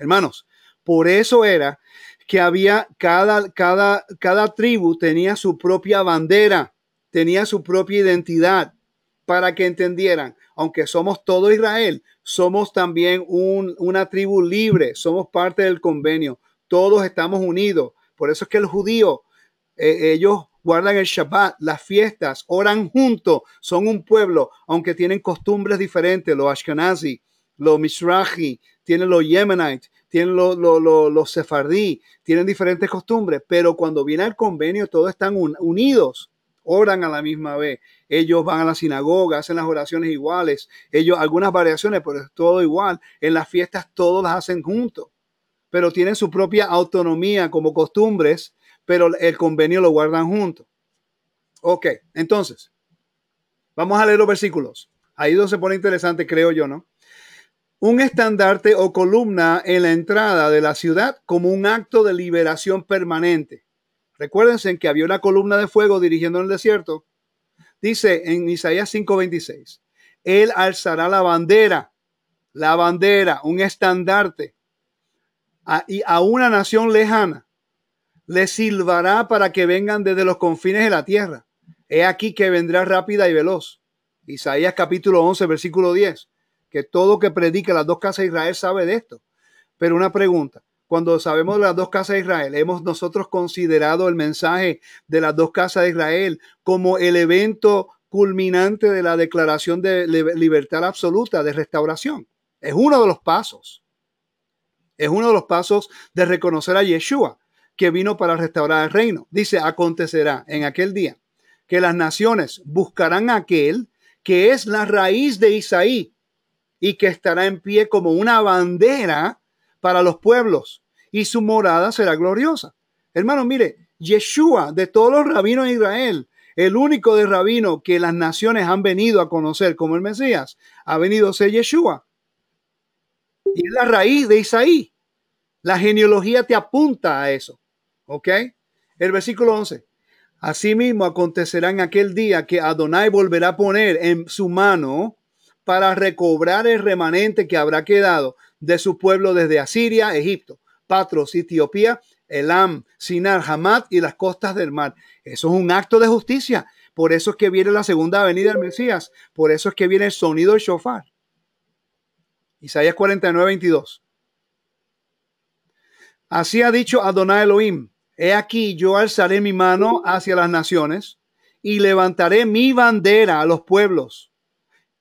[SPEAKER 1] Hermanos, por eso era que había cada, cada, cada tribu tenía su propia bandera, tenía su propia identidad, para que entendieran, aunque somos todo Israel, somos también una tribu libre, somos parte del convenio, todos estamos unidos. Por eso es que el judío, eh, ellos guardan el Shabbat, las fiestas, oran juntos, son un pueblo, aunque tienen costumbres diferentes, los Ashkenazi, los Mizrahi, tienen los Yemenites, tienen los, sefardí, tienen diferentes costumbres, pero cuando viene el convenio todos están unidos, oran a la misma vez. Ellos van a la sinagoga, hacen las oraciones iguales, ellos algunas variaciones, pero es todo igual. En las fiestas todos las hacen juntos, pero tienen su propia autonomía como costumbres, pero el convenio lo guardan juntos. Ok, entonces, vamos a leer los versículos. Ahí donde se pone interesante, creo yo, ¿no? Un estandarte o columna en la entrada de la ciudad como un acto de liberación permanente. Recuérdense que había una columna de fuego dirigiendo en el desierto. Dice en Isaías 5:26, Él alzará la bandera, la bandera, un estandarte, y a una nación lejana. Le silbará para que vengan desde los confines de la tierra. He aquí que vendrá rápida y veloz. Isaías capítulo 11, versículo 10. Que todo que predica las dos casas de Israel sabe de esto. Pero una pregunta. Cuando sabemos de las dos casas de Israel, hemos nosotros considerado el mensaje de las dos casas de Israel como el evento culminante de la declaración de libertad absoluta, de restauración. Es uno de los pasos. Es uno de los pasos de reconocer a Yeshua, que vino para restaurar el reino. Dice, acontecerá en aquel día que las naciones buscarán a aquel que es la raíz de Isaí y que estará en pie como una bandera para los pueblos y su morada será gloriosa. Hermano, mire, Yeshua de todos los rabinos de Israel el único de rabino que las naciones han venido a conocer como el Mesías ha venido a ser Yeshua. Y es la raíz de Isaí. La genealogía te apunta a eso. ¿Ok? El versículo 11. Asimismo acontecerá en aquel día que Adonai volverá a poner en su mano para recobrar el remanente que habrá quedado de su pueblo desde Asiria, Egipto, Patros, Etiopía Elam, Sinar, Hamad y las costas del mar. Eso es un acto de justicia. Por eso es que viene la segunda venida del Mesías. Por eso es que viene el sonido del shofar. Isaías 49, 22. Así ha dicho Adonai Elohim. He aquí yo alzaré mi mano hacia las naciones y levantaré mi bandera a los pueblos.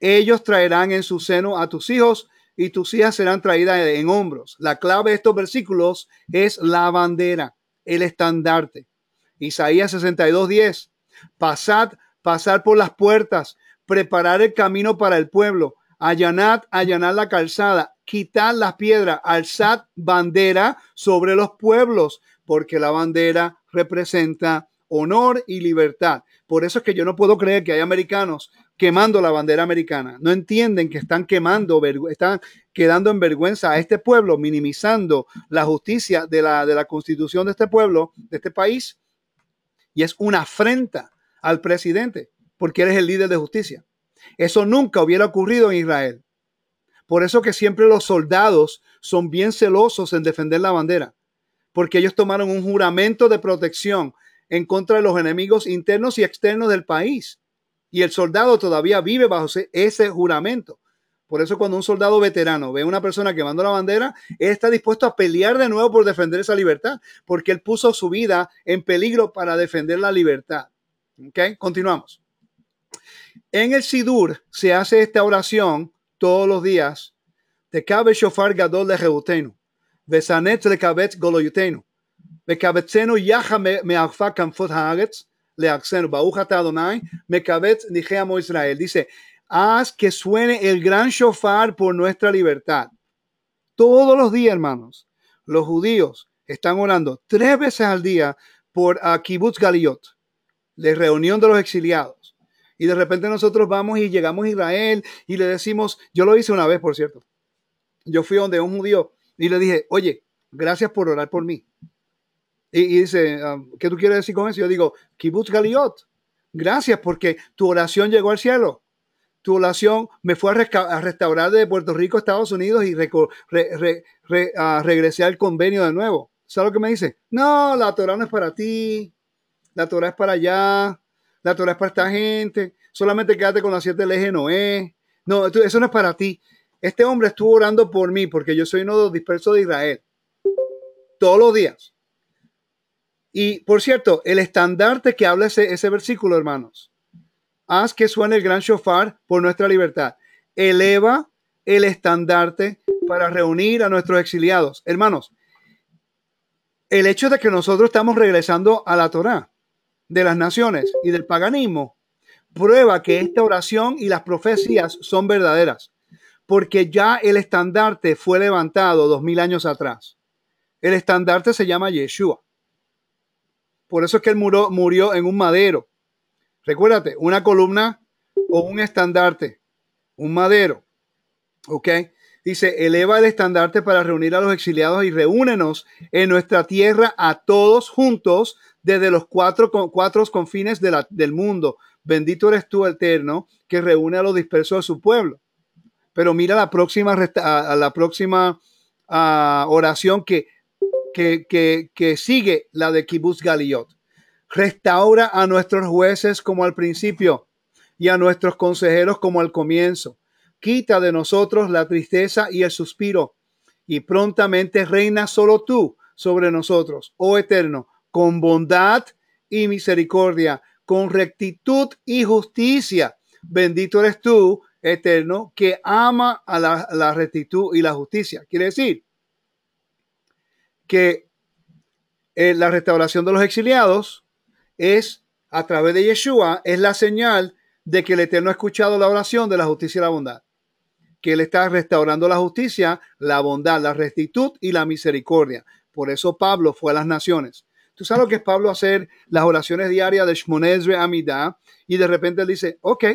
[SPEAKER 1] Ellos traerán en su seno a tus hijos y tus hijas serán traídas en hombros. La clave de estos versículos es la bandera, el estandarte. Isaías 62, 10. Pasad, pasar por las puertas, preparar el camino para el pueblo, allanad, allanar la calzada, quitad las piedras, alzad bandera sobre los pueblos, porque la bandera representa honor y libertad. Por eso es que yo no puedo creer que hay americanos quemando la bandera americana. No entienden que están quemando, están quedando en vergüenza a este pueblo, minimizando la justicia de la, de la constitución de este pueblo, de este país. Y es una afrenta al presidente, porque eres el líder de justicia. Eso nunca hubiera ocurrido en Israel. Por eso que siempre los soldados son bien celosos en defender la bandera, porque ellos tomaron un juramento de protección en contra de los enemigos internos y externos del país. Y el soldado todavía vive bajo ese juramento. Por eso cuando un soldado veterano ve a una persona quemando la bandera, él está dispuesto a pelear de nuevo por defender esa libertad, porque él puso su vida en peligro para defender la libertad. ¿Ok? Continuamos. En el Sidur se hace esta oración todos los días. De cabe shofar gadol de Jeutenu. Besanet le kabet goloyutenu. Bekabetzenu yaha me alfa kamfot le Adonai, Mekabet Nijeamo Israel. Dice, haz que suene el gran shofar por nuestra libertad. Todos los días, hermanos, los judíos están orando tres veces al día por a Kibbutz Galiot, la reunión de los exiliados. Y de repente nosotros vamos y llegamos a Israel y le decimos, yo lo hice una vez, por cierto. Yo fui donde un judío y le dije, oye, gracias por orar por mí. Y, dice, um, ¿qué tú quieres decir con eso? Yo digo, Kibbutz Galiot, gracias porque tu oración llegó al cielo. Tu oración me fue a, restaurar de Puerto Rico a Estados Unidos y regresé al convenio de nuevo. ¿Sabes lo que me dice? No, la Torah no es para ti. La Torah es para allá. La Torah es para esta gente. Solamente quédate con las siete leyes Noé. No, eso no es para ti. Este hombre estuvo orando por mí porque yo soy uno de los dispersos de Israel. Todos los días. Y por cierto, el estandarte que habla ese, versículo, hermanos, haz que suene el gran shofar por nuestra libertad. Eleva el estandarte para reunir a nuestros exiliados. Hermanos, el hecho de que nosotros estamos regresando a la Torah de las naciones y del paganismo prueba que esta oración y las profecías son verdaderas, porque ya el estandarte fue levantado dos mil años atrás. El estandarte se llama Yeshua. Por eso es que él murió, murió en un madero. Recuérdate, una columna o un estandarte, un madero. ¿Ok? Dice, eleva el estandarte para reunir a los exiliados y reúnenos en nuestra tierra a todos juntos desde los cuatro, cuatro confines del mundo. Bendito eres tú, eterno, que reúne a los dispersos de su pueblo. Pero mira la próxima, a la próxima oración que que, sigue la de Kibbutz Galiot. Restaura a nuestros jueces como al principio y a nuestros consejeros como al comienzo. Quita de nosotros la tristeza y el suspiro y prontamente reina solo tú sobre nosotros, oh eterno, con bondad y misericordia, con rectitud y justicia. Bendito eres tú, eterno, que ama a la, rectitud y la justicia. Quiere decir que eh, la restauración de los exiliados es a través de Yeshua, es la señal de que el Eterno ha escuchado la oración de la justicia y la bondad. Que Él está restaurando la justicia, la bondad, la rectitud y la misericordia. Por eso Pablo fue a las naciones. Tú sabes lo que es Pablo hacer las oraciones diarias de Shmonezre Amidad y de repente él dice, ok,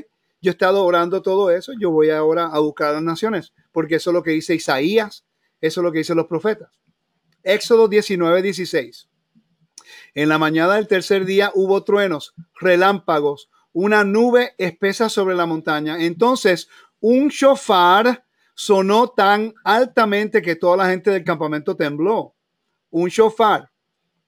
[SPEAKER 1] yo he estado orando todo eso, yo voy ahora a buscar a las naciones, porque eso es lo que dice Isaías, eso es lo que dicen los profetas. Éxodo 19, 16. En la mañana del tercer día hubo truenos, relámpagos, una nube espesa sobre la montaña. Entonces un shofar sonó tan altamente que toda la gente del campamento tembló. Un shofar.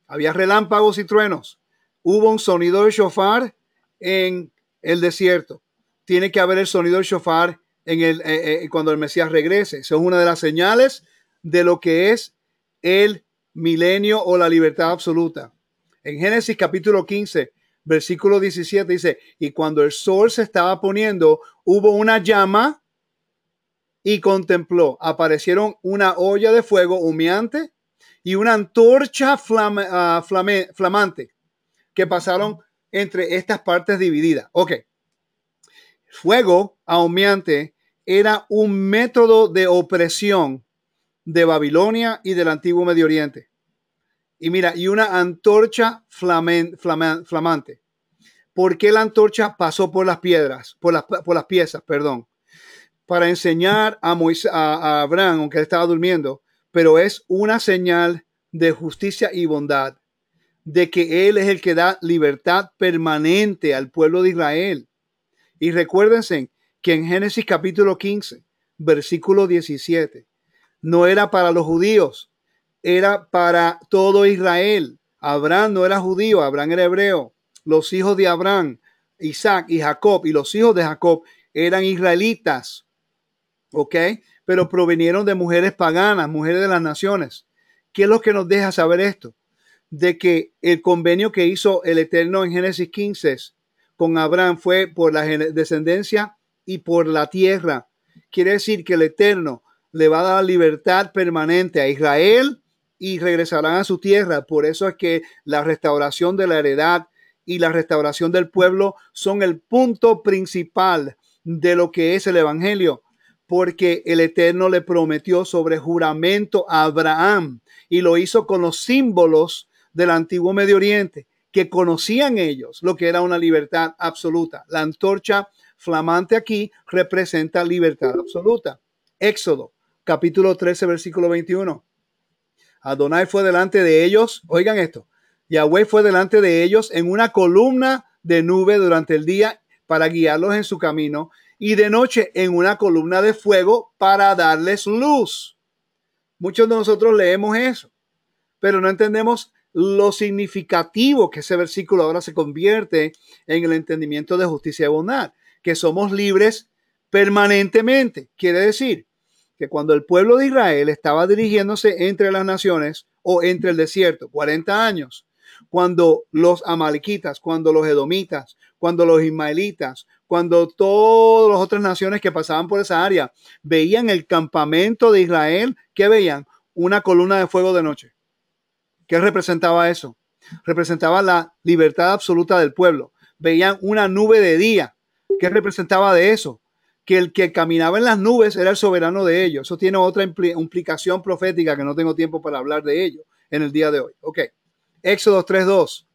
[SPEAKER 1] Había relámpagos y truenos. Hubo un sonido de shofar en el desierto. Tiene que haber el sonido del shofar en el, eh, eh, cuando el Mesías regrese. Eso es una de las señales de lo que es el milenio o la libertad absoluta. En Génesis capítulo 15, versículo 17 dice, y cuando el sol se estaba poniendo, hubo una llama y contempló. Aparecieron una olla de fuego humeante y una antorcha ah, flamante que pasaron entre estas partes divididas. Ok. Fuego humeante era un método de opresión de Babilonia y del antiguo Medio Oriente. Y mira, y una antorcha flamante. ¿Por qué la antorcha pasó por las piedras, por las, piezas, perdón? Para enseñar a, a, Abraham, aunque él estaba durmiendo, pero es una señal de justicia y bondad, de que Él es el que da libertad permanente al pueblo de Israel. Y recuérdense que en Génesis capítulo 15, versículo 17, no era para los judíos, era para todo Israel. Abraham no era judío, Abraham era hebreo. Los hijos de Abraham, Isaac y Jacob, y los hijos de Jacob eran israelitas, ¿ok? Pero provenieron de mujeres paganas, mujeres de las naciones. ¿Qué es lo que nos deja saber esto? De que el convenio que hizo el Eterno en Génesis 15 con Abraham fue por la descendencia y por la tierra. Quiere decir que el Eterno le va a dar libertad permanente a Israel y regresarán a su tierra. Por eso es que la restauración de la heredad y la restauración del pueblo son el punto principal de lo que es el Evangelio, porque el Eterno le prometió sobre juramento a Abraham y lo hizo con los símbolos del antiguo Medio Oriente, que conocían ellos lo que era una libertad absoluta. La antorcha flamante aquí representa libertad absoluta. Éxodo, capítulo 13, versículo 21. Adonai fue delante de ellos, oigan esto, Yahweh fue delante de ellos en una columna de nube durante el día para guiarlos en su camino y de noche en una columna de fuego para darles luz. Muchos de nosotros leemos eso, pero no entendemos lo significativo que ese versículo ahora se convierte en el entendimiento de justicia y bondad, que somos libres permanentemente. Quiere decir que cuando el pueblo de Israel estaba dirigiéndose entre las naciones o entre el desierto, 40 años, cuando los amalequitas, cuando los edomitas, cuando los ismaelitas, cuando todas las otras naciones que pasaban por esa área veían el campamento de Israel, ¿qué veían? Una columna de fuego de noche. ¿Qué representaba eso? Representaba la libertad absoluta del pueblo. Veían una nube de día. ¿Qué representaba de eso? Que el que caminaba en las nubes era el soberano de ellos. Eso tiene otra implicación profética que no tengo tiempo para hablar de ello en el día de hoy. Ok. Éxodo 3.2.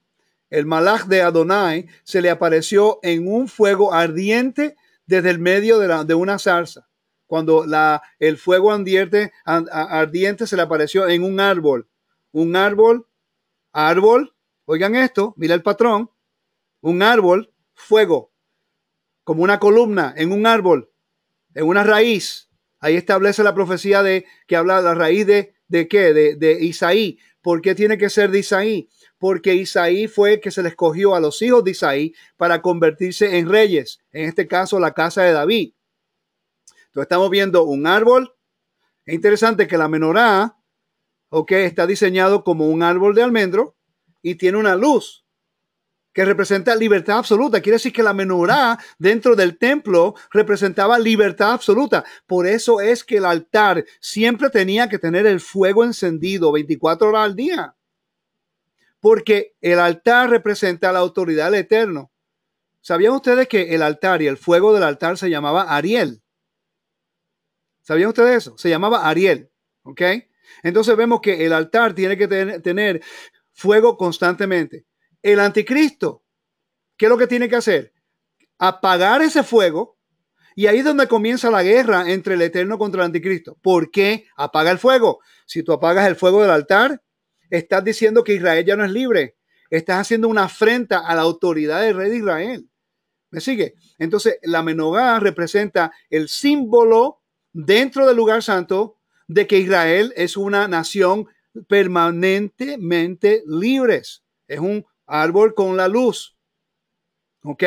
[SPEAKER 1] El malach de Adonai se le apareció en un fuego ardiente desde el medio de, una zarza. Cuando la, el fuego ardiente, ardiente se le apareció en un árbol. Un árbol, árbol, oigan esto, mira el patrón. Un árbol, fuego como una columna en un árbol, en una raíz. Ahí establece la profecía de que habla la raíz de, de qué? De, de Isaí. ¿Por qué tiene que ser de Isaí? porque Isaí fue que se le escogió a los hijos de Isaí para convertirse en reyes, en este caso la casa de David. Entonces estamos viendo un árbol. Es interesante que la menorá, ok, está diseñado como un árbol de almendro y tiene una luz que representa libertad absoluta. Quiere decir que la menorá dentro del templo representaba libertad absoluta. Por eso es que el altar siempre tenía que tener el fuego encendido 24 horas al día. Porque el altar representa la autoridad del Eterno. ¿Sabían ustedes que el altar y el fuego del altar se llamaba Ariel? ¿Sabían ustedes eso? Se llamaba Ariel. ¿Ok? Entonces vemos que el altar tiene que tener fuego constantemente. El anticristo, ¿qué es lo que tiene que hacer? Apagar ese fuego y ahí es donde comienza la guerra entre el Eterno contra el anticristo. ¿Por qué apaga el fuego? Si tú apagas el fuego del altar, estás diciendo que Israel ya no es libre. Estás haciendo una afrenta a la autoridad del rey de Israel. ¿Me sigue? Entonces, la menogá representa el símbolo dentro del lugar santo de que Israel es una nación permanentemente libres. Es un árbol con la luz. ¿Ok?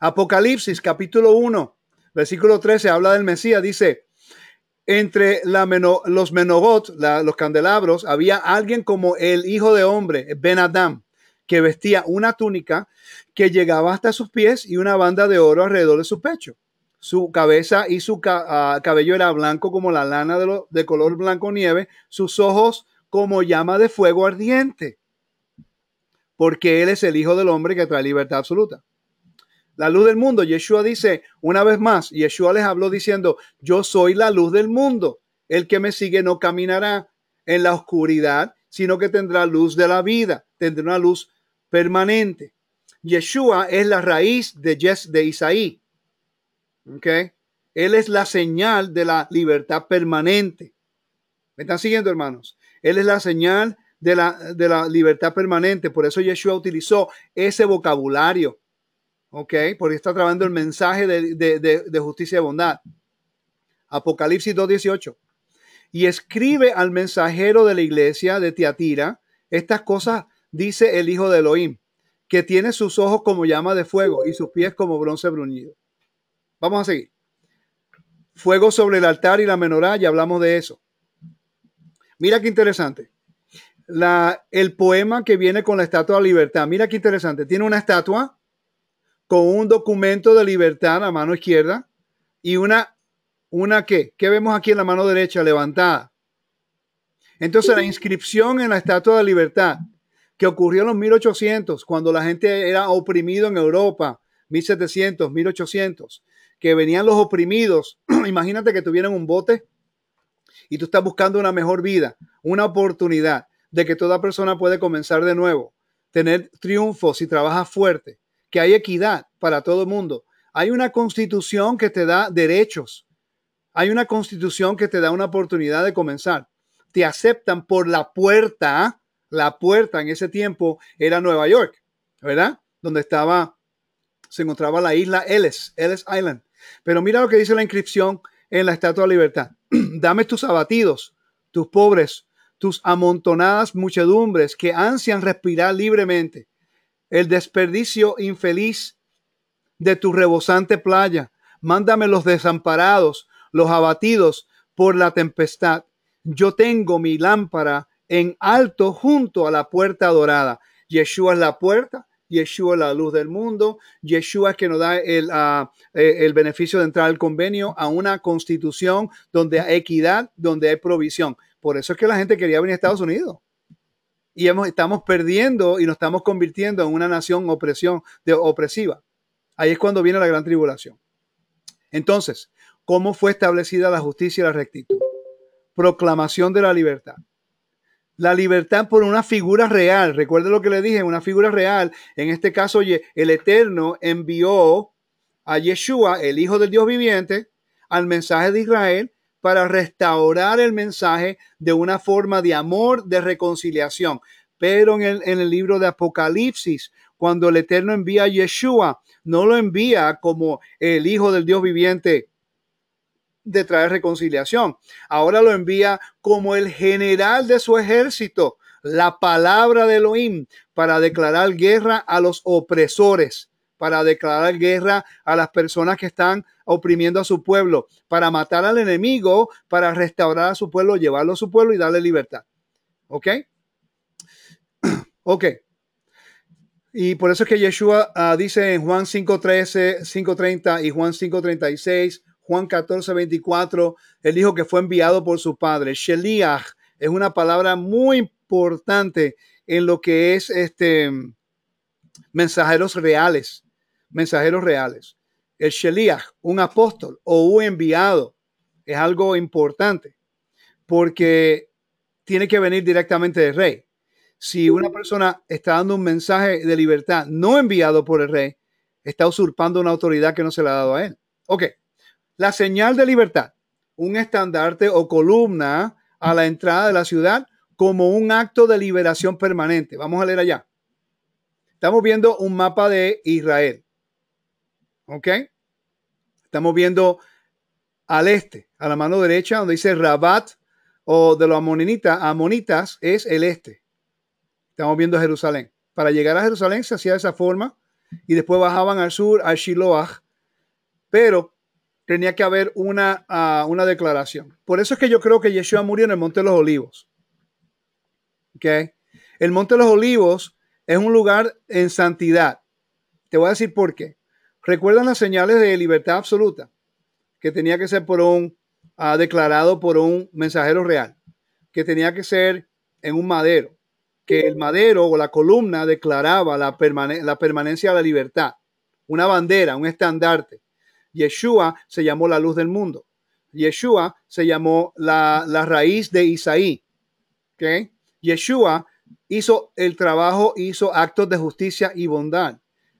[SPEAKER 1] Apocalipsis capítulo 1, versículo 13 habla del Mesías, dice, entre los menogot, los candelabros, había alguien como el hijo de hombre, Ben Adam, que vestía una túnica que llegaba hasta sus pies y una banda de oro alrededor de su pecho. Su cabeza y su ah, cabello era blanco como la lana de, de color blanco nieve, sus ojos como llama de fuego ardiente porque Él es el Hijo del Hombre que trae libertad absoluta. La luz del mundo, Yeshua dice una vez más, Yeshua les habló diciendo, yo soy la luz del mundo. El que me sigue no caminará en la oscuridad, sino que tendrá luz de la vida, tendrá una luz permanente. Yeshua es la raíz de, de Isaí. ¿Okay? Él es la señal de la libertad permanente. ¿Me están siguiendo, hermanos? Él es la señal de la, de la libertad permanente. Por eso Yeshua utilizó ese vocabulario. ¿Ok? Porque está trabajando el mensaje de, de justicia y bondad. Apocalipsis 2.18. Y escribe al mensajero de la iglesia de Tiatira, estas cosas dice el hijo de Elohim, que tiene sus ojos como llama de fuego y sus pies como bronce bruñido. Vamos a seguir. Fuego sobre el altar y la menorá, ya hablamos de eso. Mira qué interesante la, el poema que viene con la estatua de libertad. Mira qué interesante. Tiene una estatua con un documento de libertad a mano izquierda y una, una ¿qué? ¿Qué vemos aquí en la mano derecha levantada? Entonces la inscripción en la estatua de libertad que ocurrió en los 1800, cuando la gente era oprimido en Europa, 1700, 1800, que venían los oprimidos, imagínate que tuvieran un bote y tú estás buscando una mejor vida, una oportunidad de que toda persona puede comenzar de nuevo, tener triunfos si trabaja fuerte, que hay equidad para todo el mundo. Hay una constitución que te da derechos. Hay una constitución que te da una oportunidad de comenzar. Te aceptan por la puerta. La puerta en ese tiempo era Nueva York, ¿verdad? Donde estaba, se encontraba la isla Ellis, Ellis Island. Pero mira lo que dice la inscripción en la Estatua de Libertad. Dame tus abatidos, tus pobres, tus amontonadas muchedumbres que ansian respirar libremente, el desperdicio infeliz de tu rebosante playa. Mándame los desamparados, los abatidos por la tempestad. Yo tengo mi lámpara en alto junto a la puerta dorada. Yeshua es la puerta, Yeshua es la luz del mundo, Yeshua es que nos da el, ah, eh, el beneficio de entrar al convenio a una constitución donde hay equidad, donde hay provisión. Por eso es que la gente quería venir a Estados Unidos. Y estamos perdiendo y nos estamos convirtiendo en una nación opresión, de, opresiva. Ahí es cuando viene la gran tribulación. Entonces, ¿cómo fue establecida la justicia y la rectitud? Proclamación de la libertad. La libertad por una figura real. Recuerden lo que le dije, una figura real. En este caso, el Eterno envió a Yeshua, el Hijo del Dios viviente, al mensaje de Israel para restaurar el mensaje de una forma de amor, de reconciliación. Pero en el, en el libro de Apocalipsis, cuando el Eterno envía a Yeshua, no lo envía como el Hijo del Dios viviente de traer reconciliación. Ahora lo envía como el general de su ejército la palabra de Elohim para declarar guerra a los opresores, para declarar guerra a las personas que están oprimiendo a su pueblo, para matar al enemigo, para restaurar a su pueblo, llevarlo a su pueblo y darle libertad. ¿Ok? Ok. Y por eso es que Yeshua uh, dice en Juan 5.13, 5.30 y Juan 5.36, Juan 14.24, el dijo que fue enviado por su padre. Sheliach es una palabra muy importante en lo que es este mensajeros reales, mensajeros reales. El Sheliach, un apóstol o un enviado, es algo importante porque tiene que venir directamente del rey si una persona está dando un mensaje de libertad no enviado por el rey, está usurpando una autoridad que no se le ha dado a él. Ok, la señal de libertad, un estandarte o columna a la entrada de la ciudad como un acto de liberación permanente. Vamos a leer allá. Estamos viendo un mapa de Israel. ¿Ok? Estamos viendo al este, a la mano derecha, donde dice Rabat o de los amonitas, amonitas es el este. Estamos viendo Jerusalén. Para llegar a Jerusalén se hacía de esa forma y después bajaban al sur, al Shiloah, pero tenía que haber una, ah, una declaración. Por eso es que yo creo que Yeshua murió en el Monte de los Olivos. ¿Okay? El Monte de los Olivos es un lugar en santidad. Te voy a decir por qué. ¿Recuerdan las señales de libertad absoluta? Que tenía que ser por un uh, declarado por un mensajero real, que tenía que ser en un madero, que el madero o la columna declaraba la, la permanencia de la libertad, una bandera, un estandarte. Yeshua se llamó la luz del mundo. Yeshua se llamó la, raíz de Isaí. ¿okay? Yeshua hizo el trabajo, hizo actos de justicia y bondad.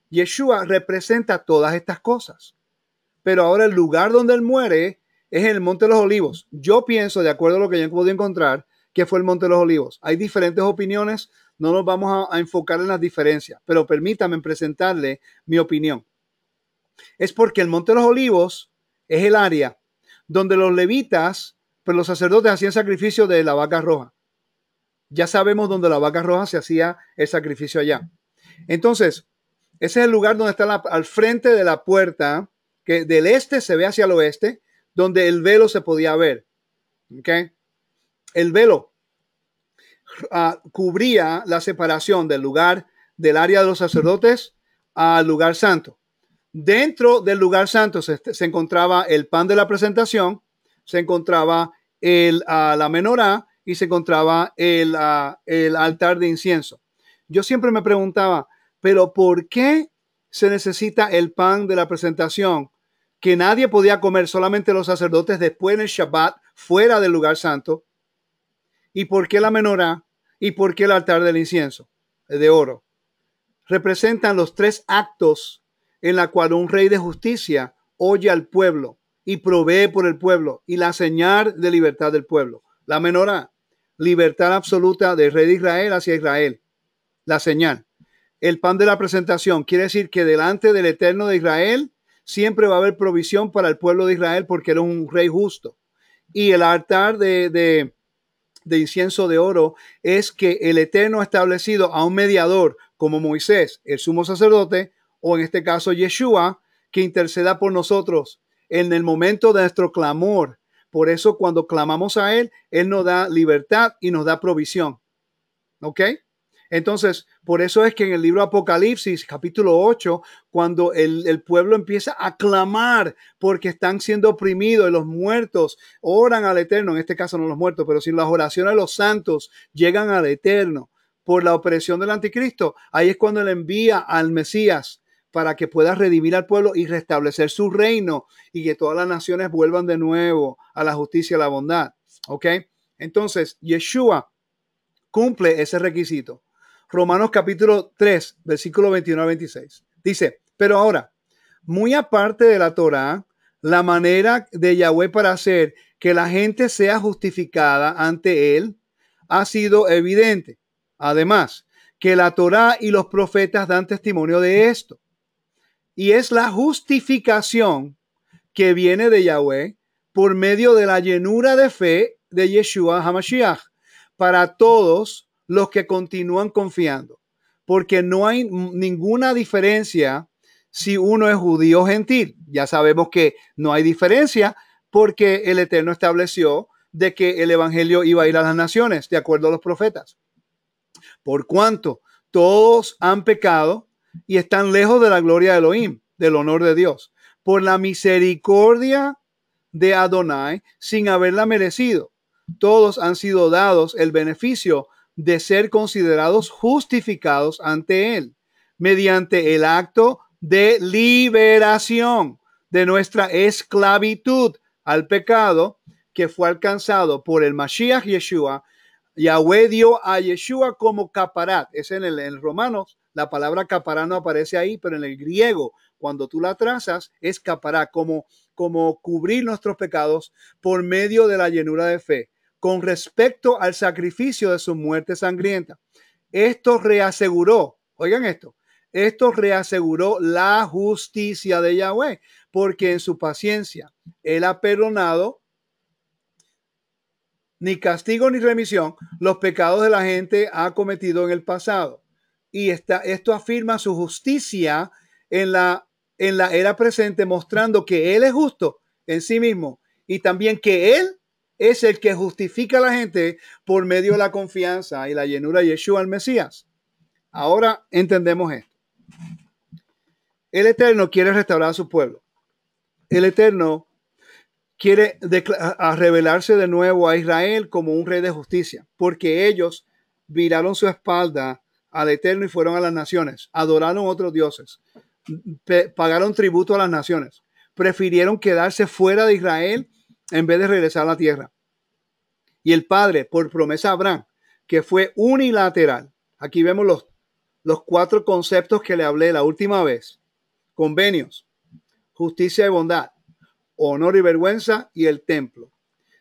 [SPEAKER 1] Yeshua representa todas estas cosas. Pero ahora el lugar donde él muere es el Monte de los Olivos. Yo pienso, de acuerdo a lo que yo he podido encontrar, que fue el Monte de los Olivos. Hay diferentes opiniones, no nos vamos a, enfocar en las diferencias, pero permítame presentarle mi opinión. Es porque el Monte de los Olivos es el área donde los levitas, pues los sacerdotes hacían sacrificio de la vaca roja. Ya sabemos dónde la vaca roja se hacía el sacrificio allá. Entonces, ese es el lugar donde está al frente de la puerta, que del este se ve hacia el oeste, donde el velo se podía ver. El velo ah, cubría la separación del lugar del área de los sacerdotes al lugar santo. Dentro del lugar santo se, encontraba el pan de la presentación, se encontraba el, uh, la menorá y se encontraba el, ah, el altar de incienso. Yo siempre me preguntaba, pero ¿por qué se necesita el pan de la presentación que nadie podía comer, solamente los sacerdotes después en el Shabbat, fuera del lugar santo? ¿Y por qué la menorá? ¿Y por qué el altar del incienso de oro? Representan los tres actos en la cual un rey de justicia oye al pueblo y provee por el pueblo y la señal de libertad del pueblo. La menorá, libertad absoluta del rey de Israel hacia Israel. La señal. El pan de la presentación quiere decir que delante del eterno de Israel siempre va a haber provisión para el pueblo de Israel porque era un rey justo. Y el altar de, de incienso de oro es que el Eterno ha establecido a un mediador como Moisés, el sumo sacerdote, o en este caso Yeshua, que interceda por nosotros en el momento de nuestro clamor. Por eso cuando clamamos a Él, Él nos da libertad y nos da provisión. ¿Ok? Entonces, por eso es que en el libro Apocalipsis, capítulo 8, cuando el, pueblo empieza a clamar porque están siendo oprimidos y los muertos oran al Eterno, en este caso no los muertos, pero si las oraciones de los santos llegan al Eterno por la opresión del anticristo, ahí es cuando él envía al Mesías para que pueda redimir al pueblo y restablecer su reino y que todas las naciones vuelvan de nuevo a la justicia y la bondad. ¿Ok? Entonces, Yeshua cumple ese requisito. Romanos capítulo 3, versículo 21 a 26. Dice, pero ahora, muy aparte de la Torah, la manera de Yahweh para hacer que la gente sea justificada ante él ha sido evidente. Además, que la Torah y los profetas dan testimonio de esto. Y es la justificación que viene de Yahweh por medio de la llenura de fe de Yeshua HaMashiach para todos los que continúan confiando, porque no hay ninguna diferencia si uno es judío o gentil. Ya sabemos que no hay diferencia porque el Eterno estableció de que el Evangelio iba a ir a las naciones, de acuerdo a los profetas. Por cuanto todos han pecado y están lejos de la gloria de Elohim, del honor de Dios, por la misericordia de Adonai, sin haberla merecido. Todos han sido dados el beneficio de ser considerados justificados ante Él, mediante el acto de liberación de nuestra esclavitud al pecado que fue alcanzado por el Mashiach Yeshua. Yahweh dio a Yeshua como caparat. Es en el, en Romanos, la palabra caparat no aparece ahí, pero en el griego, cuando tú la trazas, es caparat, como, como cubrir nuestros pecados por medio de la llenura de fe con respecto al sacrificio de su muerte sangrienta. Esto reaseguró, oigan esto, esto reaseguró la justicia de Yahweh, porque en su paciencia él ha perdonado ni castigo ni remisión los pecados de la gente ha cometido en el pasado. Y esto afirma su justicia en la, era presente, mostrando que Él es justo en sí mismo y también que Él es el que justifica a la gente por medio de la confianza y la llenura de Yeshua al Mesías. Ahora entendemos esto. El Eterno quiere restaurar a su pueblo. El Eterno quiere revelarse de nuevo a Israel como un rey de justicia, porque ellos viraron su espalda al Eterno y fueron a las naciones, adoraron otros dioses, pagaron tributo a las naciones, prefirieron quedarse fuera de Israel en vez de regresar a la tierra. Y el Padre, por promesa a Abraham, que fue unilateral. Aquí vemos los, los cuatro conceptos que le hablé la última vez. Convenios, justicia y bondad, honor y vergüenza y el templo.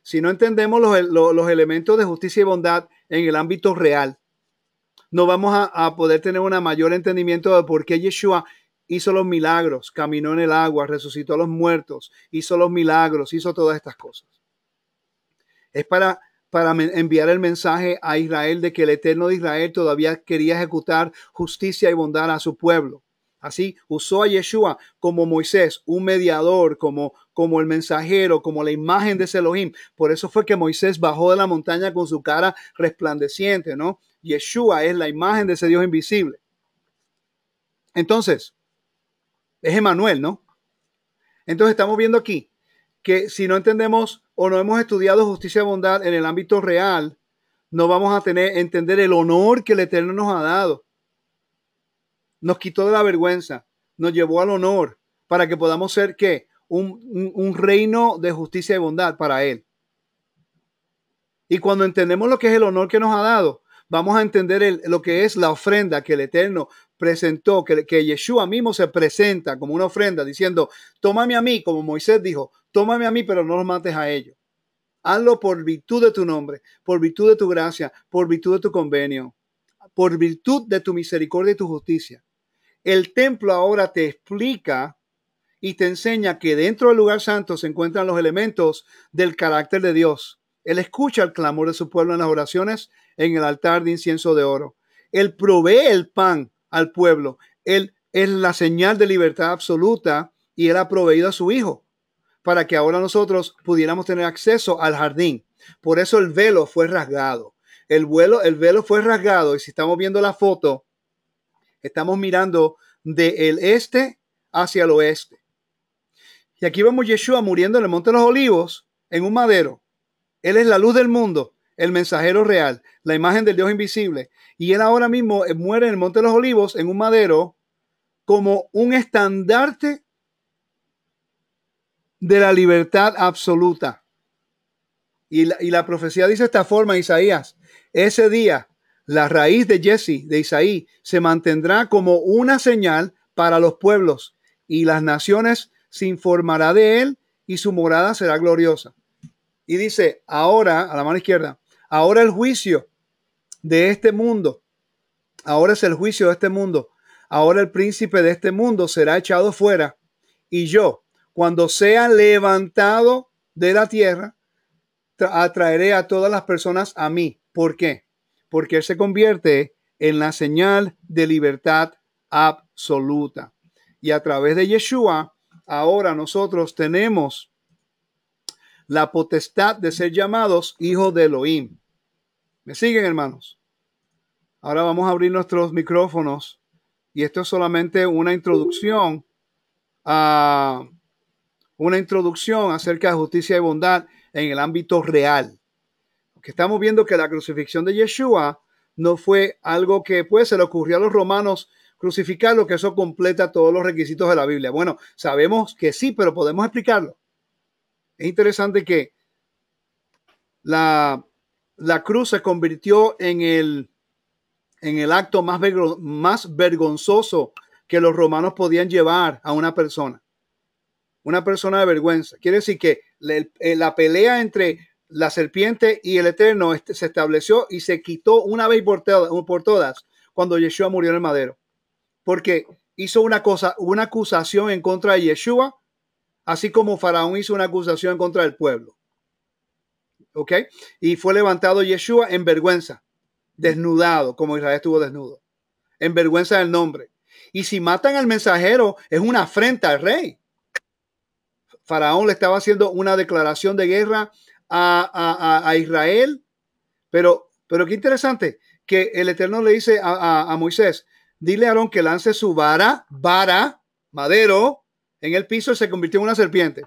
[SPEAKER 1] Si no entendemos los, los, elementos de justicia y bondad en el ámbito real, no vamos a, poder tener un mayor entendimiento de por qué Yeshua hizo los milagros, caminó en el agua, resucitó a los muertos, hizo los milagros, hizo todas estas cosas. Es para, para enviar el mensaje a Israel de que el Eterno de Israel todavía quería ejecutar justicia y bondad a su pueblo. Así usó a Yeshua como Moisés, un mediador, como, como el mensajero, como la imagen de Elohim. Por eso fue que Moisés bajó de la montaña con su cara resplandeciente, ¿no? Yeshua es la imagen de ese Dios invisible. Entonces, es Emanuel, ¿no? Entonces estamos viendo aquí que si no entendemos o no hemos estudiado justicia y bondad en el ámbito real, no vamos a tener entender el honor que el Eterno nos ha dado. Nos quitó de la vergüenza, nos llevó al honor para que podamos ser ¿qué? Un, un reino de justicia y bondad para Él. Y cuando entendemos lo que es el honor que nos ha dado, vamos a entender lo que es la ofrenda que el Eterno presentó, que, que Yeshua mismo se presenta como una ofrenda diciendo, tómame a mí, como Moisés dijo, tómame a mí, pero no los mates a ellos. Hazlo por virtud de tu nombre, por virtud de tu gracia, por virtud de tu convenio, por virtud de tu misericordia y tu justicia. El templo ahora te explica y te enseña que dentro del lugar santo se encuentran los elementos del carácter de Dios. Él escucha el clamor de su pueblo en las oraciones en el altar de incienso de oro. Él provee el pan al pueblo. Él es la señal de libertad absoluta y él ha proveído a su hijo para que ahora nosotros pudiéramos tener acceso al jardín. Por eso el velo fue rasgado. El, vuelo, el velo fue rasgado y si estamos viendo la foto, estamos mirando del este hacia el oeste. Y aquí vemos Yeshua muriendo en el Monte de los Olivos en un madero. Él es la luz del mundo el mensajero real, la imagen del Dios invisible. Y él ahora mismo eh, muere en el Monte de los Olivos, en un madero, como un estandarte de la libertad absoluta. Y la, y la profecía dice esta forma, Isaías, ese día la raíz de Jesse, de Isaí, se mantendrá como una señal para los pueblos y las naciones se informará de él y su morada será gloriosa. Y dice, ahora, a la mano izquierda, Ahora el juicio de este mundo, ahora es el juicio de este mundo. Ahora el príncipe de este mundo será echado fuera. Y yo, cuando sea levantado de la tierra, atraeré a todas las personas a mí. ¿Por qué? porque Él se convierte en la señal de libertad absoluta. Y a través de Yeshua, ahora nosotros tenemos la potestad de ser llamados hijos de Elohim. ¿Me siguen, hermanos? Ahora vamos a abrir nuestros micrófonos y esto es solamente una introducción a una introducción acerca de justicia y bondad en el ámbito real. Que estamos viendo que la crucifixión de Yeshua no fue algo que pues se le ocurrió a los romanos crucificarlo, que eso completa todos los requisitos de la Biblia. Bueno, sabemos que sí, pero podemos explicarlo. Es interesante que la, la cruz se convirtió en el, en el acto más, más vergonzoso que los romanos podían llevar a una persona. Una persona de vergüenza. Quiere decir que eh, la pelea entre la serpiente y el eterno este, se estableció y se quitó una vez por por todas cuando Yeshua murió en el madero. Porque hizo una cosa, una acusación en contra de Yeshua, así como Faraón hizo una acusación contra del pueblo. ¿Ok? Y fue levantado Yeshua en vergüenza, desnudado, como Israel estuvo desnudo, en vergüenza del nombre. Y si matan al mensajero, es una afrenta al rey. Faraón le estaba haciendo una declaración de guerra a, Israel. Pero, pero qué interesante que el Eterno le dice a, Moisés, dile a Aarón que lance su vara, vara, madero, en el piso se convirtió en una serpiente.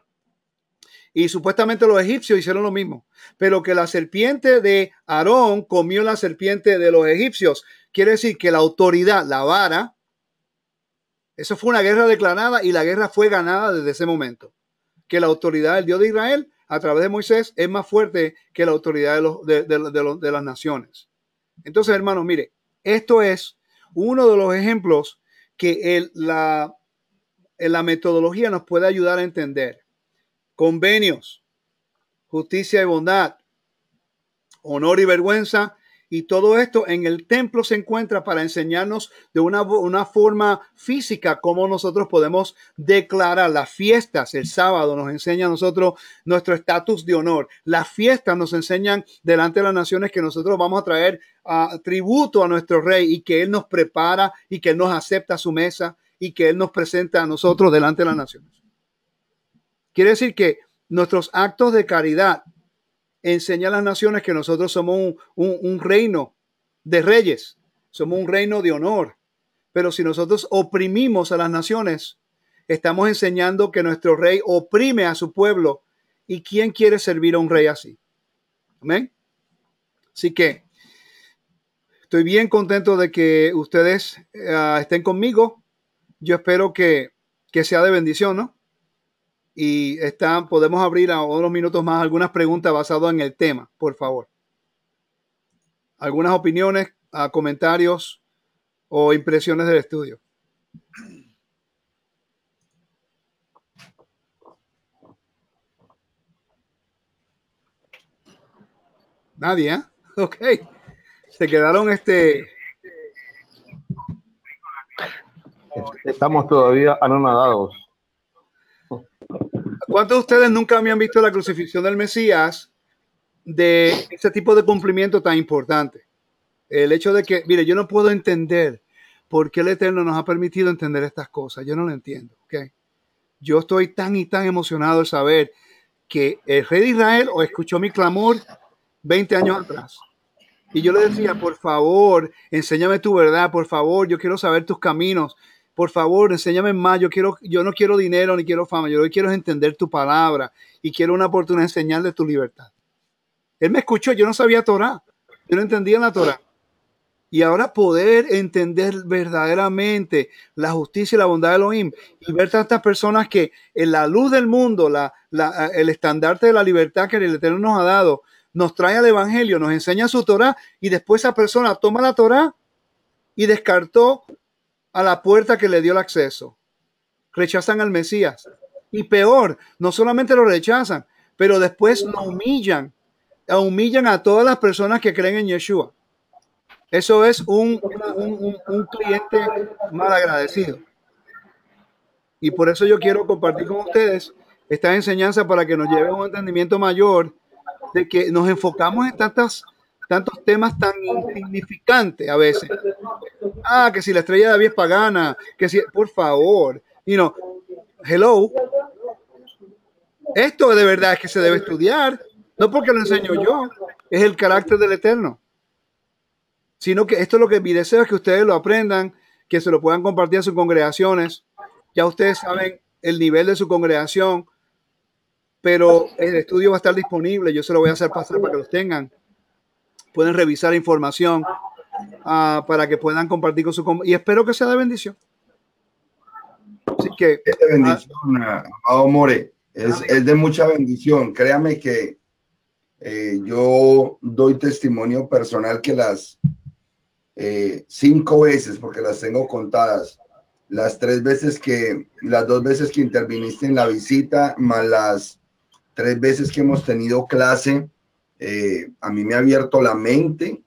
[SPEAKER 1] Y supuestamente los egipcios hicieron lo mismo. Pero que la serpiente de Aarón comió la serpiente de los egipcios. Quiere decir que la autoridad, la vara, eso fue una guerra declarada y la guerra fue ganada desde ese momento. Que la autoridad del Dios de Israel a través de Moisés es más fuerte que la autoridad de, las naciones. Entonces, hermanos, mire, esto es uno de los ejemplos que la, la metodología nos puede ayudar a entender. Convenios, justicia y bondad, honor y vergüenza y todo esto en el templo se encuentra para enseñarnos de una, una, forma física cómo nosotros podemos declarar las fiestas. El sábado nos enseña a nosotros nuestro estatus de honor. Las fiestas nos enseñan delante de las naciones que nosotros vamos a traer uh, tributo a nuestro rey y que Él nos prepara y que nos acepta su mesa y que Él nos presenta a nosotros delante de las naciones. Quiere decir que nuestros actos de caridad enseña a las naciones que nosotros somos un, reino de reyes, somos un reino de honor. Pero si nosotros oprimimos a las naciones, estamos enseñando que nuestro rey oprime a su pueblo. ¿Y quién quiere servir a un rey así? Amén. Así que estoy bien contento de que ustedes eh, estén conmigo. Yo espero que, que sea de bendición, ¿no? y están, podemos abrir a unos minutos más algunas preguntas basadas en el tema, por favor. Algunas opiniones, comentarios o impresiones del estudio. Nadie, ¿eh? Ok. Se quedaron este.
[SPEAKER 2] Estamos todavía anonadados.
[SPEAKER 1] ¿Cuántos de ustedes nunca han visto la crucifixión del Mesías de ese tipo de cumplimiento tan importante? El hecho de que, mire, yo no puedo entender por qué el Eterno nos ha permitido entender estas cosas. Yo no lo entiendo, ¿ok? Yo estoy tan y tan emocionado de saber que el rey de Israel o escuchó mi clamor 20 años atrás. Y yo le decía, por favor, enséñame tu verdad, por favor, yo quiero saber tus caminos por favor, enséñame más. Yo, quiero, yo no quiero dinero ni quiero fama. Yo lo quiero es entender tu palabra y quiero una oportunidad de enseñar de tu libertad. Él me escuchó, yo no sabía Torah. Yo no entendía la Torah. Y ahora poder entender verdaderamente la justicia y la bondad de Elohim y ver tantas personas que en la luz del mundo, la, el estandarte de la libertad que el Eterno nos ha dado, nos trae al Evangelio, nos enseña su Torah y después esa persona toma la Torah y descartó a la puerta que le dio el acceso. Rechazan al Mesías. Y peor, no solamente lo rechazan, pero después lo humillan. Humillan a todas las personas que creen en Yeshua. Eso es un, un, cliente mal agradecido. Y por eso yo quiero compartir con ustedes esta enseñanza para que nos lleve a un entendimiento mayor de que nos enfocamos en tantas tantos temas tan insignificantes a veces. Ah, que si la estrella de David es pagana, que si, por favor, you know, hello. Esto de verdad es que se debe estudiar, no porque lo enseño yo, es el carácter del Eterno. Sino que esto es lo que mi deseo es que ustedes lo aprendan, que se lo puedan compartir a sus congregaciones. Ya ustedes saben el nivel de su congregación, pero el estudio va a estar disponible. Yo se lo voy a hacer pasar para que los tengan. Pueden revisar información uh, para que puedan compartir con su y espero que sea de bendición.
[SPEAKER 3] Así que es de bendición, uh, amado More. Es, es, de mucha bendición. Créame que eh, yo doy testimonio personal que las eh, cinco veces, porque las tengo contadas, las tres veces que, las dos veces que interviniste en la visita, más las tres veces que hemos tenido clase, eh, a mí me ha abierto la mente,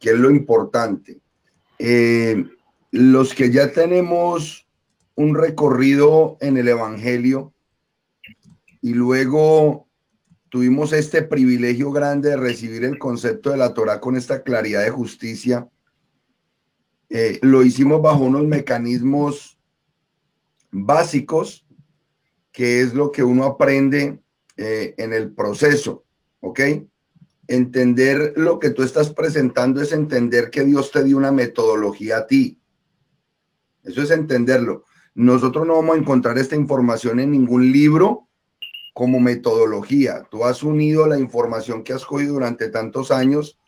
[SPEAKER 3] que es lo importante. Eh, los que ya tenemos un recorrido en el Evangelio y luego tuvimos este privilegio grande de recibir el concepto de la Torah con esta claridad de justicia, eh, lo hicimos bajo unos mecanismos básicos, que es lo que uno aprende en el proceso, ¿ok? Entender lo que tú estás presentando es entender que Dios te dio una metodología a ti. Eso es entenderlo. Nosotros no vamos a encontrar esta información en ningún libro como metodología. Tú has unido la información que has cogido durante tantos años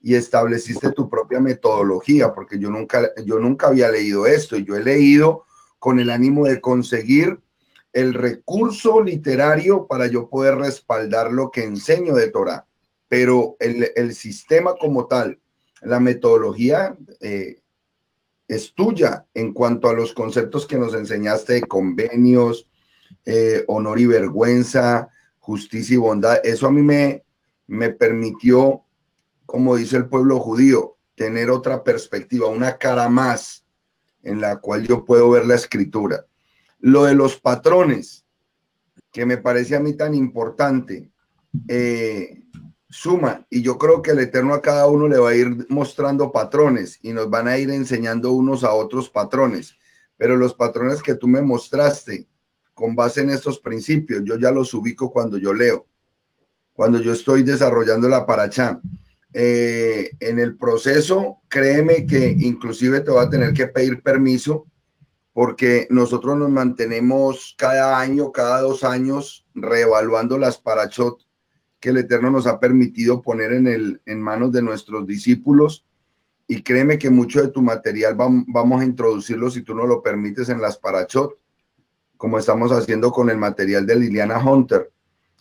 [SPEAKER 3] y estableciste tu propia metodología, porque yo nunca, yo nunca había leído esto y yo he leído con el ánimo de conseguir el recurso literario para yo poder respaldar lo que enseño de Torah. Pero el, el sistema como tal, la metodología eh, es tuya en cuanto a los conceptos que nos enseñaste de convenios, eh, honor y vergüenza, justicia y bondad. Eso a mí me, me permitió como dice el pueblo judío, tener otra perspectiva, una cara más en la cual yo puedo ver la escritura. Lo de los patrones, que me parece a mí tan importante, eh, suma, y yo creo que el Eterno a cada uno le va a ir mostrando patrones y nos van a ir enseñando unos a otros patrones, pero los patrones que tú me mostraste con base en estos principios, yo ya los ubico cuando yo leo, cuando yo estoy desarrollando la paracha eh, en el proceso, créeme que inclusive te va a tener que pedir permiso porque nosotros nos mantenemos cada año, cada dos años, reevaluando las parachot que el Eterno nos ha permitido poner en, el, en manos de nuestros discípulos. Y créeme que mucho de tu material vamos a introducirlo, si tú no lo permites, en las parachot, como estamos haciendo con el material de Liliana Hunter,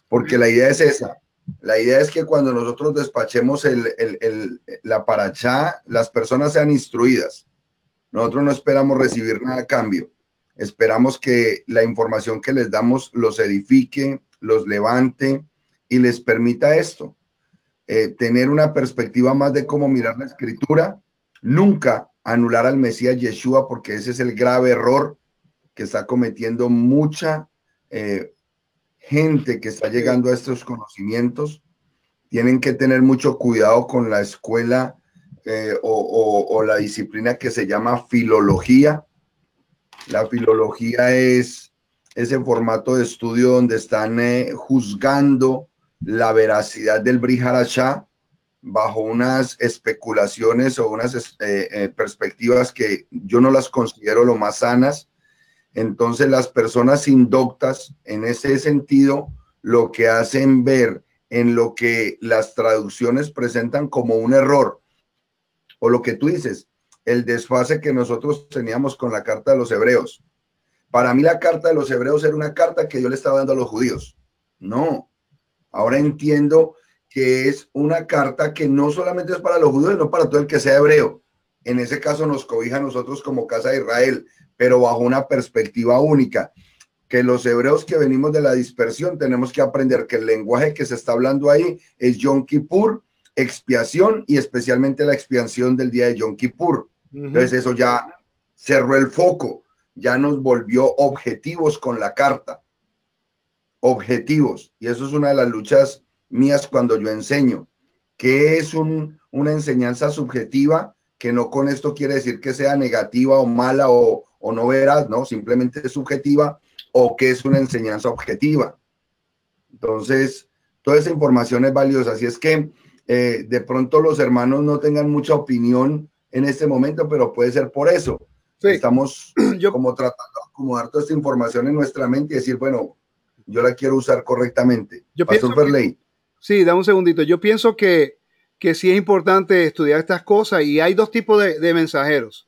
[SPEAKER 3] porque la idea es esa, la idea es que cuando nosotros despachemos el, el, la paracha, las personas sean instruidas. Nosotros no esperamos recibir nada a cambio. Esperamos que la información que les damos los edifique, los levante y les permita esto. Eh, tener una perspectiva más de cómo mirar la escritura, nunca anular al Mesías Yeshua, porque ese es el grave error que está cometiendo mucha eh, gente que está llegando a estos conocimientos tienen que tener mucho cuidado con la escuela eh, o, la disciplina que se llama filología. La filología es ese formato de estudio donde están eh, juzgando la veracidad del Briharashá bajo unas especulaciones o unas eh, perspectivas que yo no las considero lo más sanas entonces las personas indoctas en ese sentido lo que hacen ver en lo que las traducciones presentan como un error o lo que tú dices, el desfase que nosotros teníamos con la carta de los hebreos. Para mí la carta de los hebreos era una carta que yo le estaba dando a los judíos. No, ahora entiendo que es una carta que no solamente es para los judíos, no para todo el que sea hebreo. En ese caso nos cobija a nosotros como casa de Israel, pero bajo una perspectiva única. Que los hebreos que venimos de la dispersión tenemos que aprender que el lenguaje que se está hablando ahí es Yom Kippur, expiación y especialmente la expiación del día de Yom Kippur. Entonces eso ya cerró el foco, ya nos volvió objetivos con la carta. Objetivos. Y eso es una de las luchas mías cuando yo enseño. qué es una enseñanza subjetiva, que no con esto quiere decir que sea negativa o mala o, o no veraz, ¿no? Simplemente es subjetiva o qué es una enseñanza objetiva. Entonces, toda esa información es valiosa. Así es que eh, de pronto los hermanos no tengan mucha opinión en este momento, pero puede ser por eso. Estamos yo, como tratando de acomodar toda esta información en nuestra mente y decir, bueno, yo la quiero usar correctamente.
[SPEAKER 1] Yo pienso sí, da un segundito. Yo pienso que, que sí es importante estudiar estas cosas y hay dos tipos de, mensajeros.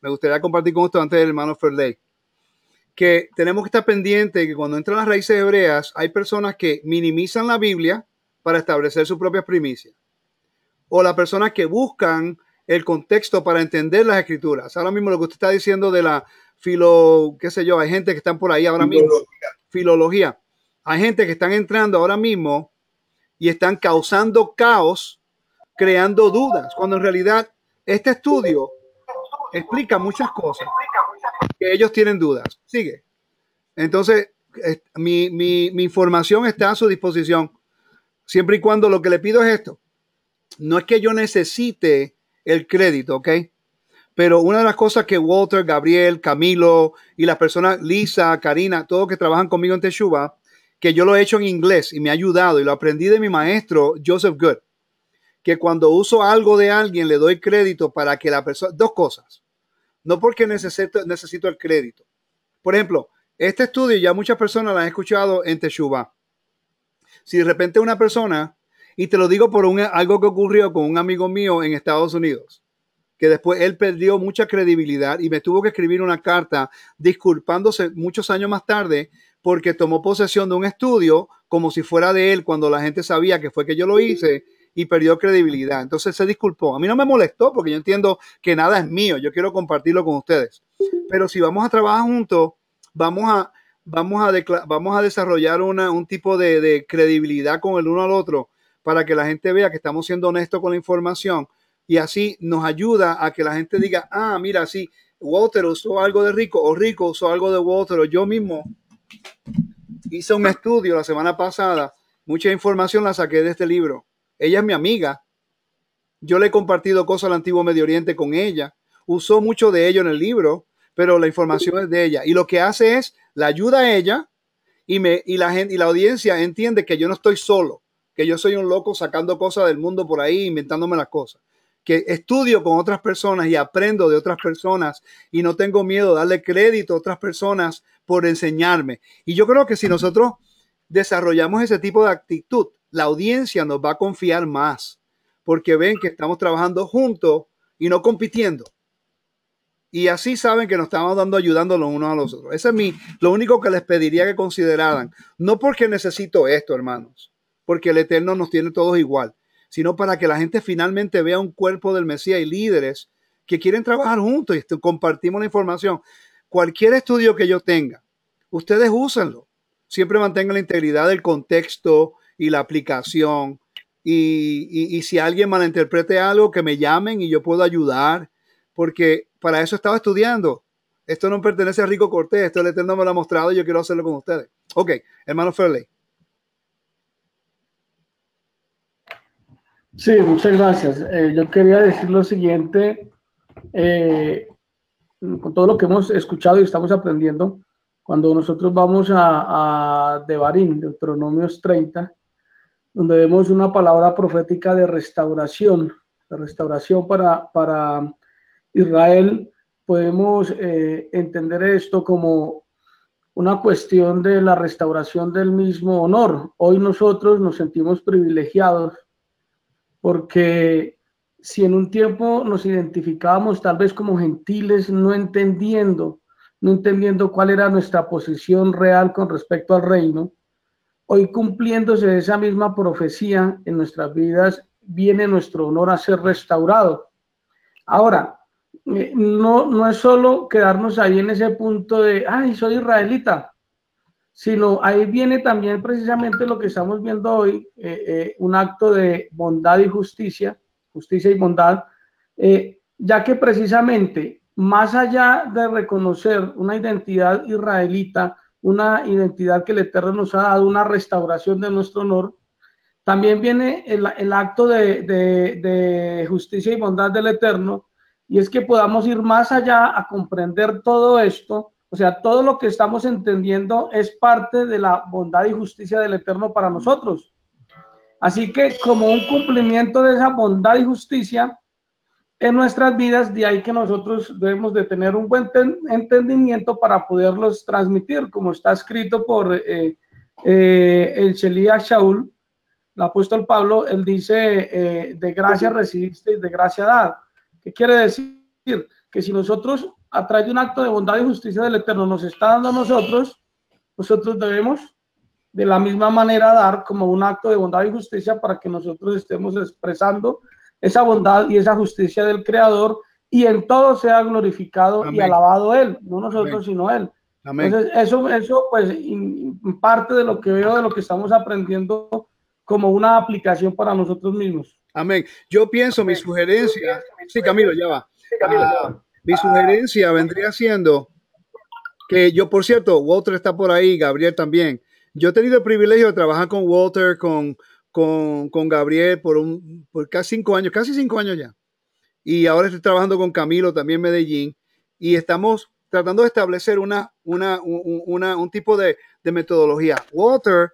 [SPEAKER 1] Me gustaría compartir con usted antes del hermano Ferley. Que tenemos que estar pendientes que cuando entran las raíces hebreas hay personas que minimizan la Biblia para establecer sus propias primicias. O las personas que buscan el contexto para entender las escrituras. Ahora mismo lo que usted está diciendo de la filo, qué sé yo, hay gente que están por ahí ahora mismo. Filología. Hay gente que están entrando ahora mismo y están causando caos, creando dudas, cuando en realidad este estudio explica muchas cosas que ellos tienen dudas. Sigue. Entonces, mi, mi, mi información está a su disposición, siempre y cuando lo que le pido es esto. No es que yo necesite el crédito, ¿ok? Pero una de las cosas que Walter, Gabriel, Camilo y las personas, Lisa, Karina, todos que trabajan conmigo en Teshuva, que yo lo he hecho en inglés y me ha ayudado y lo aprendí de mi maestro Joseph Good, que cuando uso algo de alguien le doy crédito para que la persona, dos cosas, no porque necesito, necesito el crédito. Por ejemplo, este estudio ya muchas personas lo han escuchado en Teshuva. Si de repente una persona y te lo digo por un, algo que ocurrió con un amigo mío en Estados Unidos, que después él perdió mucha credibilidad y me tuvo que escribir una carta disculpándose muchos años más tarde porque tomó posesión de un estudio como si fuera de él cuando la gente sabía que fue que yo lo hice y perdió credibilidad. Entonces se disculpó. A mí no me molestó porque yo entiendo que nada es mío, yo quiero compartirlo con ustedes. Pero si vamos a trabajar juntos, vamos a, vamos a, vamos a desarrollar una, un tipo de, credibilidad con el uno al otro para que la gente vea que estamos siendo honestos con la información y así nos ayuda a que la gente diga, ah, mira, sí, Walter usó algo de Rico o Rico usó algo de Walter yo mismo hice un estudio la semana pasada, mucha información la saqué de este libro. Ella es mi amiga. Yo le he compartido cosas del antiguo Medio Oriente con ella. Usó mucho de ello en el libro, pero la información es de ella. Y lo que hace es, la ayuda a ella y, me, y, la, gente, y la audiencia entiende que yo no estoy solo que yo soy un loco sacando cosas del mundo por ahí, inventándome las cosas. Que estudio con otras personas y aprendo de otras personas y no tengo miedo de darle crédito a otras personas por enseñarme. Y yo creo que si nosotros desarrollamos ese tipo de actitud, la audiencia nos va a confiar más porque ven que estamos trabajando juntos y no compitiendo. Y así saben que nos estamos dando ayudando los unos a los otros. Ese es mi, lo único que les pediría que consideraran. No porque necesito esto, hermanos porque el Eterno nos tiene todos igual, sino para que la gente finalmente vea un cuerpo del Mesías y líderes que quieren trabajar juntos y compartimos la información. Cualquier estudio que yo tenga, ustedes úsenlo. Siempre mantengan la integridad del contexto y la aplicación. Y, si alguien malinterprete algo, que me llamen y yo puedo ayudar, porque para eso estaba estudiando. Esto no pertenece a Rico Cortés, esto el Eterno me lo ha mostrado y yo quiero hacerlo con ustedes. Ok, hermano Fairley.
[SPEAKER 4] Sí, muchas gracias. Eh, yo quería decir lo siguiente, eh, con todo lo que hemos escuchado y estamos aprendiendo, cuando nosotros vamos a, a Devarim, Deuteronomios 30, donde vemos una palabra profética de restauración, de restauración para, para Israel, podemos eh, entender esto como una cuestión de la restauración del mismo honor. Hoy nosotros nos sentimos privilegiados porque si en un tiempo nos identificábamos tal vez como gentiles, no entendiendo, no entendiendo cuál era nuestra posición real con respecto al reino, hoy cumpliéndose esa misma profecía en nuestras vidas, viene nuestro honor a ser restaurado. Ahora, no, no es solo quedarnos ahí en ese punto de, ay, soy israelita, sino ahí viene también precisamente lo que estamos viendo hoy, eh, eh, un acto de bondad y justicia, justicia y bondad, eh, ya que precisamente más allá de reconocer una identidad israelita, una identidad que el Eterno nos ha dado, una restauración de nuestro honor, también viene el, acto de, de, justicia y bondad del Eterno, y es que podamos ir más allá a comprender todo esto, o sea, todo lo que estamos entendiendo es parte de la bondad y justicia del Eterno para nosotros. Así que como un cumplimiento de esa bondad y justicia en nuestras vidas, de ahí que nosotros debemos de tener un buen entendimiento para poderlos transmitir, como está escrito por eh, eh, el Shelía Shaul, el apóstol Pablo, él dice, eh, de gracia recibiste y de gracia dad. ¿Qué quiere decir? Que si nosotros, a través de un acto de bondad y justicia del Eterno, nos está dando a nosotros, nosotros debemos de la misma manera dar como un acto de bondad y justicia para que nosotros estemos expresando esa bondad y esa justicia del Creador y en todo sea glorificado y alabado Él, no nosotros, sino Él. Entonces, eso, eso, pues, parte de lo que veo, de lo que estamos aprendiendo como una aplicación para nosotros mismos.
[SPEAKER 1] Amén. Yo pienso, mi sugerencia, sí, Camilo, ya va. Ah, mi sugerencia vendría siendo que yo, por cierto, Walter está por ahí, Gabriel también. Yo he tenido el privilegio de trabajar con Walter, con, con, con Gabriel por, un, por casi cinco años, casi cinco años ya. Y ahora estoy trabajando con Camilo también en Medellín y estamos tratando de establecer una, una, una un tipo de, de, metodología. Walter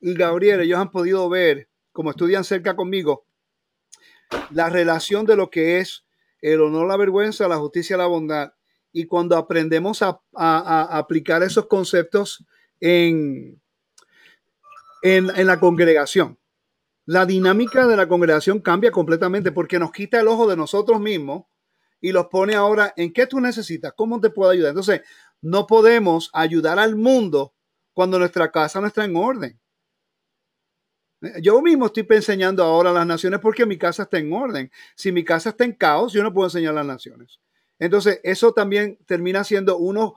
[SPEAKER 1] y Gabriel, ellos han podido ver, como estudian cerca conmigo, la relación de lo que es el honor, la vergüenza, la justicia, la bondad. Y cuando aprendemos a, aplicar esos conceptos en, en, en la congregación, la dinámica de la congregación cambia completamente porque nos quita el ojo de nosotros mismos y los pone ahora en qué tú necesitas, cómo te puedo ayudar. Entonces, no podemos ayudar al mundo cuando nuestra casa no está en orden. Yo mismo estoy enseñando ahora a las naciones porque mi casa está en orden. Si mi casa está en caos, yo no puedo enseñar las naciones. Entonces, eso también termina siendo uno,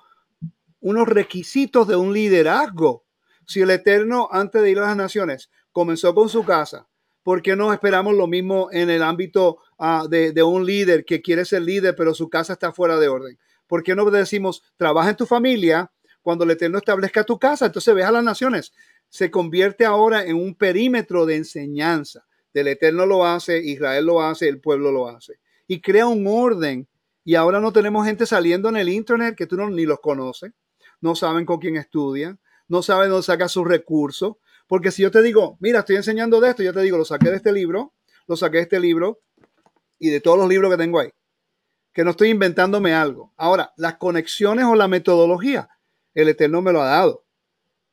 [SPEAKER 1] unos requisitos de un liderazgo. Si el Eterno, antes de ir a las naciones, comenzó con su casa. ¿Por qué no esperamos lo mismo en el ámbito uh, de, de, un líder que quiere ser líder, pero su casa está fuera de orden? ¿Por qué no decimos, trabaja en tu familia, cuando el Eterno establezca tu casa, entonces ve a las naciones? Se convierte ahora en un perímetro de enseñanza. Del Eterno lo hace, Israel lo hace, el pueblo lo hace. Y crea un orden. Y ahora no tenemos gente saliendo en el Internet que tú ni los conoces, no saben con quién estudian, no saben dónde saca sus recursos, porque si yo te digo, mira, estoy enseñando de esto, yo te digo, lo saqué de este libro, lo saqué de este libro y de todos los libros que tengo ahí. Que no estoy inventándome algo. Ahora, las conexiones o la metodología, el Eterno me lo ha dado.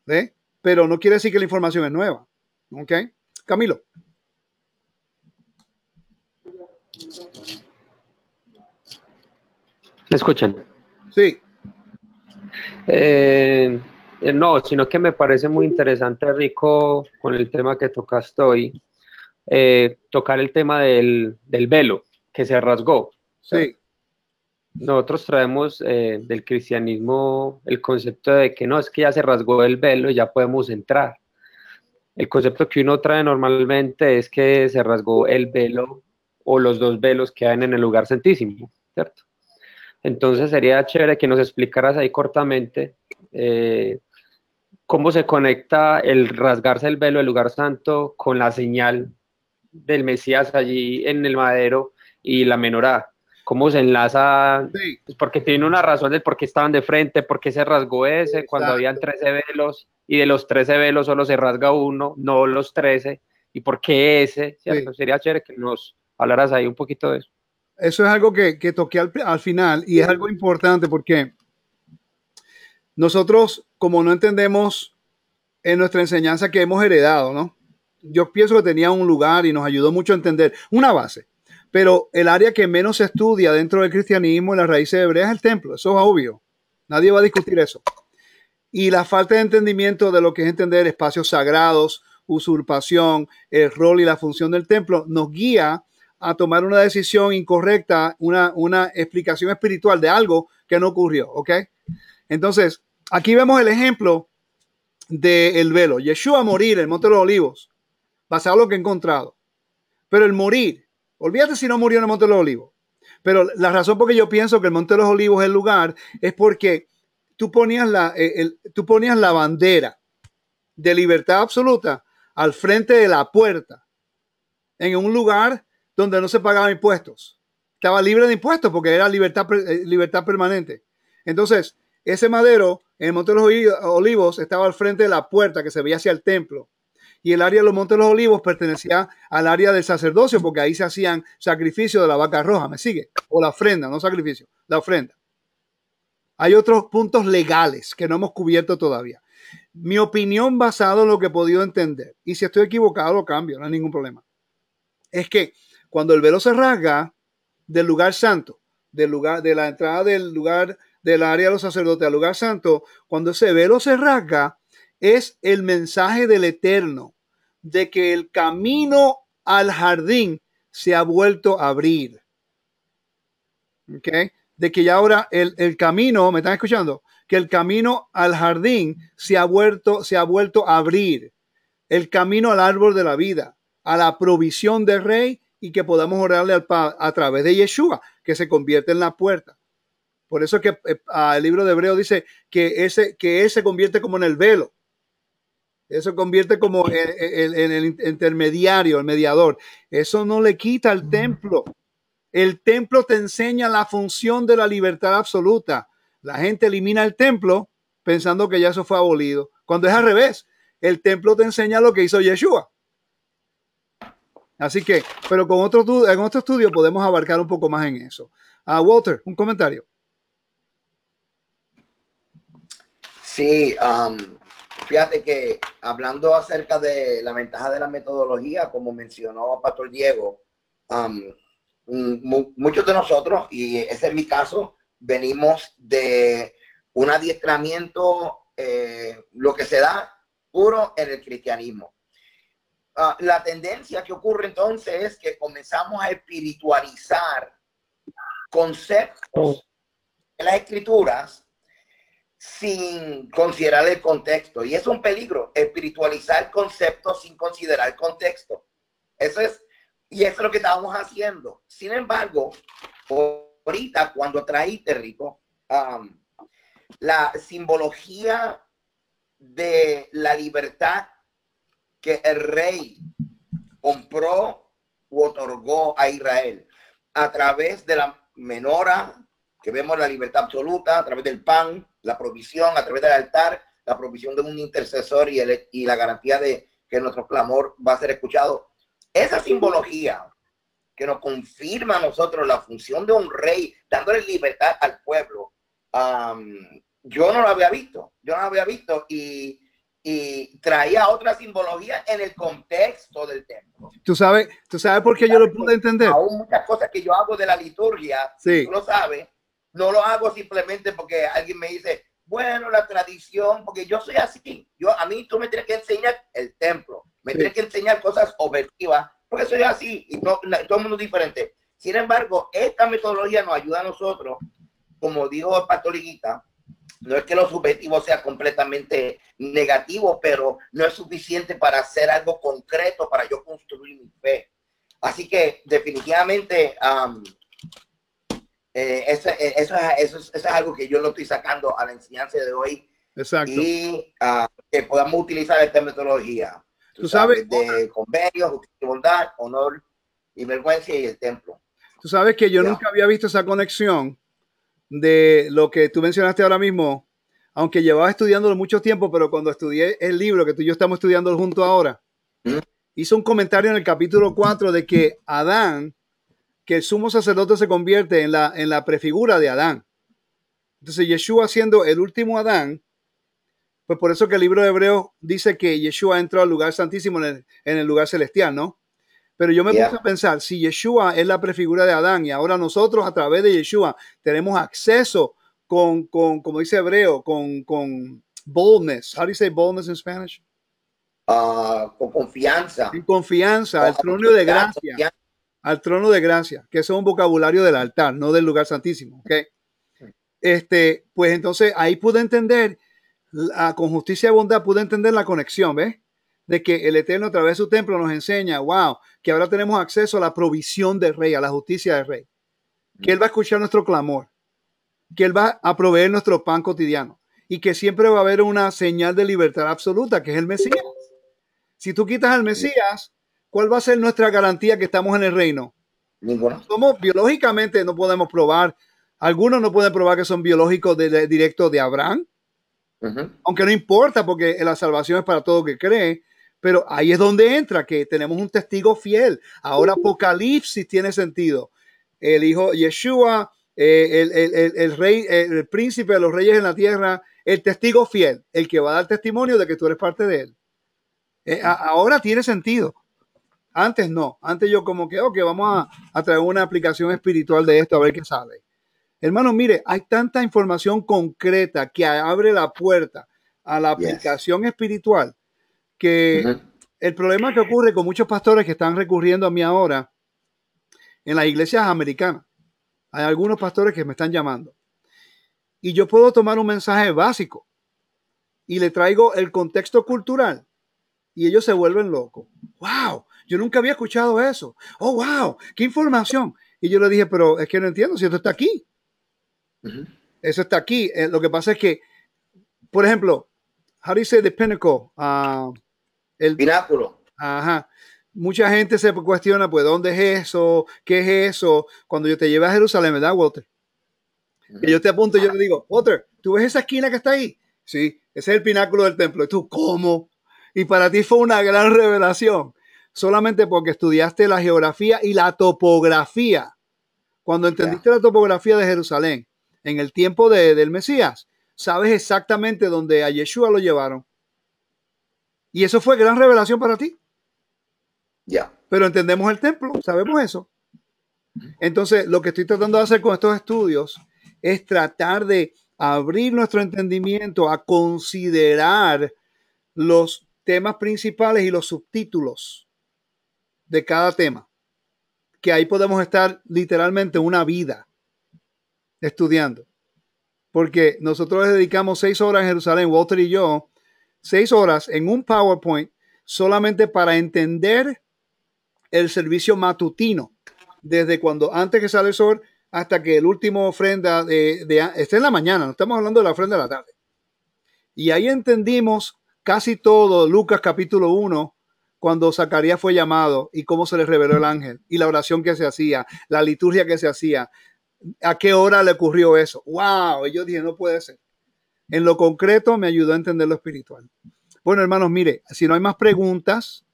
[SPEAKER 1] ¿Ve? Pero no quiere decir que la información es nueva. ¿Ok? Camilo.
[SPEAKER 5] ¿Me escuchan?
[SPEAKER 1] Sí.
[SPEAKER 5] Eh, no, sino que me parece muy interesante, Rico, con el tema que tocaste hoy, eh, tocar el tema del, del, velo que se rasgó.
[SPEAKER 1] Sí.
[SPEAKER 5] Nosotros traemos eh, del cristianismo el concepto de que no, es que ya se rasgó el velo y ya podemos entrar. El concepto que uno trae normalmente es que se rasgó el velo o los dos velos que hay en el lugar santísimo, ¿cierto? Entonces sería chévere que nos explicaras ahí cortamente eh, cómo se conecta el rasgarse el velo del lugar santo con la señal del Mesías allí en el madero y la menorá. ¿Cómo se enlaza? Pues porque tiene una razón del por qué estaban de frente, por qué se rasgó ese, cuando habían 13 velos y de los 13 velos solo se rasga uno, no los 13, y por qué ese. Sería chévere que nos hablaras ahí un poquito de eso.
[SPEAKER 1] Eso es algo que, que toqué al, al final y es algo importante porque nosotros, como no entendemos en nuestra enseñanza que hemos heredado, ¿no? Yo pienso que tenía un lugar y nos ayudó mucho a entender una base, pero el área que menos se estudia dentro del cristianismo en las raíces hebreas es el templo, eso es obvio, nadie va a discutir eso. Y la falta de entendimiento de lo que es entender espacios sagrados, usurpación, el rol y la función del templo, nos guía a tomar una decisión incorrecta, una, una explicación espiritual de algo que no ocurrió, ¿ok? Entonces, aquí vemos el ejemplo del velo. Yeshua morir en el Monte de los Olivos, basado en lo que he encontrado. Pero el morir, olvídate si no murió en el Monte de los Olivos. Pero la razón por que yo pienso que el Monte de los Olivos es el lugar es porque tú ponías la, eh, tú ponías la bandera de libertad absoluta al frente de la puerta, en un lugar donde no se pagaban impuestos. Estaba libre de impuestos porque era libertad, eh, libertad permanente. Entonces, ese madero en el Monte de los Olivos estaba al frente de la puerta que se veía hacia el templo. Y el área de los Montes de los Olivos pertenecía al área del sacerdocio porque ahí se hacían sacrificios de la vaca roja, ¿me sigue? O la ofrenda, no sacrificio, la ofrenda. Hay otros puntos legales que no hemos cubierto todavía. Mi opinión basado en lo que he podido entender, y si estoy equivocado lo cambio, no hay ningún problema, es que cuando el velo se rasga del lugar santo, del lugar, de la entrada del lugar del área de los sacerdotes al lugar santo, cuando ese velo se rasga, es el mensaje del Eterno de que el camino al jardín se ha vuelto a abrir. ¿Ok? De que ya ahora el, el, camino, ¿me están escuchando? Que el camino al jardín se ha vuelto, se ha vuelto a abrir. El camino al árbol de la vida, a la provisión del rey y que podamos orarle al a través de Yeshua, que se convierte en la puerta. Por eso que eh, el libro de Hebreo dice que ese, que él se convierte como en el velo. Eso convierte como en, el intermediario, el mediador. Eso no le quita al templo. El templo te enseña la función de la libertad absoluta. La gente elimina el templo pensando que ya eso fue abolido. Cuando es al revés, el templo te enseña lo que hizo Yeshua. Así que, pero con otro, en otro estudio podemos abarcar un poco más en eso. A Walter, un comentario.
[SPEAKER 6] Sí, um, fíjate que hablando acerca de la ventaja de la metodología, como mencionó Pastor Diego, um, muchos de nosotros, y ese es mi caso, venimos de un adiestramiento, eh, lo que se da puro en el cristianismo. Uh, la tendencia que ocurre entonces es que comenzamos a espiritualizar conceptos en las escrituras sin considerar el contexto. Y es un peligro, espiritualizar conceptos sin considerar el contexto. Eso es, y eso es lo que estábamos haciendo. Sin embargo, ahorita cuando traíste, Rico, la simbología de la libertad que el rey compró u otorgó a Israel a través de la menora, que vemos la libertad absoluta, a través del pan, la provisión a través del altar, la provisión de un intercesor y, y la garantía de que nuestro clamor va a ser escuchado. Esa simbología que nos confirma a nosotros la función de un rey, dándole libertad al pueblo, yo no lo había visto, yo no lo había visto y, y traía otra simbología en el contexto del templo.
[SPEAKER 1] Tú sabes, tú sabes por qué yo lo pude entender.
[SPEAKER 6] Aún muchas cosas que yo hago de la liturgia, sí. tú lo sabes, no lo hago simplemente porque alguien me dice, bueno, la tradición, porque yo soy así. Yo, a mí tú me tienes que enseñar el templo, me tienes que enseñar cosas objetivas, porque soy así y todo el mundo es diferente. Sin embargo, esta metodología nos ayuda a nosotros, como dijo el pastor Liguita, no es que lo subjetivo sea completamente negativo, pero no es suficiente para hacer algo concreto para yo construir mi fe. Así que definitivamente eh, eso, eh, eso, eso, eso, es algo que yo lo estoy sacando a la enseñanza de hoy.
[SPEAKER 1] Exacto.
[SPEAKER 6] Y uh, que podamos utilizar esta metodología.
[SPEAKER 1] Tú, sabes,
[SPEAKER 6] de convenio, justicia, bondad, honor y vergüenza y el templo.
[SPEAKER 1] Tú sabes que yo yeah. nunca había visto esa conexión de lo que tú mencionaste ahora mismo, aunque llevaba estudiándolo mucho tiempo, pero cuando estudié el libro que tú y yo estamos estudiando junto ahora, ¿Mm? hizo un comentario en el capítulo 4 de que Adán que el sumo sacerdote se convierte en la, en la prefigura de Adán. Entonces, Yeshua siendo el último Adán, pues por eso que el libro de Hebreo dice que Yeshua entró al lugar santísimo en el, en el lugar celestial, ¿no? Pero yo me yeah. puse a pensar, si Yeshua es la prefigura de Adán y ahora nosotros a través de Yeshua tenemos acceso con, con como dice Hebreo, con, con boldness. How do you say boldness in Spanish?
[SPEAKER 6] Uh, con confianza.
[SPEAKER 1] En confianza, el trono de gracia. Confianza al trono de gracia, que eso es un vocabulario del altar, no del lugar santísimo. ¿okay? Este, pues entonces ahí pude entender, la, con justicia y bondad, pude entender la conexión, ¿ves? De que el Eterno a través de su templo nos enseña, wow, que ahora tenemos acceso a la provisión del rey, a la justicia del rey. Que Él va a escuchar nuestro clamor, que Él va a proveer nuestro pan cotidiano y que siempre va a haber una señal de libertad absoluta, que es el Mesías. Si tú quitas al Mesías, ¿cuál va a ser nuestra garantía que estamos en el reino?
[SPEAKER 6] Ninguno.
[SPEAKER 1] Somos biológicamente, no podemos probar, algunos no pueden probar que son biológicos de, de- directo de Abraham, aunque no importa porque la salvación es para todo que cree, pero ahí es donde entra que tenemos un testigo fiel. Ahora Apocalipsis tiene sentido. El hijo Yeshua, eh, el, el- el- el rey, el príncipe de los reyes en la tierra, el testigo fiel, el que va a dar testimonio de que tú eres parte de él. Eh, a- ahora tiene sentido. Antes no. Antes yo como que, ok, vamos a, a traer una aplicación espiritual de esto a ver qué sale. Hermano, mire, hay tanta información concreta que abre la puerta a la
[SPEAKER 6] Yes.
[SPEAKER 1] aplicación espiritual que el problema que ocurre con muchos pastores que están recurriendo a mí ahora en las iglesias americanas, hay algunos pastores que me están llamando y yo puedo tomar un mensaje básico y le traigo el contexto cultural y ellos se vuelven locos. ¡Wow! Yo nunca había escuchado eso. ¡Oh, wow! ¡Qué información! Y yo le dije, pero es que no entiendo si esto está aquí. Eso está aquí. Eh, lo que pasa es que, por ejemplo, how do you say the pinnacle? Ah, el,
[SPEAKER 6] Pináculo.
[SPEAKER 1] Ajá. Mucha gente se cuestiona, pues, ¿dónde es eso? ¿Qué es eso? Cuando yo te llevé a Jerusalén, ¿verdad, Walter? Y yo te apunto y yo le digo, Walter, ¿tú ves esa esquina que está ahí? Sí, ese es el pináculo del templo. Y tú, ¿cómo? Y para ti fue una gran revelación, solamente porque estudiaste la geografía y la topografía. Cuando entendiste la topografía de Jerusalén en el tiempo de- del Mesías, sabes exactamente dónde a Yeshua lo llevaron. Y eso fue gran revelación para ti
[SPEAKER 6] Ya.
[SPEAKER 1] pero entendemos el templo, sabemos eso. Entonces, lo que estoy tratando de hacer con estos estudios es tratar de abrir nuestro entendimiento a considerar los temas principales y los subtítulos de cada tema, que ahí podemos estar literalmente una vida estudiando. Porque nosotros dedicamos seis horas en Jerusalén, Walter y yo, seis horas en un PowerPoint solamente para entender el servicio matutino, desde cuando antes que sale el sol hasta que el último ofrenda de, de está en la mañana, no estamos hablando de la ofrenda de la tarde. Y ahí entendimos casi todo Lucas capítulo 1, cuando Zacarías fue llamado y cómo se le reveló el ángel y la oración que se hacía, la liturgia que se hacía, a qué hora le ocurrió eso. ¡Wow! Y yo dije, no puede ser. En lo concreto me ayudó a entender lo espiritual. Bueno, hermanos, mire, si no hay más preguntas,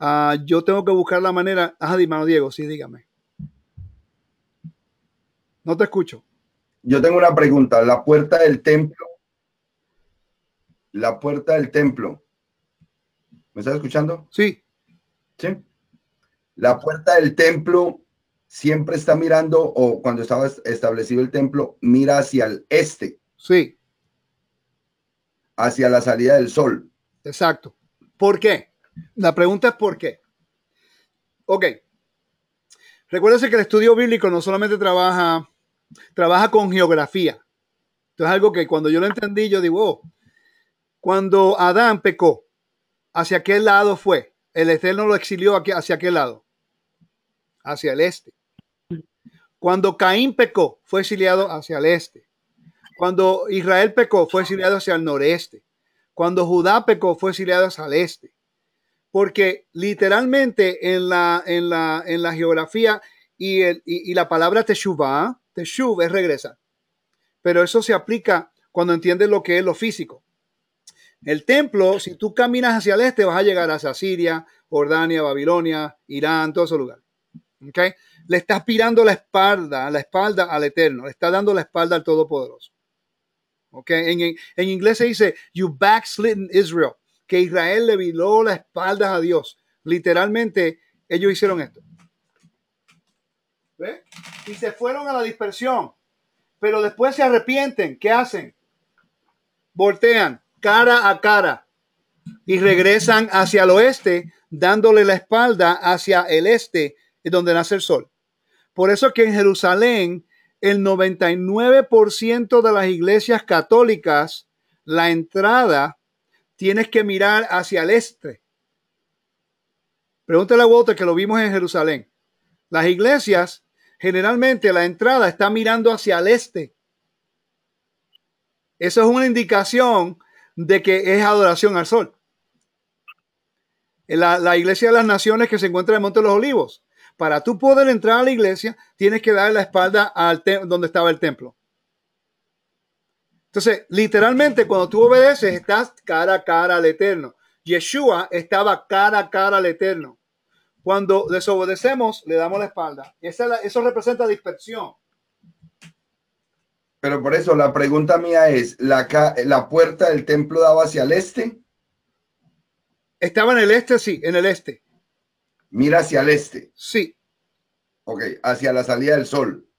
[SPEAKER 1] ah, yo tengo que buscar la manera. Ajá, hermano Diego, sí, dígame. No te escucho.
[SPEAKER 3] Yo tengo una pregunta. La puerta del templo. La puerta del templo. ¿Me estás escuchando?
[SPEAKER 1] Sí,
[SPEAKER 3] Sí. La puerta del templo siempre está mirando, o cuando estaba es- establecido el templo, mira hacia el este,
[SPEAKER 1] sí,
[SPEAKER 3] hacia la salida del sol.
[SPEAKER 1] exacto. ¿Por qué? La pregunta es ¿por qué? Ok. Recuérdense que el estudio bíblico no solamente trabaja, trabaja con geografía. Esto es algo que cuando yo lo entendí, yo digo, oh, cuando Adán pecó, ¿hacia qué lado fue? El Eterno lo exilió hacia qué lado? Hacia el este. Cuando Caín pecó, fue exiliado hacia el este. Cuando Israel pecó, fue exiliado hacia el noreste. Cuando Judá pecó, fue exiliado hacia el este. Porque literalmente en la, en la, en la geografía y, el- y- y la palabra teshuvah, teshuv es regresar. Pero eso se aplica cuando entiendes lo que es lo físico. El templo, si tú caminas hacia el este, vas a llegar hacia Siria, Jordania, Babilonia, Irán, todo ese lugar. ¿Ok? Le estás pirando la espalda, la espalda al Eterno, le está dando la espalda al Todopoderoso. ¿Ok? En, en- en inglés se dice, you backslidden Israel, que Israel le viró la espalda a Dios. Literalmente, ellos hicieron esto. ¿Ve? Y se fueron a la dispersión, pero después se arrepienten. ¿Qué hacen? Voltean cara a cara y regresan hacia el oeste, dándole la espalda hacia el este, donde nace el sol. Por eso que en Jerusalén, el 99% de las iglesias católicas, la entrada tienes que mirar hacia el este. Pregúntale a Walter que lo vimos en Jerusalén. Las iglesias, generalmente la entrada está mirando hacia el este. Eso es una indicación de que es adoración al sol. La, la iglesia de las naciones que se encuentra en el Monte de los Olivos. Para tú poder entrar a la iglesia, tienes que dar la espalda al donde estaba el templo. Entonces, literalmente, cuando tú obedeces, estás cara a cara al Eterno. Yeshua estaba cara a cara al Eterno. Cuando desobedecemos, le damos la espalda. Eso representa dispersión.
[SPEAKER 3] Pero por eso la pregunta mía es, ¿la, ¿la puerta del templo daba hacia el este?
[SPEAKER 1] Estaba en el este, sí, en el este.
[SPEAKER 3] Mira hacia el este.
[SPEAKER 1] Sí.
[SPEAKER 3] Ok, hacia la salida del sol.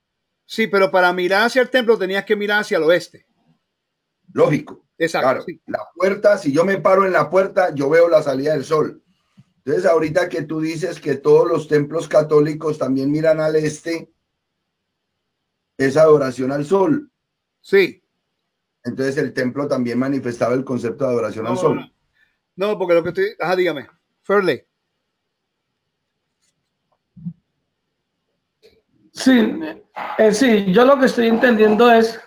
[SPEAKER 1] Sí, pero para mirar hacia el templo tenías que mirar hacia el oeste.
[SPEAKER 3] Lógico.
[SPEAKER 1] Exacto.
[SPEAKER 3] La puerta, si yo me paro en la puerta, yo veo la salida del sol. Entonces, ahorita que tú dices que todos los templos católicos también miran al este, es adoración al sol.
[SPEAKER 1] Sí.
[SPEAKER 3] Entonces, el templo también manifestaba el concepto de adoración al sol.
[SPEAKER 1] No. porque lo que estoy. Ajá, dígame. Fairley.
[SPEAKER 4] Sí, eh, sí, yo lo que estoy entendiendo es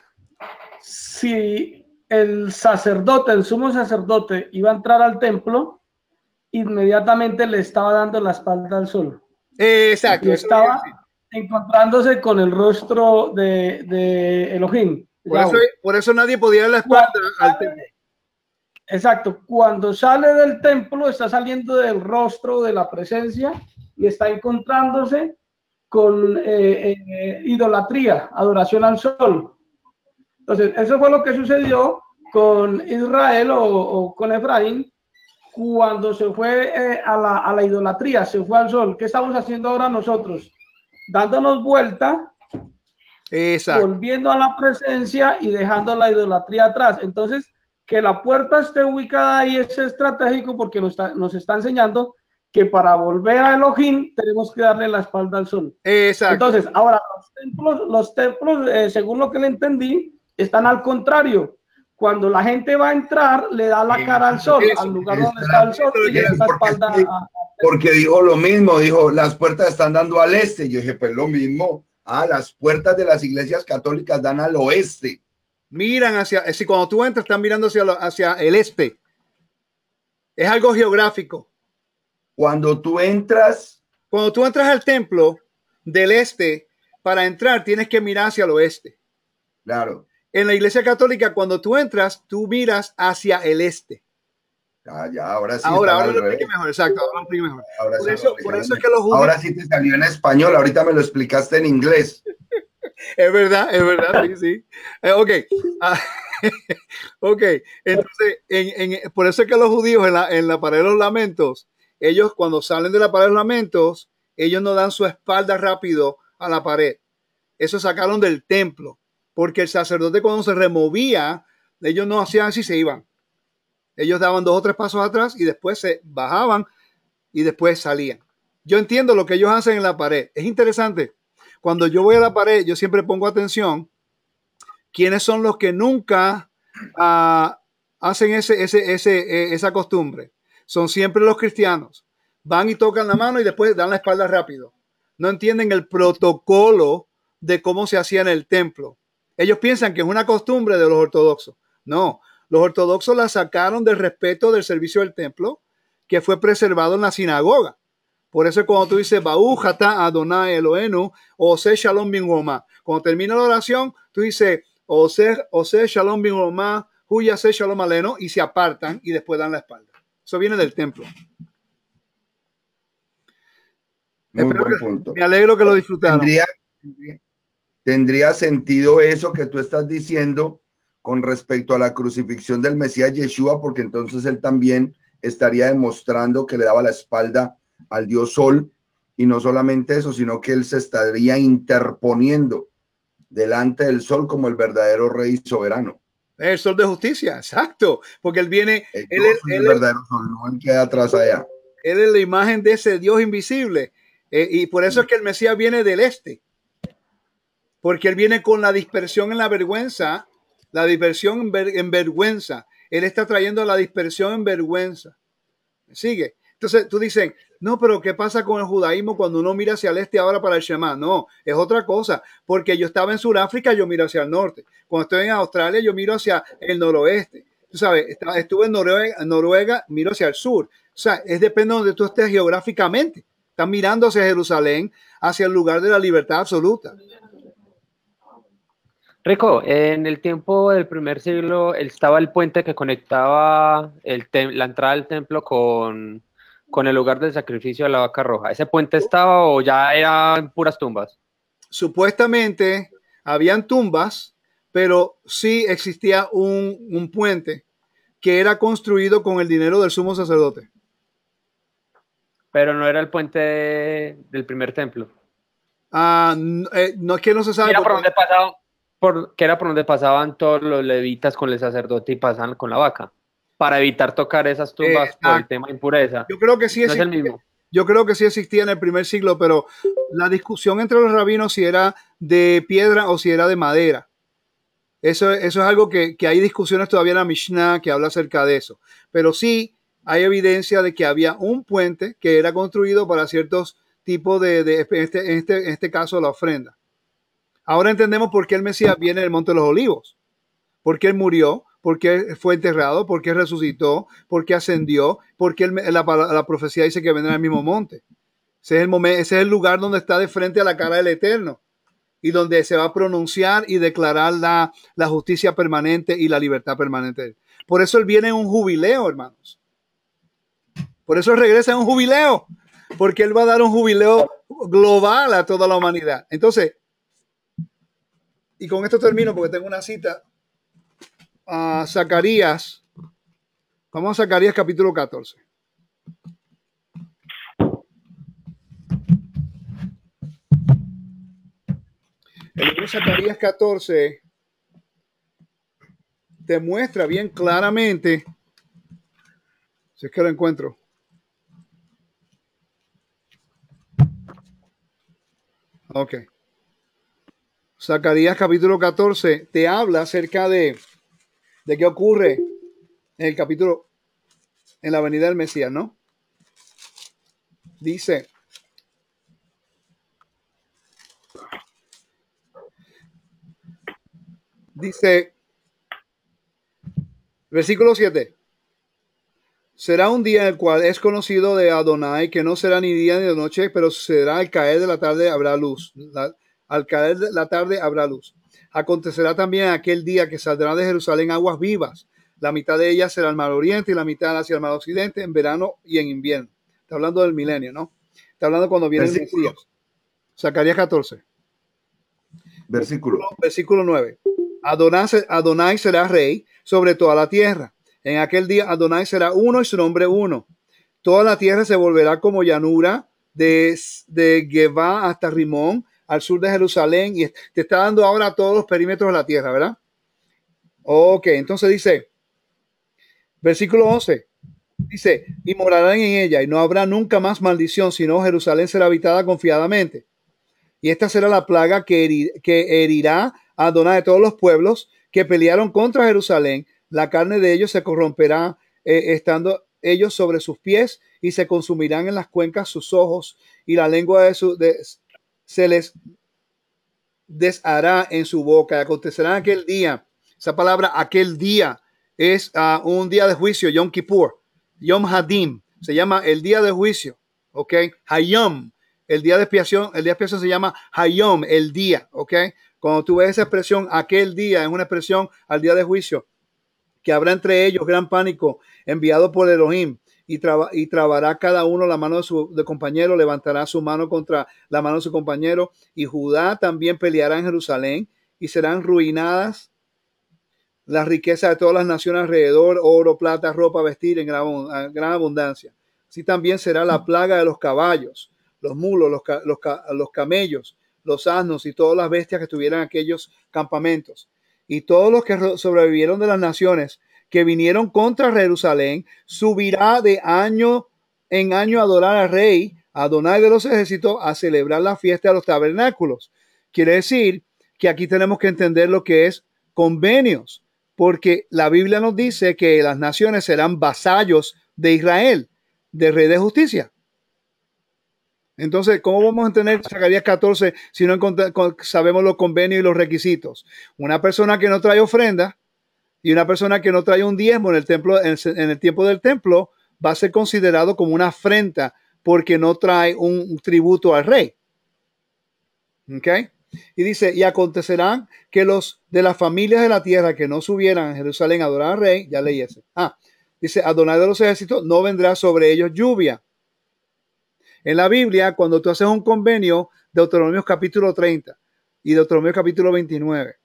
[SPEAKER 4] si el sacerdote, el sumo sacerdote, iba a entrar al templo, inmediatamente le estaba dando la espalda al sol.
[SPEAKER 1] Exacto.
[SPEAKER 4] Y estaba encontrándose con el rostro de, de Elohim.
[SPEAKER 1] Por eso, nadie podía dar la espalda al templo.
[SPEAKER 4] Exacto. Cuando sale del templo, está saliendo del rostro de la presencia y está encontrándose con eh, eh, idolatría, adoración al sol. Entonces, eso fue lo que sucedió con Israel o, con Efraín cuando se fue eh, a, la, a, la, idolatría, se fue al sol. ¿Qué estamos haciendo ahora nosotros? Dándonos vuelta, volviendo a la presencia y dejando la idolatría atrás. Entonces, que la puerta esté ubicada ahí es estratégico porque nos está, nos está enseñando que para volver a Elohim tenemos que darle la espalda al sol.
[SPEAKER 1] Exacto.
[SPEAKER 4] Entonces, ahora los templos, los templos eh, según lo que le entendí, están al contrario. Cuando la gente va a entrar, le da la cara al sol, al lugar donde está el sol, y le da espalda
[SPEAKER 3] Porque dijo lo mismo, dijo, las puertas están dando al este. Yo dije, pues lo mismo. Ah, las puertas de las iglesias católicas dan al oeste.
[SPEAKER 1] Miran hacia, si cuando tú entras, están mirando hacia, hacia el este. Es algo geográfico.
[SPEAKER 3] Cuando tú entras.
[SPEAKER 1] Cuando tú entras al templo del este, para entrar tienes que mirar hacia el oeste.
[SPEAKER 3] Claro
[SPEAKER 1] en la iglesia católica, cuando tú entras, tú miras hacia el este.
[SPEAKER 3] Ah, ya, ahora sí.
[SPEAKER 1] Ahora, ahora lo expliqué mejor, exacto, ahora lo mejor.
[SPEAKER 3] Ahora
[SPEAKER 1] por,
[SPEAKER 3] sí
[SPEAKER 1] eso, por eso es que los judíos...
[SPEAKER 3] Ahora sí te salió en español, ahorita me lo explicaste en inglés.
[SPEAKER 1] es verdad, es verdad, sí, sí. Eh, ok, ah, ok, entonces, en, en, por eso es que los judíos en la, en la pared de los lamentos, ellos cuando salen de la pared de los lamentos, ellos no dan su espalda rápido a la pared. Eso sacaron del templo porque el sacerdote cuando se removía, ellos no hacían así, se iban. Ellos daban dos o tres pasos atrás y después se bajaban y después salían. Yo entiendo lo que ellos hacen en la pared. Es interesante. Cuando yo voy a la pared, yo siempre pongo atención quiénes son los que nunca ah, hacen ese, ese, ese, eh, esa costumbre. Son siempre los cristianos. Van y tocan la mano y después dan la espalda rápido. No entienden el protocolo de cómo se hacía en el templo. Ellos piensan que es una costumbre de los ortodoxos. No, los ortodoxos la sacaron del respeto del servicio del templo que fue preservado en la sinagoga. Por eso cuando tú dices Baujata Adonai Elohenu, Ose Shalom bin Cuando termina la oración, tú dices Ose, Ose Shalom bin Huya Se Shalom Aleno, y se apartan y después dan la espalda. Eso viene del templo.
[SPEAKER 3] Muy buen punto.
[SPEAKER 1] Me alegro que lo disfrutaron
[SPEAKER 3] tendría sentido eso que tú estás diciendo con respecto a la crucifixión del Mesías Yeshua, porque entonces él también estaría demostrando que le daba la espalda al Dios Sol, y no solamente eso, sino que él se estaría interponiendo delante del Sol como el verdadero rey soberano.
[SPEAKER 1] El Sol de justicia, exacto, porque él viene, él,
[SPEAKER 3] es el verdadero Sol, no el que atrás allá.
[SPEAKER 1] Él es la imagen de ese Dios invisible, eh, y por eso es que el Mesías viene del este porque él viene con la dispersión en la vergüenza, la dispersión en, vergüenza. Él está trayendo la dispersión en vergüenza. Sigue. Entonces tú dices, no, pero ¿qué pasa con el judaísmo cuando uno mira hacia el este ahora para el Shema? No, es otra cosa, porque yo estaba en Sudáfrica, yo miro hacia el norte. Cuando estoy en Australia, yo miro hacia el noroeste. tú sabes, estuve en Noruega, Noruega, miro hacia el sur. O sea, es depende de donde tú estés geográficamente. Estás mirando hacia Jerusalén, hacia el lugar de la libertad absoluta.
[SPEAKER 5] Rico, en el tiempo del primer siglo estaba el puente que conectaba el la entrada del templo con, con el lugar del sacrificio de la vaca roja. ¿Ese puente estaba o ya eran puras tumbas?
[SPEAKER 1] Supuestamente habían tumbas, pero sí existía un, un puente que era construido con el dinero del sumo sacerdote.
[SPEAKER 5] Pero no era el puente del primer templo.
[SPEAKER 1] Ah, eh, no es que no se sabe.
[SPEAKER 5] Era por
[SPEAKER 1] porque-
[SPEAKER 5] donde pasaban, por, que era por donde pasaban todos los levitas con el sacerdote y pasaban con la vaca. Para evitar tocar esas tumbas por el tema de impureza.
[SPEAKER 1] Yo creo que sí
[SPEAKER 5] No es el
[SPEAKER 1] existía,
[SPEAKER 5] mismo.
[SPEAKER 1] yo creo que sí existía en el primer siglo, pero la discusión entre los rabinos si era de piedra o si era de madera. Eso, eso es algo que, que hay discusiones todavía en la Mishnah que habla acerca de eso. Pero sí hay evidencia de que había un puente que era construido para ciertos tipos de, de- este, en, este, en este caso, la ofrenda. Ahora entendemos por qué el Mesías viene del Monte de los Olivos. Por qué él murió, por qué fue enterrado, por qué resucitó, por qué ascendió, por qué la, profecía dice que vendrá al mismo monte. Ese es, el lugar donde está de frente a la cara del Eterno y donde se va a pronunciar y declarar la, justicia permanente y la libertad permanente. Por eso él viene en un jubileo, hermanos. Por eso regresa en un jubileo, porque él va a dar un jubileo global a toda la humanidad. Entonces, y con esto termino porque tengo una cita a Zacarías. Vamos a Zacarías capítulo 14. El libro de Zacarías 14 te muestra bien claramente, si es que lo encuentro, ok. Zacarías capítulo 14 te habla acerca de, de qué ocurre en el capítulo, en la venida del Mesías, ¿no? Dice, dice, versículo 7. Será un día en el cual es conocido de Adonai, que no será ni día ni de noche, pero será al caer de la tarde habrá luz. Al caer de la tarde habrá luz. Acontecerá también aquel día que saldrá de Jerusalén aguas vivas. La mitad de ellas será al mar oriente y la mitad hacia el mar occidente en verano y en invierno. Está hablando del milenio, ¿no? Está hablando cuando viene el
[SPEAKER 3] Versículo.
[SPEAKER 1] Mesías. Zacarías 14
[SPEAKER 3] Versículo.
[SPEAKER 1] versículo 9. Adonai, Adonai será rey sobre toda la tierra. En aquel día Adonai será uno y su nombre uno. Toda la tierra se volverá como llanura de, de Geba hasta Rimón, al sur de Jerusalén. Y te está dando ahora todos los perímetros de la tierra, ¿verdad? Ok, entonces dice, versículo 11. Dice, y morarán en ella y no habrá nunca más maldición, sino Jerusalén será habitada confiadamente. Y esta será la plaga que, que herirá a Adonai de todos los pueblos que pelearon contra Jerusalén. La carne de ellos se corromperá eh, estando ellos sobre sus pies y se consumirán en las cuencas sus ojos y la lengua de su se les deshará en su boca. Acontecerá aquel día. Esa palabra aquel día es ah, un día de juicio, Yom Kippur, Yom Hadim. Se llama el día de juicio, ¿ok? Hayom, el día de expiación, el día de expiación se llama Hayom, el día, ¿ok? Cuando tú ves esa expresión, aquel día, es una expresión al día de juicio, que habrá entre ellos gran pánico enviado por Elohim y, traba- y trabará cada uno la mano de su de compañero, levantará su mano contra la mano de su compañero y Judá también peleará en Jerusalén y serán ruinadas las riquezas de todas las naciones alrededor, oro, plata, ropa, vestir en gran, gran abundancia. Así también será la plaga de los caballos, los mulos, los, los los camellos, los asnos y todas las bestias que estuvieran en aquellos campamentos. Y todos los que ro- sobrevivieron de las naciones que vinieron contra Jerusalén, subirá de año en año a adorar al rey, a Adonai de los ejércitos, a celebrar la fiesta de los tabernáculos. Quiere decir que aquí tenemos que entender lo que es convenios, porque la Biblia nos dice que las naciones serán vasallos de Israel, del rey de justicia. Entonces, ¿cómo vamos a entender Zacarías 14 si no sabemos los convenios y los requisitos? Una persona que no trae ofrenda Y una persona que no trae un diezmo en el templo, en el, tiempo del templo, va a ser considerado como una afrenta porque no trae un, tributo al rey. ¿Ok? Y dice, y acontecerán que los de las familias de la tierra que no subieran a Jerusalén a adorar al rey, ya leí ese. Ah, dice, Adonai de los ejércitos, no vendrá sobre ellos lluvia. En la Biblia, cuando tú haces un convenio, Deuteronomio capítulo 30 y Deuteronomio capítulo 29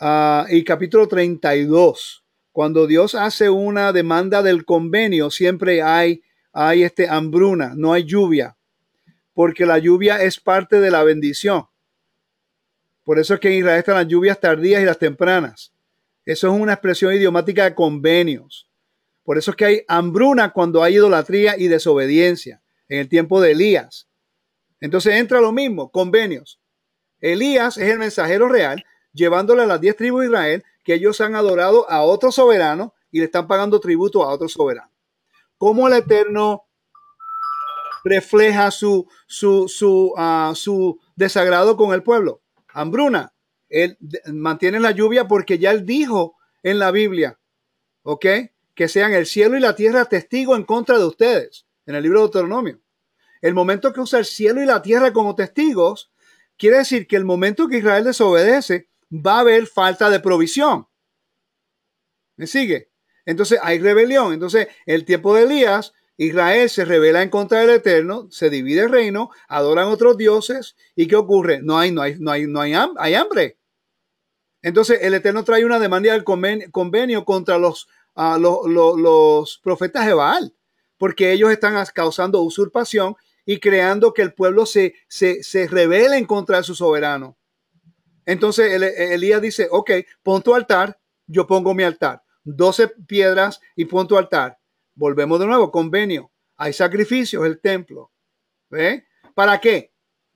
[SPEAKER 1] ah, y capítulo 32, cuando Dios hace una demanda del convenio, siempre hay, hay este hambruna, no hay lluvia, porque la lluvia es parte de la bendición. Por eso es que en Israel están las lluvias tardías y las tempranas. Eso es una expresión idiomática de convenios. Por eso es que hay hambruna cuando hay idolatría y desobediencia en el tiempo de Elías. Entonces entra lo mismo, convenios. Elías es el mensajero real, llevándole a las diez tribus de Israel que ellos han adorado a otro soberano y le están pagando tributo a otro soberano. ¿Cómo el Eterno refleja su, su, su, ah, su desagrado con el pueblo? Hambruna. Él mantiene la lluvia porque ya él dijo en la Biblia, ¿ok? Que sean el cielo y la tierra testigos en contra de ustedes, en el libro de Deuteronomio. El momento que usa el cielo y la tierra como testigos, quiere decir que el momento que Israel desobedece, va a haber falta de provisión. ¿Me sigue? Entonces hay rebelión. Entonces, el tiempo de Elías, Israel se revela en contra del Eterno, se divide el reino, adoran otros dioses. ¿Y qué ocurre? No hay, no hay, no hay, no hay, hay hambre. Entonces, el Eterno trae una demanda del convenio, contra los, uh, los, los profetas de Baal, porque ellos están causando usurpación y creando que el pueblo se, se, se revele en contra de su soberano. Entonces Elías dice, ok, pon tu altar, yo pongo mi altar. 12 piedras y pon tu altar. Volvemos de nuevo, convenio. Hay sacrificios, el templo. ¿Ve? ¿Para qué?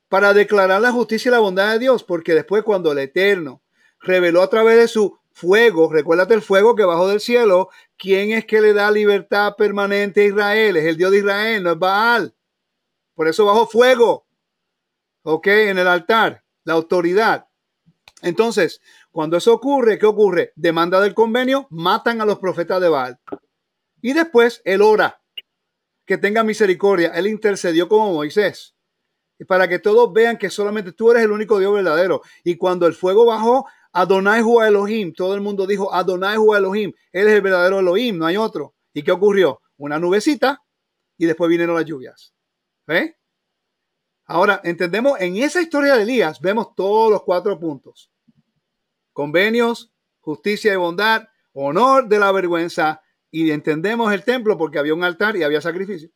[SPEAKER 1] Para declarar la justicia y la bondad de Dios, porque después cuando el Eterno reveló a través de su fuego, recuérdate el fuego que bajó del cielo, ¿quién es que le da libertad permanente a Israel? Es el Dios de Israel, no es Baal. Por eso bajó fuego, ¿ok? En el altar, la autoridad. Entonces, cuando eso ocurre, ¿qué ocurre? Demanda del convenio, matan a los profetas de Baal. Y después él ora, que tenga misericordia. Él intercedió como Moisés. Para que todos vean que solamente tú eres el único Dios verdadero. Y cuando el fuego bajó, Adonai Hu Elohim, todo el mundo dijo Adonai Hu Elohim, él es el verdadero Elohim, no hay otro. ¿Y qué ocurrió? Una nubecita y después vinieron las lluvias. ¿Ve? Ahora, entendemos, en esa historia de Elías vemos todos los cuatro puntos. Convenios, justicia y bondad, honor de la vergüenza y entendemos el templo porque había un altar y había sacrificio.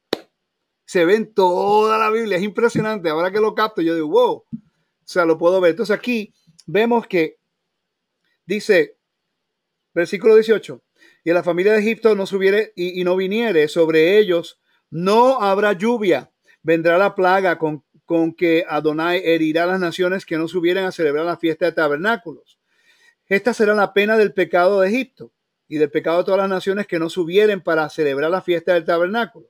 [SPEAKER 1] Se ve en toda la Biblia, es impresionante. Ahora que lo capto, yo digo, wow, o sea, lo puedo ver. Entonces aquí vemos que dice, versículo 18, y la familia de Egipto no subiere y, no viniere sobre ellos, no habrá lluvia, vendrá la plaga con con que Adonai herirá a las naciones que no subieran a celebrar la fiesta de tabernáculos. Esta será la pena del pecado de Egipto y del pecado de todas las naciones que no subieren para celebrar la fiesta del tabernáculo.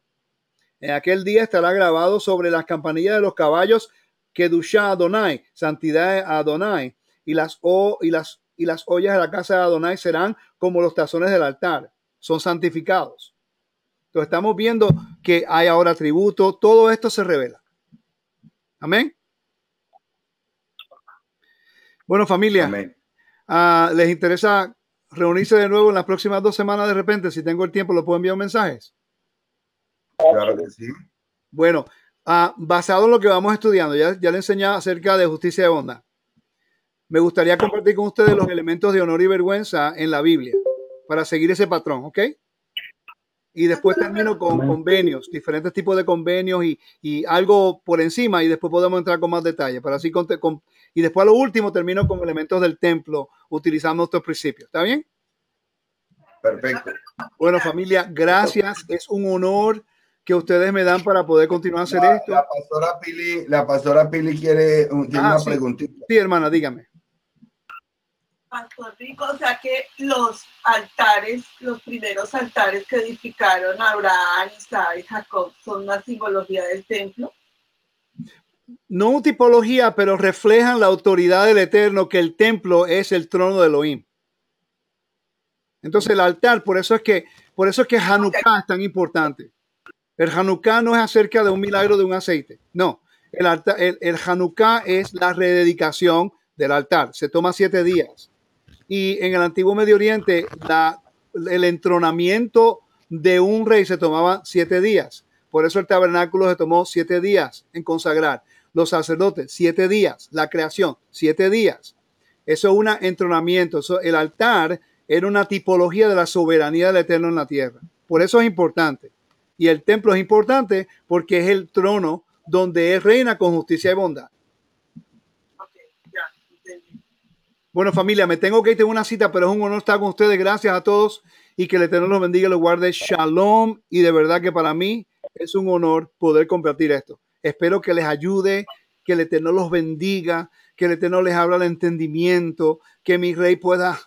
[SPEAKER 1] En aquel día estará grabado sobre las campanillas de los caballos que Dusha Adonai, santidad Adonai, y las, o, y, las, y las ollas de la casa de Adonai serán como los tazones del altar, son santificados. Entonces estamos viendo que hay ahora tributo, todo esto se revela. Amén. Bueno, familia, ah, ¿les interesa reunirse de nuevo en las próximas dos semanas de repente? Si tengo el tiempo, ¿lo puedo enviar mensajes?
[SPEAKER 3] Claro que sí.
[SPEAKER 1] Bueno, uh, basado en lo que vamos estudiando, ya, ya le enseñé acerca de justicia de bondad. Me gustaría compartir con ustedes los elementos de honor y vergüenza en la Biblia para seguir ese patrón, ¿ok? Y después termino con convenios, diferentes tipos de convenios y, y, algo por encima y después podemos entrar con más detalle. Para así con, y después a lo último termino con elementos del templo utilizando estos principios. ¿Está bien?
[SPEAKER 3] Perfecto.
[SPEAKER 1] Bueno, familia, gracias. Es un honor que ustedes me dan para poder continuar a hacer esto.
[SPEAKER 3] La pastora Pili, la pastora Pili quiere, tiene ah, una
[SPEAKER 1] sí.
[SPEAKER 3] preguntita.
[SPEAKER 1] Sí, hermana, dígame.
[SPEAKER 7] Pastor Rico, o sea que los altares, los primeros altares que edificaron Abraham, Isaac y Jacob son una simbología del templo.
[SPEAKER 1] No tipología, pero reflejan la autoridad del Eterno, que el templo es el trono de Elohim. Entonces el altar, por eso es que, por eso es que Hanukkah es tan importante. El Hanukkah no es acerca de un milagro de un aceite. No, el, altar, el, Hanukkah es la rededicación del altar. Se toma siete días. Y en el antiguo Medio Oriente, el entronamiento de un rey se tomaba siete días. Por eso el tabernáculo se tomó siete días en consagrar. Los sacerdotes, siete días. La creación, siete días. Eso es un entronamiento. El altar era una tipología de la soberanía del Eterno en la tierra. Por eso es importante. Y el templo es importante porque es el trono donde Él reina con justicia y bondad. Bueno, familia, me tengo que ir, tengo una cita, pero es un honor estar con ustedes. Gracias a todos y que el Eterno los bendiga y los guarde. Shalom. Y de verdad que para mí es un honor poder compartir esto. Espero que les ayude, que el Eterno los bendiga, que el Eterno les abra el entendimiento, que mi rey pueda,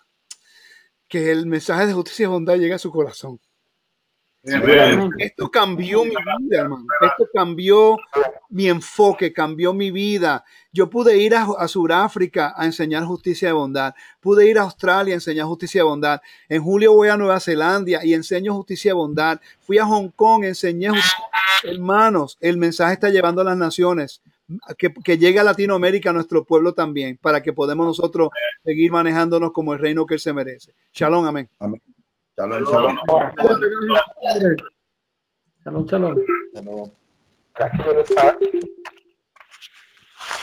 [SPEAKER 1] que el mensaje de justicia y bondad llegue a su corazón. Esto cambió mi vida, hermano. Esto cambió mi enfoque, cambió mi vida. Yo pude ir a, a Sudáfrica a enseñar justicia y bondad. Pude ir a Australia a enseñar justicia y bondad. En julio voy a Nueva Zelanda y enseño justicia y bondad. Fui a Hong Kong, enseñé Hermanos, el mensaje está llevando a las naciones. Que, que, llegue a Latinoamérica, a nuestro pueblo también, para que podamos nosotros seguir manejándonos como el reino que Él se merece. Shalom, amén.
[SPEAKER 3] Amén. Shalom, shalom.
[SPEAKER 4] Shalom, shalom.
[SPEAKER 3] shalom.